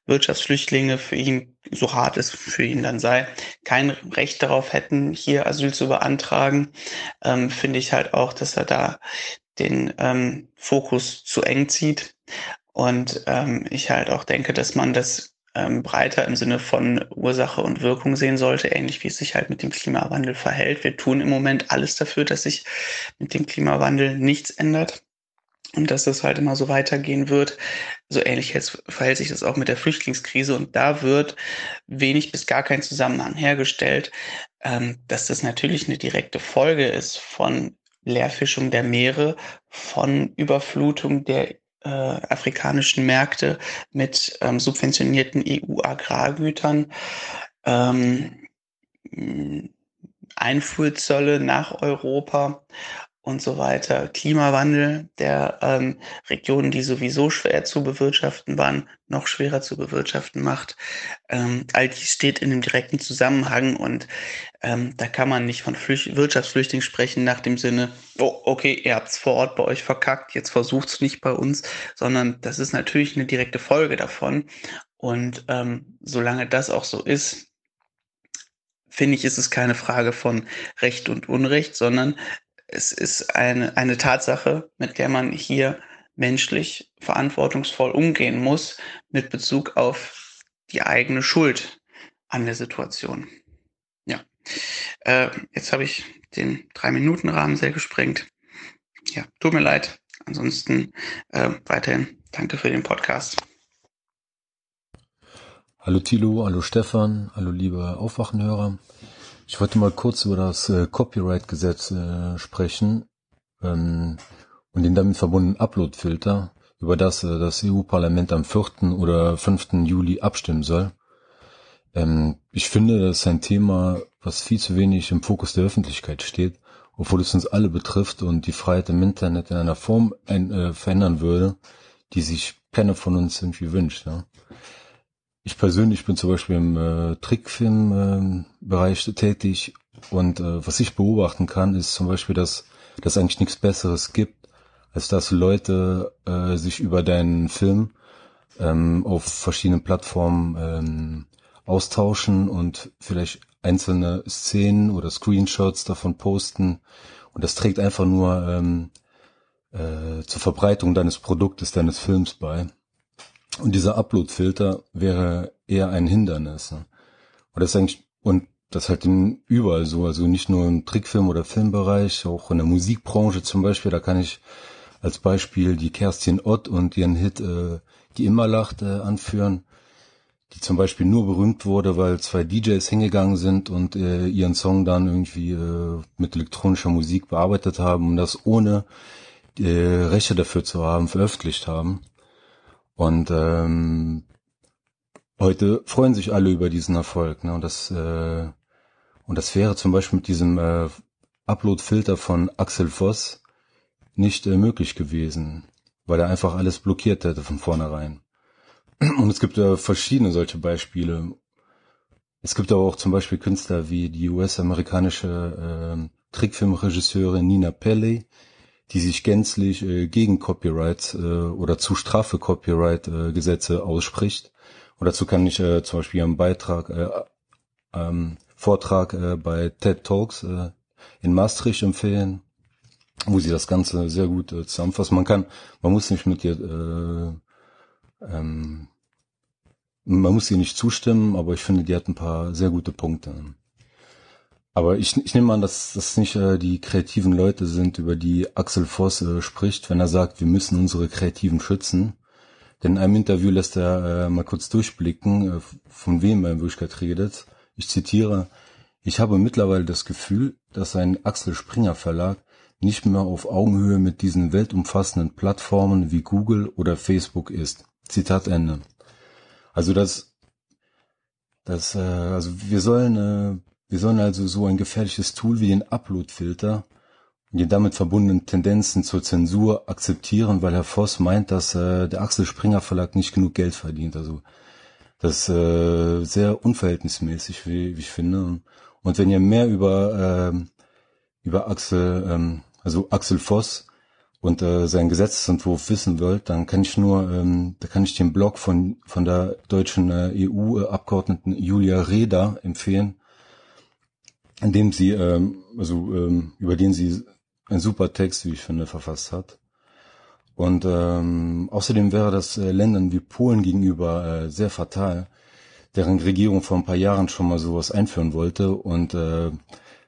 Wirtschaftsflüchtlinge für ihn, so hart es für ihn dann sei, kein Recht darauf hätten, hier Asyl zu beantragen, ähm, finde ich halt auch, dass er da den ähm, Fokus zu eng zieht. Und ähm, ich halt auch denke, dass man das ähm, breiter im Sinne von Ursache und Wirkung sehen sollte, ähnlich wie es sich halt mit dem Klimawandel verhält. Wir tun im Moment alles dafür, dass sich mit dem Klimawandel nichts ändert und dass das halt immer so weitergehen wird. So ähnlich jetzt verhält sich das auch mit der Flüchtlingskrise und da wird wenig bis gar kein Zusammenhang hergestellt, ähm, dass das natürlich eine direkte Folge ist von Leerfischung der Meere, von Überflutung der äh, afrikanischen Märkte mit ähm, subventionierten EU-Agrargütern. Ähm, Einfuhrzölle nach Europa und so weiter, Klimawandel der ähm, Regionen, die sowieso schwer zu bewirtschaften waren, noch schwerer zu bewirtschaften macht. Ähm, all dies steht in einem direkten Zusammenhang und ähm, da kann man nicht von Flücht Wirtschaftsflüchtlingen sprechen nach dem Sinne, oh, okay, ihr habt's vor Ort bei euch verkackt, jetzt versucht's nicht bei uns, sondern das ist natürlich eine direkte Folge davon. Und ähm, solange das auch so ist, finde ich, ist es keine Frage von Recht und Unrecht, sondern es ist eine, eine Tatsache, mit der man hier menschlich verantwortungsvoll umgehen muss mit Bezug auf die eigene Schuld an der Situation. Ja, äh, jetzt habe ich den Drei-Minuten-Rahmen sehr gesprengt. Ja, tut mir leid. Ansonsten äh, weiterhin danke für den Podcast. Hallo Thilo, hallo Stefan, hallo liebe Aufwachenhörer. Ich wollte mal kurz über das äh, Copyright-Gesetz äh, sprechen ähm, und den damit verbundenen Upload-Filter, über das äh, das EU-Parlament am 4. oder 5. Juli abstimmen soll. Ähm, ich finde, das ist ein Thema, was viel zu wenig im Fokus der Öffentlichkeit steht, obwohl es uns alle betrifft und die Freiheit im Internet in einer Form ein, äh, verändern würde, die sich keiner von uns irgendwie wünscht. Ja. Ich persönlich bin zum Beispiel im äh, Trickfilmbereich äh, tätig und äh, was ich beobachten kann, ist zum Beispiel, dass dass eigentlich nichts Besseres gibt, als dass Leute äh, sich über deinen Film ähm, auf verschiedenen Plattformen ähm, austauschen und vielleicht einzelne Szenen oder Screenshots davon posten und das trägt einfach nur ähm, äh, zur Verbreitung deines Produktes, deines Films bei. Und dieser Upload-Filter wäre eher ein Hindernis. Ne? Und das ist eigentlich, und das halt in überall so, also nicht nur im Trickfilm- oder Filmbereich, auch in der Musikbranche zum Beispiel, da kann ich als Beispiel die Kerstin Ott und ihren Hit äh, Die immer lacht äh, anführen, die zum Beispiel nur berühmt wurde, weil zwei DJs hingegangen sind und äh, ihren Song dann irgendwie äh, mit elektronischer Musik bearbeitet haben und das ohne äh, Rechte dafür zu haben, veröffentlicht haben. Und ähm, heute freuen sich alle über diesen Erfolg. Ne? Und das äh, und das wäre zum Beispiel mit diesem äh, Upload-Filter von Axel Voss nicht äh, möglich gewesen, weil er einfach alles blockiert hätte von vornherein. Und es gibt äh, verschiedene solche Beispiele. Es gibt aber auch zum Beispiel Künstler wie die US-amerikanische äh, Trickfilmregisseurin Nina Pelley, die sich gänzlich äh, gegen Copyright äh, oder zu Strafe Copyright-Gesetze äh, ausspricht. Und dazu kann ich äh, zum Beispiel einen Beitrag, äh, ähm, Vortrag äh, bei TED Talks äh, in Maastricht empfehlen, wo sie das Ganze sehr gut äh, zusammenfasst. Man kann, man muss nicht mit ihr, äh, ähm, man muss ihr nicht zustimmen, aber ich finde, die hat ein paar sehr gute Punkte. Aber ich, ich nehme an, dass das nicht äh, die kreativen Leute sind, über die Axel Voss äh, spricht, wenn er sagt, wir müssen unsere Kreativen schützen. Denn in einem Interview lässt er äh, mal kurz durchblicken, äh, von wem er in Wirklichkeit redet. Ich zitiere, ich habe mittlerweile das Gefühl, dass ein Axel Springer Verlag nicht mehr auf Augenhöhe mit diesen weltumfassenden Plattformen wie Google oder Facebook ist. Zitat Ende. Also das, das, äh, also wir sollen äh, wir sollen also so ein gefährliches Tool wie den Upload-Filter und die damit verbundenen Tendenzen zur Zensur akzeptieren, weil Herr Voss meint, dass äh, der Axel Springer Verlag nicht genug Geld verdient. Also das ist äh, sehr unverhältnismäßig, wie, wie ich finde. Und wenn ihr mehr über äh, über Axel, ähm, also Axel Voss und äh, seinen Gesetzesentwurf wissen wollt, dann kann ich nur, ähm, da kann ich den Blog von von der deutschen äh, EU-Abgeordneten Julia Reda empfehlen in dem sie, ähm, also ähm, über den sie einen super Text, wie ich finde, verfasst hat. Und ähm, außerdem wäre das äh, Ländern wie Polen gegenüber äh, sehr fatal, deren Regierung vor ein paar Jahren schon mal sowas einführen wollte und äh,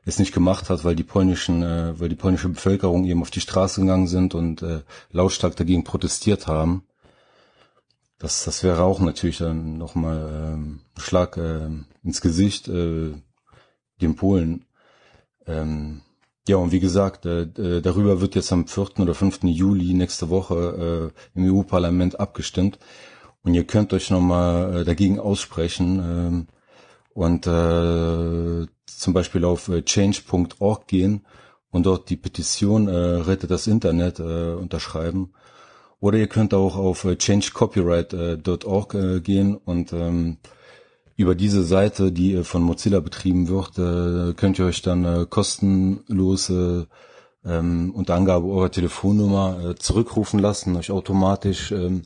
es nicht gemacht hat, weil die polnischen, äh, weil die polnische Bevölkerung eben auf die Straße gegangen sind und äh, lautstark dagegen protestiert haben. Das, das wäre auch natürlich dann nochmal äh, ein Schlag äh, ins Gesicht. Äh, den Polen. Ähm, ja, und wie gesagt, äh, äh darüber wird jetzt am 4. oder 5. Juli nächste Woche äh, im EU-Parlament abgestimmt. Und ihr könnt euch nochmal äh, dagegen aussprechen ähm, und äh, zum Beispiel auf äh, change.org gehen und dort die Petition äh, Rettet das Internet äh, unterschreiben. Oder ihr könnt auch auf äh, changecopyright.org äh, gehen und ähm, über diese Seite, die äh, von Mozilla betrieben wird, äh, könnt ihr euch dann äh, kostenlos äh, ähm, unter Angabe eurer Telefonnummer äh, zurückrufen lassen, euch automatisch ähm,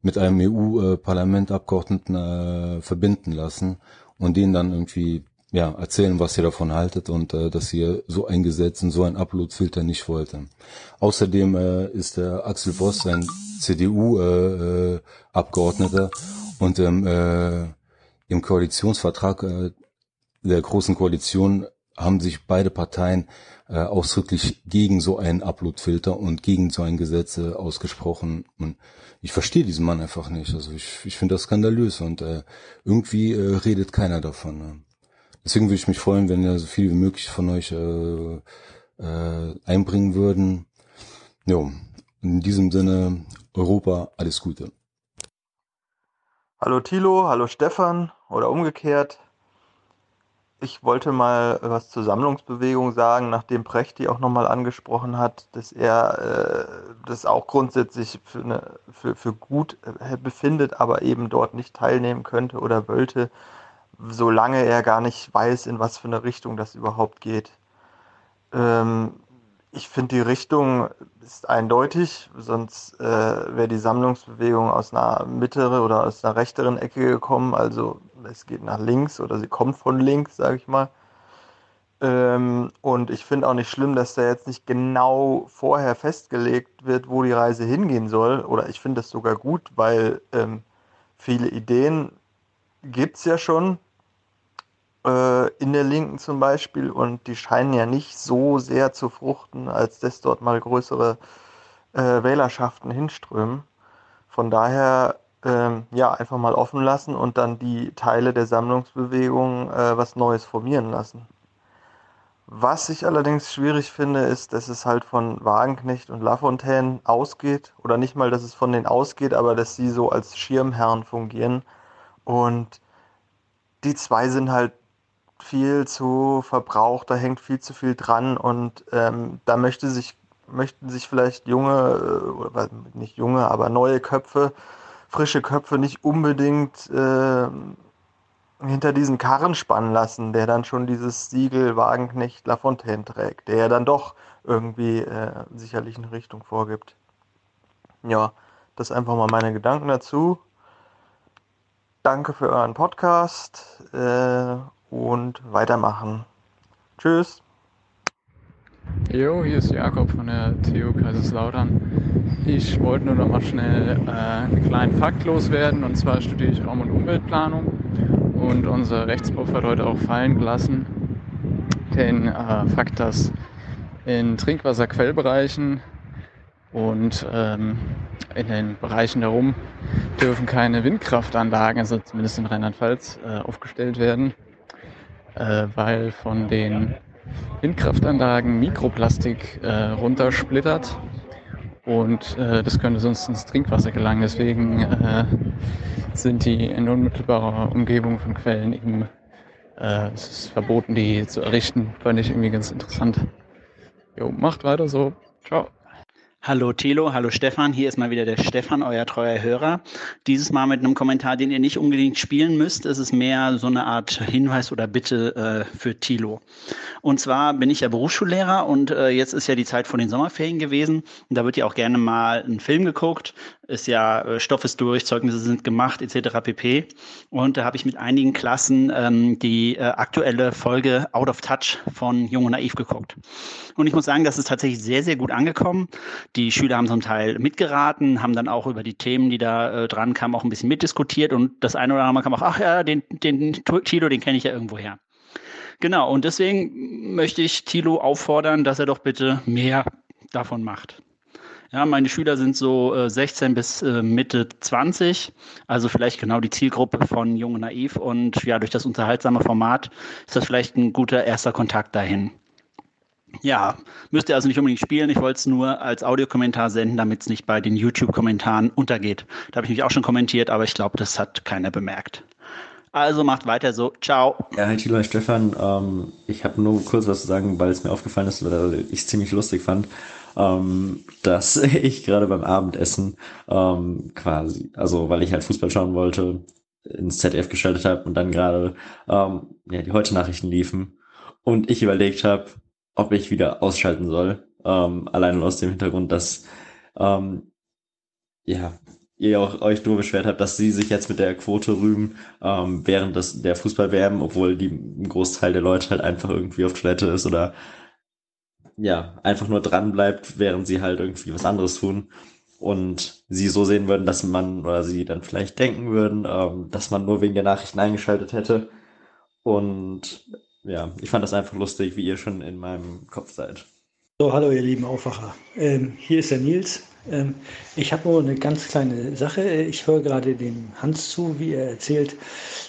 mit einem EU-Parlamentabgeordneten verbinden lassen und denen dann irgendwie ja, erzählen, was ihr davon haltet und äh, dass ihr so ein Gesetz und so ein Upload-Filter nicht wollt. Außerdem äh, ist der Axel Voss ein CDU-Abgeordneter äh, äh, und ähm, äh, im Koalitionsvertrag äh, der Großen Koalition haben sich beide Parteien äh, ausdrücklich gegen so einen Upload-Filter und gegen so ein Gesetz äh, ausgesprochen. Und ich verstehe diesen Mann einfach nicht. Also ich, ich finde das skandalös und äh, irgendwie äh, redet keiner davon. Ne? Deswegen würde ich mich freuen, wenn ihr so viel wie möglich von euch äh, äh, einbringen würden. Jo, in diesem Sinne, Europa, alles Gute. Hallo Thilo, hallo Stefan oder umgekehrt. Ich wollte mal was zur Sammlungsbewegung sagen, nachdem Precht die auch nochmal angesprochen hat, dass er äh, das auch grundsätzlich für, eine, für, für gut äh, befindet, aber eben dort nicht teilnehmen könnte oder wollte solange er gar nicht weiß, in was für eine Richtung das überhaupt geht. Ähm, ich finde, die Richtung ist eindeutig, sonst äh, wäre die Sammlungsbewegung aus einer mittleren oder aus einer rechteren Ecke gekommen. Also es geht nach links oder sie kommt von links, sage ich mal. Ähm, und ich finde auch nicht schlimm, dass da jetzt nicht genau vorher festgelegt wird, wo die Reise hingehen soll. Oder ich finde das sogar gut, weil ähm, viele Ideen gibt es ja schon in der Linken zum Beispiel und die scheinen ja nicht so sehr zu fruchten, als dass dort mal größere äh, Wählerschaften hinströmen. Von daher ähm, ja einfach mal offen lassen und dann die Teile der Sammlungsbewegung äh, was Neues formieren lassen. Was ich allerdings schwierig finde, ist, dass es halt von Wagenknecht und Lafontaine ausgeht, oder nicht mal, dass es von denen ausgeht, aber dass sie so als Schirmherren fungieren. Und die zwei sind halt viel zu verbraucht, da hängt viel zu viel dran und ähm, da möchte sich, möchten sich vielleicht junge, oder nicht junge, aber neue Köpfe, frische Köpfe nicht unbedingt äh, hinter diesen Karren spannen lassen, der dann schon dieses Siegel Wagenknecht Lafontaine trägt, der ja dann doch irgendwie äh, sicherlich eine Richtung vorgibt. Ja, das einfach mal meine Gedanken dazu. Danke für euren Podcast äh, und weitermachen. Tschüss. Jo, hier ist Jakob von der TU Kaiserslautern. Ich wollte nur noch mal schnell äh, einen kleinen Fakt loswerden. Und zwar studiere ich Raum- und Umweltplanung. Und unser Rechtsprof hat heute auch fallen gelassen den äh, Fakt, dass in Trinkwasserquellbereichen und ähm, in den Bereichen darum dürfen keine Windkraftanlagen, also zumindest in Rheinland-Pfalz, äh, aufgestellt werden, äh, weil von den Windkraftanlagen Mikroplastik äh, runtersplittert und äh, das könnte sonst ins Trinkwasser gelangen. Deswegen äh, sind die in unmittelbarer Umgebung von Quellen eben äh, es ist verboten, die zu errichten. Fand ich irgendwie ganz interessant. Jo, macht weiter so. Ciao. Hallo Thilo, hallo Stefan, hier ist mal wieder der Stefan, euer treuer Hörer. Dieses Mal mit einem Kommentar, den ihr nicht unbedingt spielen müsst. Es ist mehr so eine Art Hinweis oder Bitte äh, für Thilo. Und zwar bin ich ja Berufsschullehrer und äh, jetzt ist ja die Zeit von den Sommerferien gewesen. Und da wird ja auch gerne mal ein Film geguckt. Ist ja, äh, Stoff ist durch, Zeugnisse sind gemacht, etc. pp. Und da habe ich mit einigen Klassen ähm, die äh, aktuelle Folge Out of Touch von Jung und Naiv geguckt. Und ich muss sagen, das ist tatsächlich sehr, sehr gut angekommen. Die Schüler haben zum Teil mitgeraten, haben dann auch über die Themen, die da äh, dran kamen, auch ein bisschen mitdiskutiert und das eine oder andere Mal kam auch, ach ja, den, den Tilo, den kenne ich ja irgendwo her. Genau, und deswegen möchte ich Tilo auffordern, dass er doch bitte mehr davon macht. Ja, meine Schüler sind so äh, 16 bis äh, Mitte 20, also vielleicht genau die Zielgruppe von Jung und Naiv. Und ja, durch das unterhaltsame Format ist das vielleicht ein guter erster Kontakt dahin. Ja, müsst ihr also nicht unbedingt spielen. Ich wollte es nur als Audiokommentar senden, damit es nicht bei den YouTube-Kommentaren untergeht. Da habe ich mich auch schon kommentiert, aber ich glaube, das hat keiner bemerkt. Also macht weiter so. Ciao. Ja, hi Thilo, hi Stefan. Ähm, ich habe nur kurz was zu sagen, weil es mir aufgefallen ist, weil ich es ziemlich lustig fand, ähm, dass ich gerade beim Abendessen ähm, quasi, also weil ich halt Fußball schauen wollte, ins ZDF geschaltet habe und dann gerade ähm, ja, die Heute-Nachrichten liefen und ich überlegt habe, ob ich wieder ausschalten soll. Ähm, allein aus dem Hintergrund, dass ähm, ja, ihr auch euch nur beschwert habt, dass sie sich jetzt mit der Quote rühmen ähm, während des, der Fußball-WM, obwohl die, ein Großteil der Leute halt einfach irgendwie auf Toilette ist oder ja, einfach nur dran bleibt, während sie halt irgendwie was anderes tun und sie so sehen würden, dass man oder sie dann vielleicht denken würden, ähm, dass man nur wegen der Nachrichten eingeschaltet hätte. Und ja, ich fand das einfach lustig, wie ihr schon in meinem Kopf seid. So, hallo ihr lieben Aufwacher. Ähm, hier ist der Nils. Ähm, ich habe nur eine ganz kleine Sache. Ich höre gerade dem Hans zu, wie er erzählt,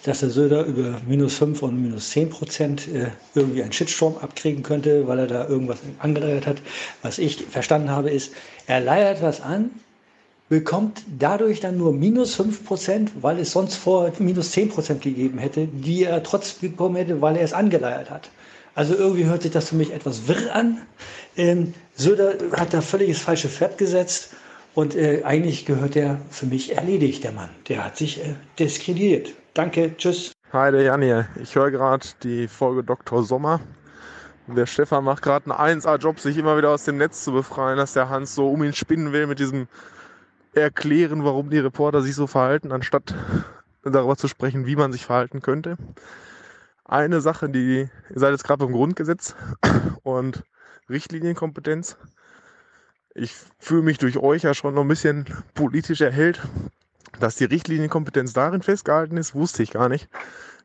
dass der Söder über minus 5 und minus 10 Prozent äh, irgendwie einen Shitstorm abkriegen könnte, weil er da irgendwas angeleiert hat. Was ich verstanden habe, ist, er leiert was an, bekommt dadurch dann nur minus 5 Prozent, weil es sonst vor minus 10 Prozent gegeben hätte, die er trotzdem bekommen hätte, weil er es angeleiert hat. Also irgendwie hört sich das für mich etwas wirr an. Ähm, Söder hat da völlig das falsche Pferd gesetzt und äh, eigentlich gehört der für mich erledigt, der Mann. Der hat sich äh, diskreditiert. Danke, tschüss. Hi, der Jan hier. Ich höre gerade die Folge Dr. Sommer. Der Stefan macht gerade einen 1A-Job, sich immer wieder aus dem Netz zu befreien, dass der Hans so um ihn spinnen will mit diesem Erklären, warum die Reporter sich so verhalten, anstatt darüber zu sprechen, wie man sich verhalten könnte. Eine Sache, die, ihr seid jetzt gerade beim Grundgesetz und Richtlinienkompetenz. Ich fühle mich durch euch ja schon noch ein bisschen politisch erhellt. Dass die Richtlinienkompetenz darin festgehalten ist, wusste ich gar nicht.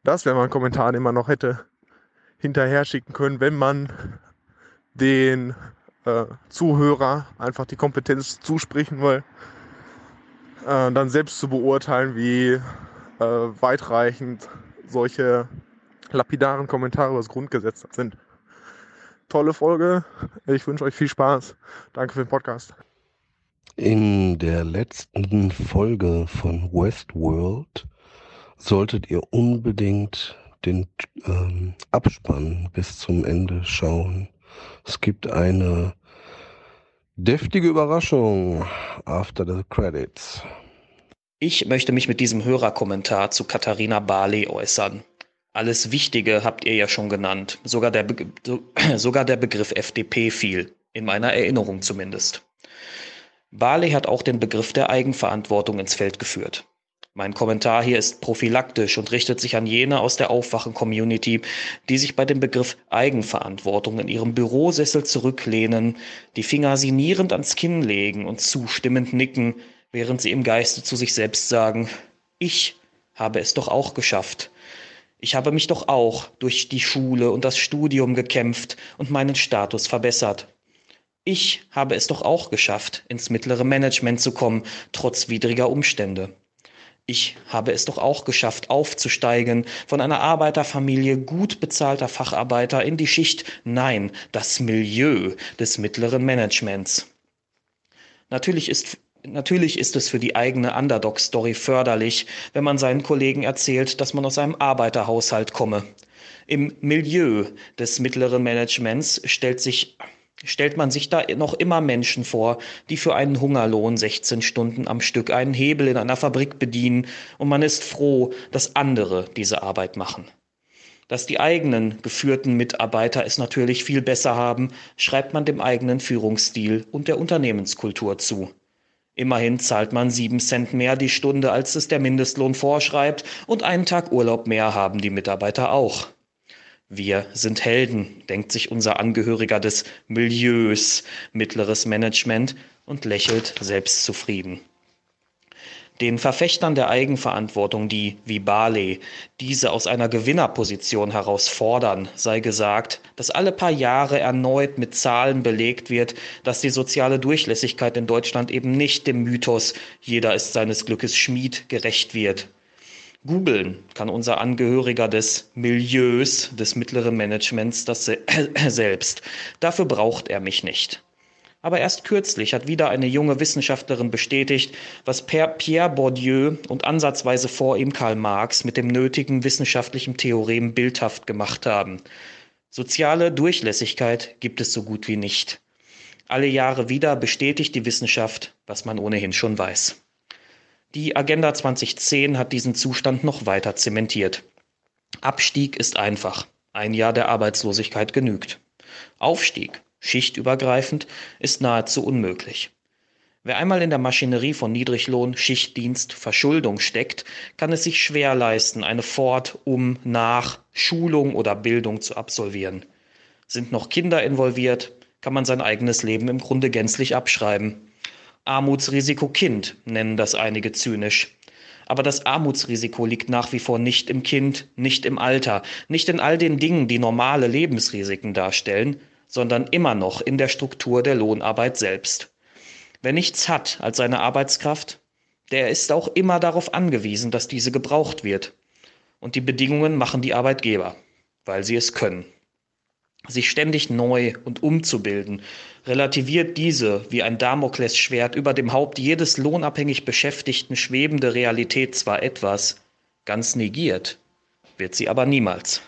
Das wäre mal ein Kommentar, den man noch hätte hinterher schicken können, wenn man den äh, Zuhörer einfach die Kompetenz zusprechen will, äh, dann selbst zu beurteilen, wie äh, weitreichend solche lapidaren Kommentare über das Grundgesetz sind tolle Folge. Ich wünsche euch viel Spaß. Danke für den Podcast. In der letzten Folge von Westworld solltet ihr unbedingt den ähm, Abspann bis zum Ende schauen. Es gibt eine deftige Überraschung after the credits. Ich möchte mich mit diesem Hörerkommentar zu Katharina Barley äußern. Alles Wichtige habt ihr ja schon genannt. Sogar der, Be sogar der Begriff FDP fiel, in meiner Erinnerung zumindest. Barley hat auch den Begriff der Eigenverantwortung ins Feld geführt. Mein Kommentar hier ist prophylaktisch und richtet sich an jene aus der Aufwachen-Community, die sich bei dem Begriff Eigenverantwortung in ihrem Bürosessel zurücklehnen, die Finger sinnierend ans Kinn legen und zustimmend nicken, während sie im Geiste zu sich selbst sagen, ich habe es doch auch geschafft. Ich habe mich doch auch durch die Schule und das Studium gekämpft und meinen Status verbessert. Ich habe es doch auch geschafft, ins mittlere Management zu kommen, trotz widriger Umstände. Ich habe es doch auch geschafft, aufzusteigen von einer Arbeiterfamilie gut bezahlter Facharbeiter in die Schicht, nein, das Milieu des mittleren Managements. Natürlich ist Natürlich ist es für die eigene Underdog-Story förderlich, wenn man seinen Kollegen erzählt, dass man aus einem Arbeiterhaushalt komme. Im Milieu des mittleren Managements stellt sich stellt man sich da noch immer Menschen vor, die für einen Hungerlohn 16 Stunden am Stück einen Hebel in einer Fabrik bedienen und man ist froh, dass andere diese Arbeit machen. Dass die eigenen geführten Mitarbeiter es natürlich viel besser haben, schreibt man dem eigenen Führungsstil und der Unternehmenskultur zu. Immerhin zahlt man sieben Cent mehr die Stunde, als es der Mindestlohn vorschreibt, und einen Tag Urlaub mehr haben die Mitarbeiter auch. Wir sind Helden, denkt sich unser Angehöriger des Milieus mittleres Management und lächelt selbstzufrieden. Den Verfechtern der Eigenverantwortung, die, wie Barley, diese aus einer Gewinnerposition heraus fordern, sei gesagt, dass alle paar Jahre erneut mit Zahlen belegt wird, dass die soziale Durchlässigkeit in Deutschland eben nicht dem Mythos jeder ist seines Glückes Schmied gerecht wird. Googeln kann unser Angehöriger des Milieus, des mittleren Managements, das selbst. Dafür braucht er mich nicht. Aber erst kürzlich hat wieder eine junge Wissenschaftlerin bestätigt, was Pierre Bourdieu und ansatzweise vor ihm Karl Marx mit dem nötigen wissenschaftlichen Theorem bildhaft gemacht haben. Soziale Durchlässigkeit gibt es so gut wie nicht. Alle Jahre wieder bestätigt die Wissenschaft, was man ohnehin schon weiß. Die Agenda 2010 hat diesen Zustand noch weiter zementiert. Abstieg ist einfach. Ein Jahr der Arbeitslosigkeit genügt. Aufstieg, schichtübergreifend, ist nahezu unmöglich. Wer einmal in der Maschinerie von Niedriglohn, Schichtdienst, Verschuldung steckt, kann es sich schwer leisten, eine Fort-, Um-, Nach-, Schulung oder Bildung zu absolvieren. Sind noch Kinder involviert, kann man sein eigenes Leben im Grunde gänzlich abschreiben. Armutsrisiko Kind nennen das einige zynisch. Aber das Armutsrisiko liegt nach wie vor nicht im Kind, nicht im Alter, nicht in all den Dingen, die normale Lebensrisiken darstellen, sondern immer noch in der Struktur der Lohnarbeit selbst. Wer nichts hat als seine Arbeitskraft, der ist auch immer darauf angewiesen, dass diese gebraucht wird. Und die Bedingungen machen die Arbeitgeber, weil sie es können. Sich ständig neu und umzubilden, relativiert diese wie ein Damoklesschwert über dem Haupt jedes lohnabhängig Beschäftigten schwebende Realität zwar etwas, ganz negiert wird sie aber niemals.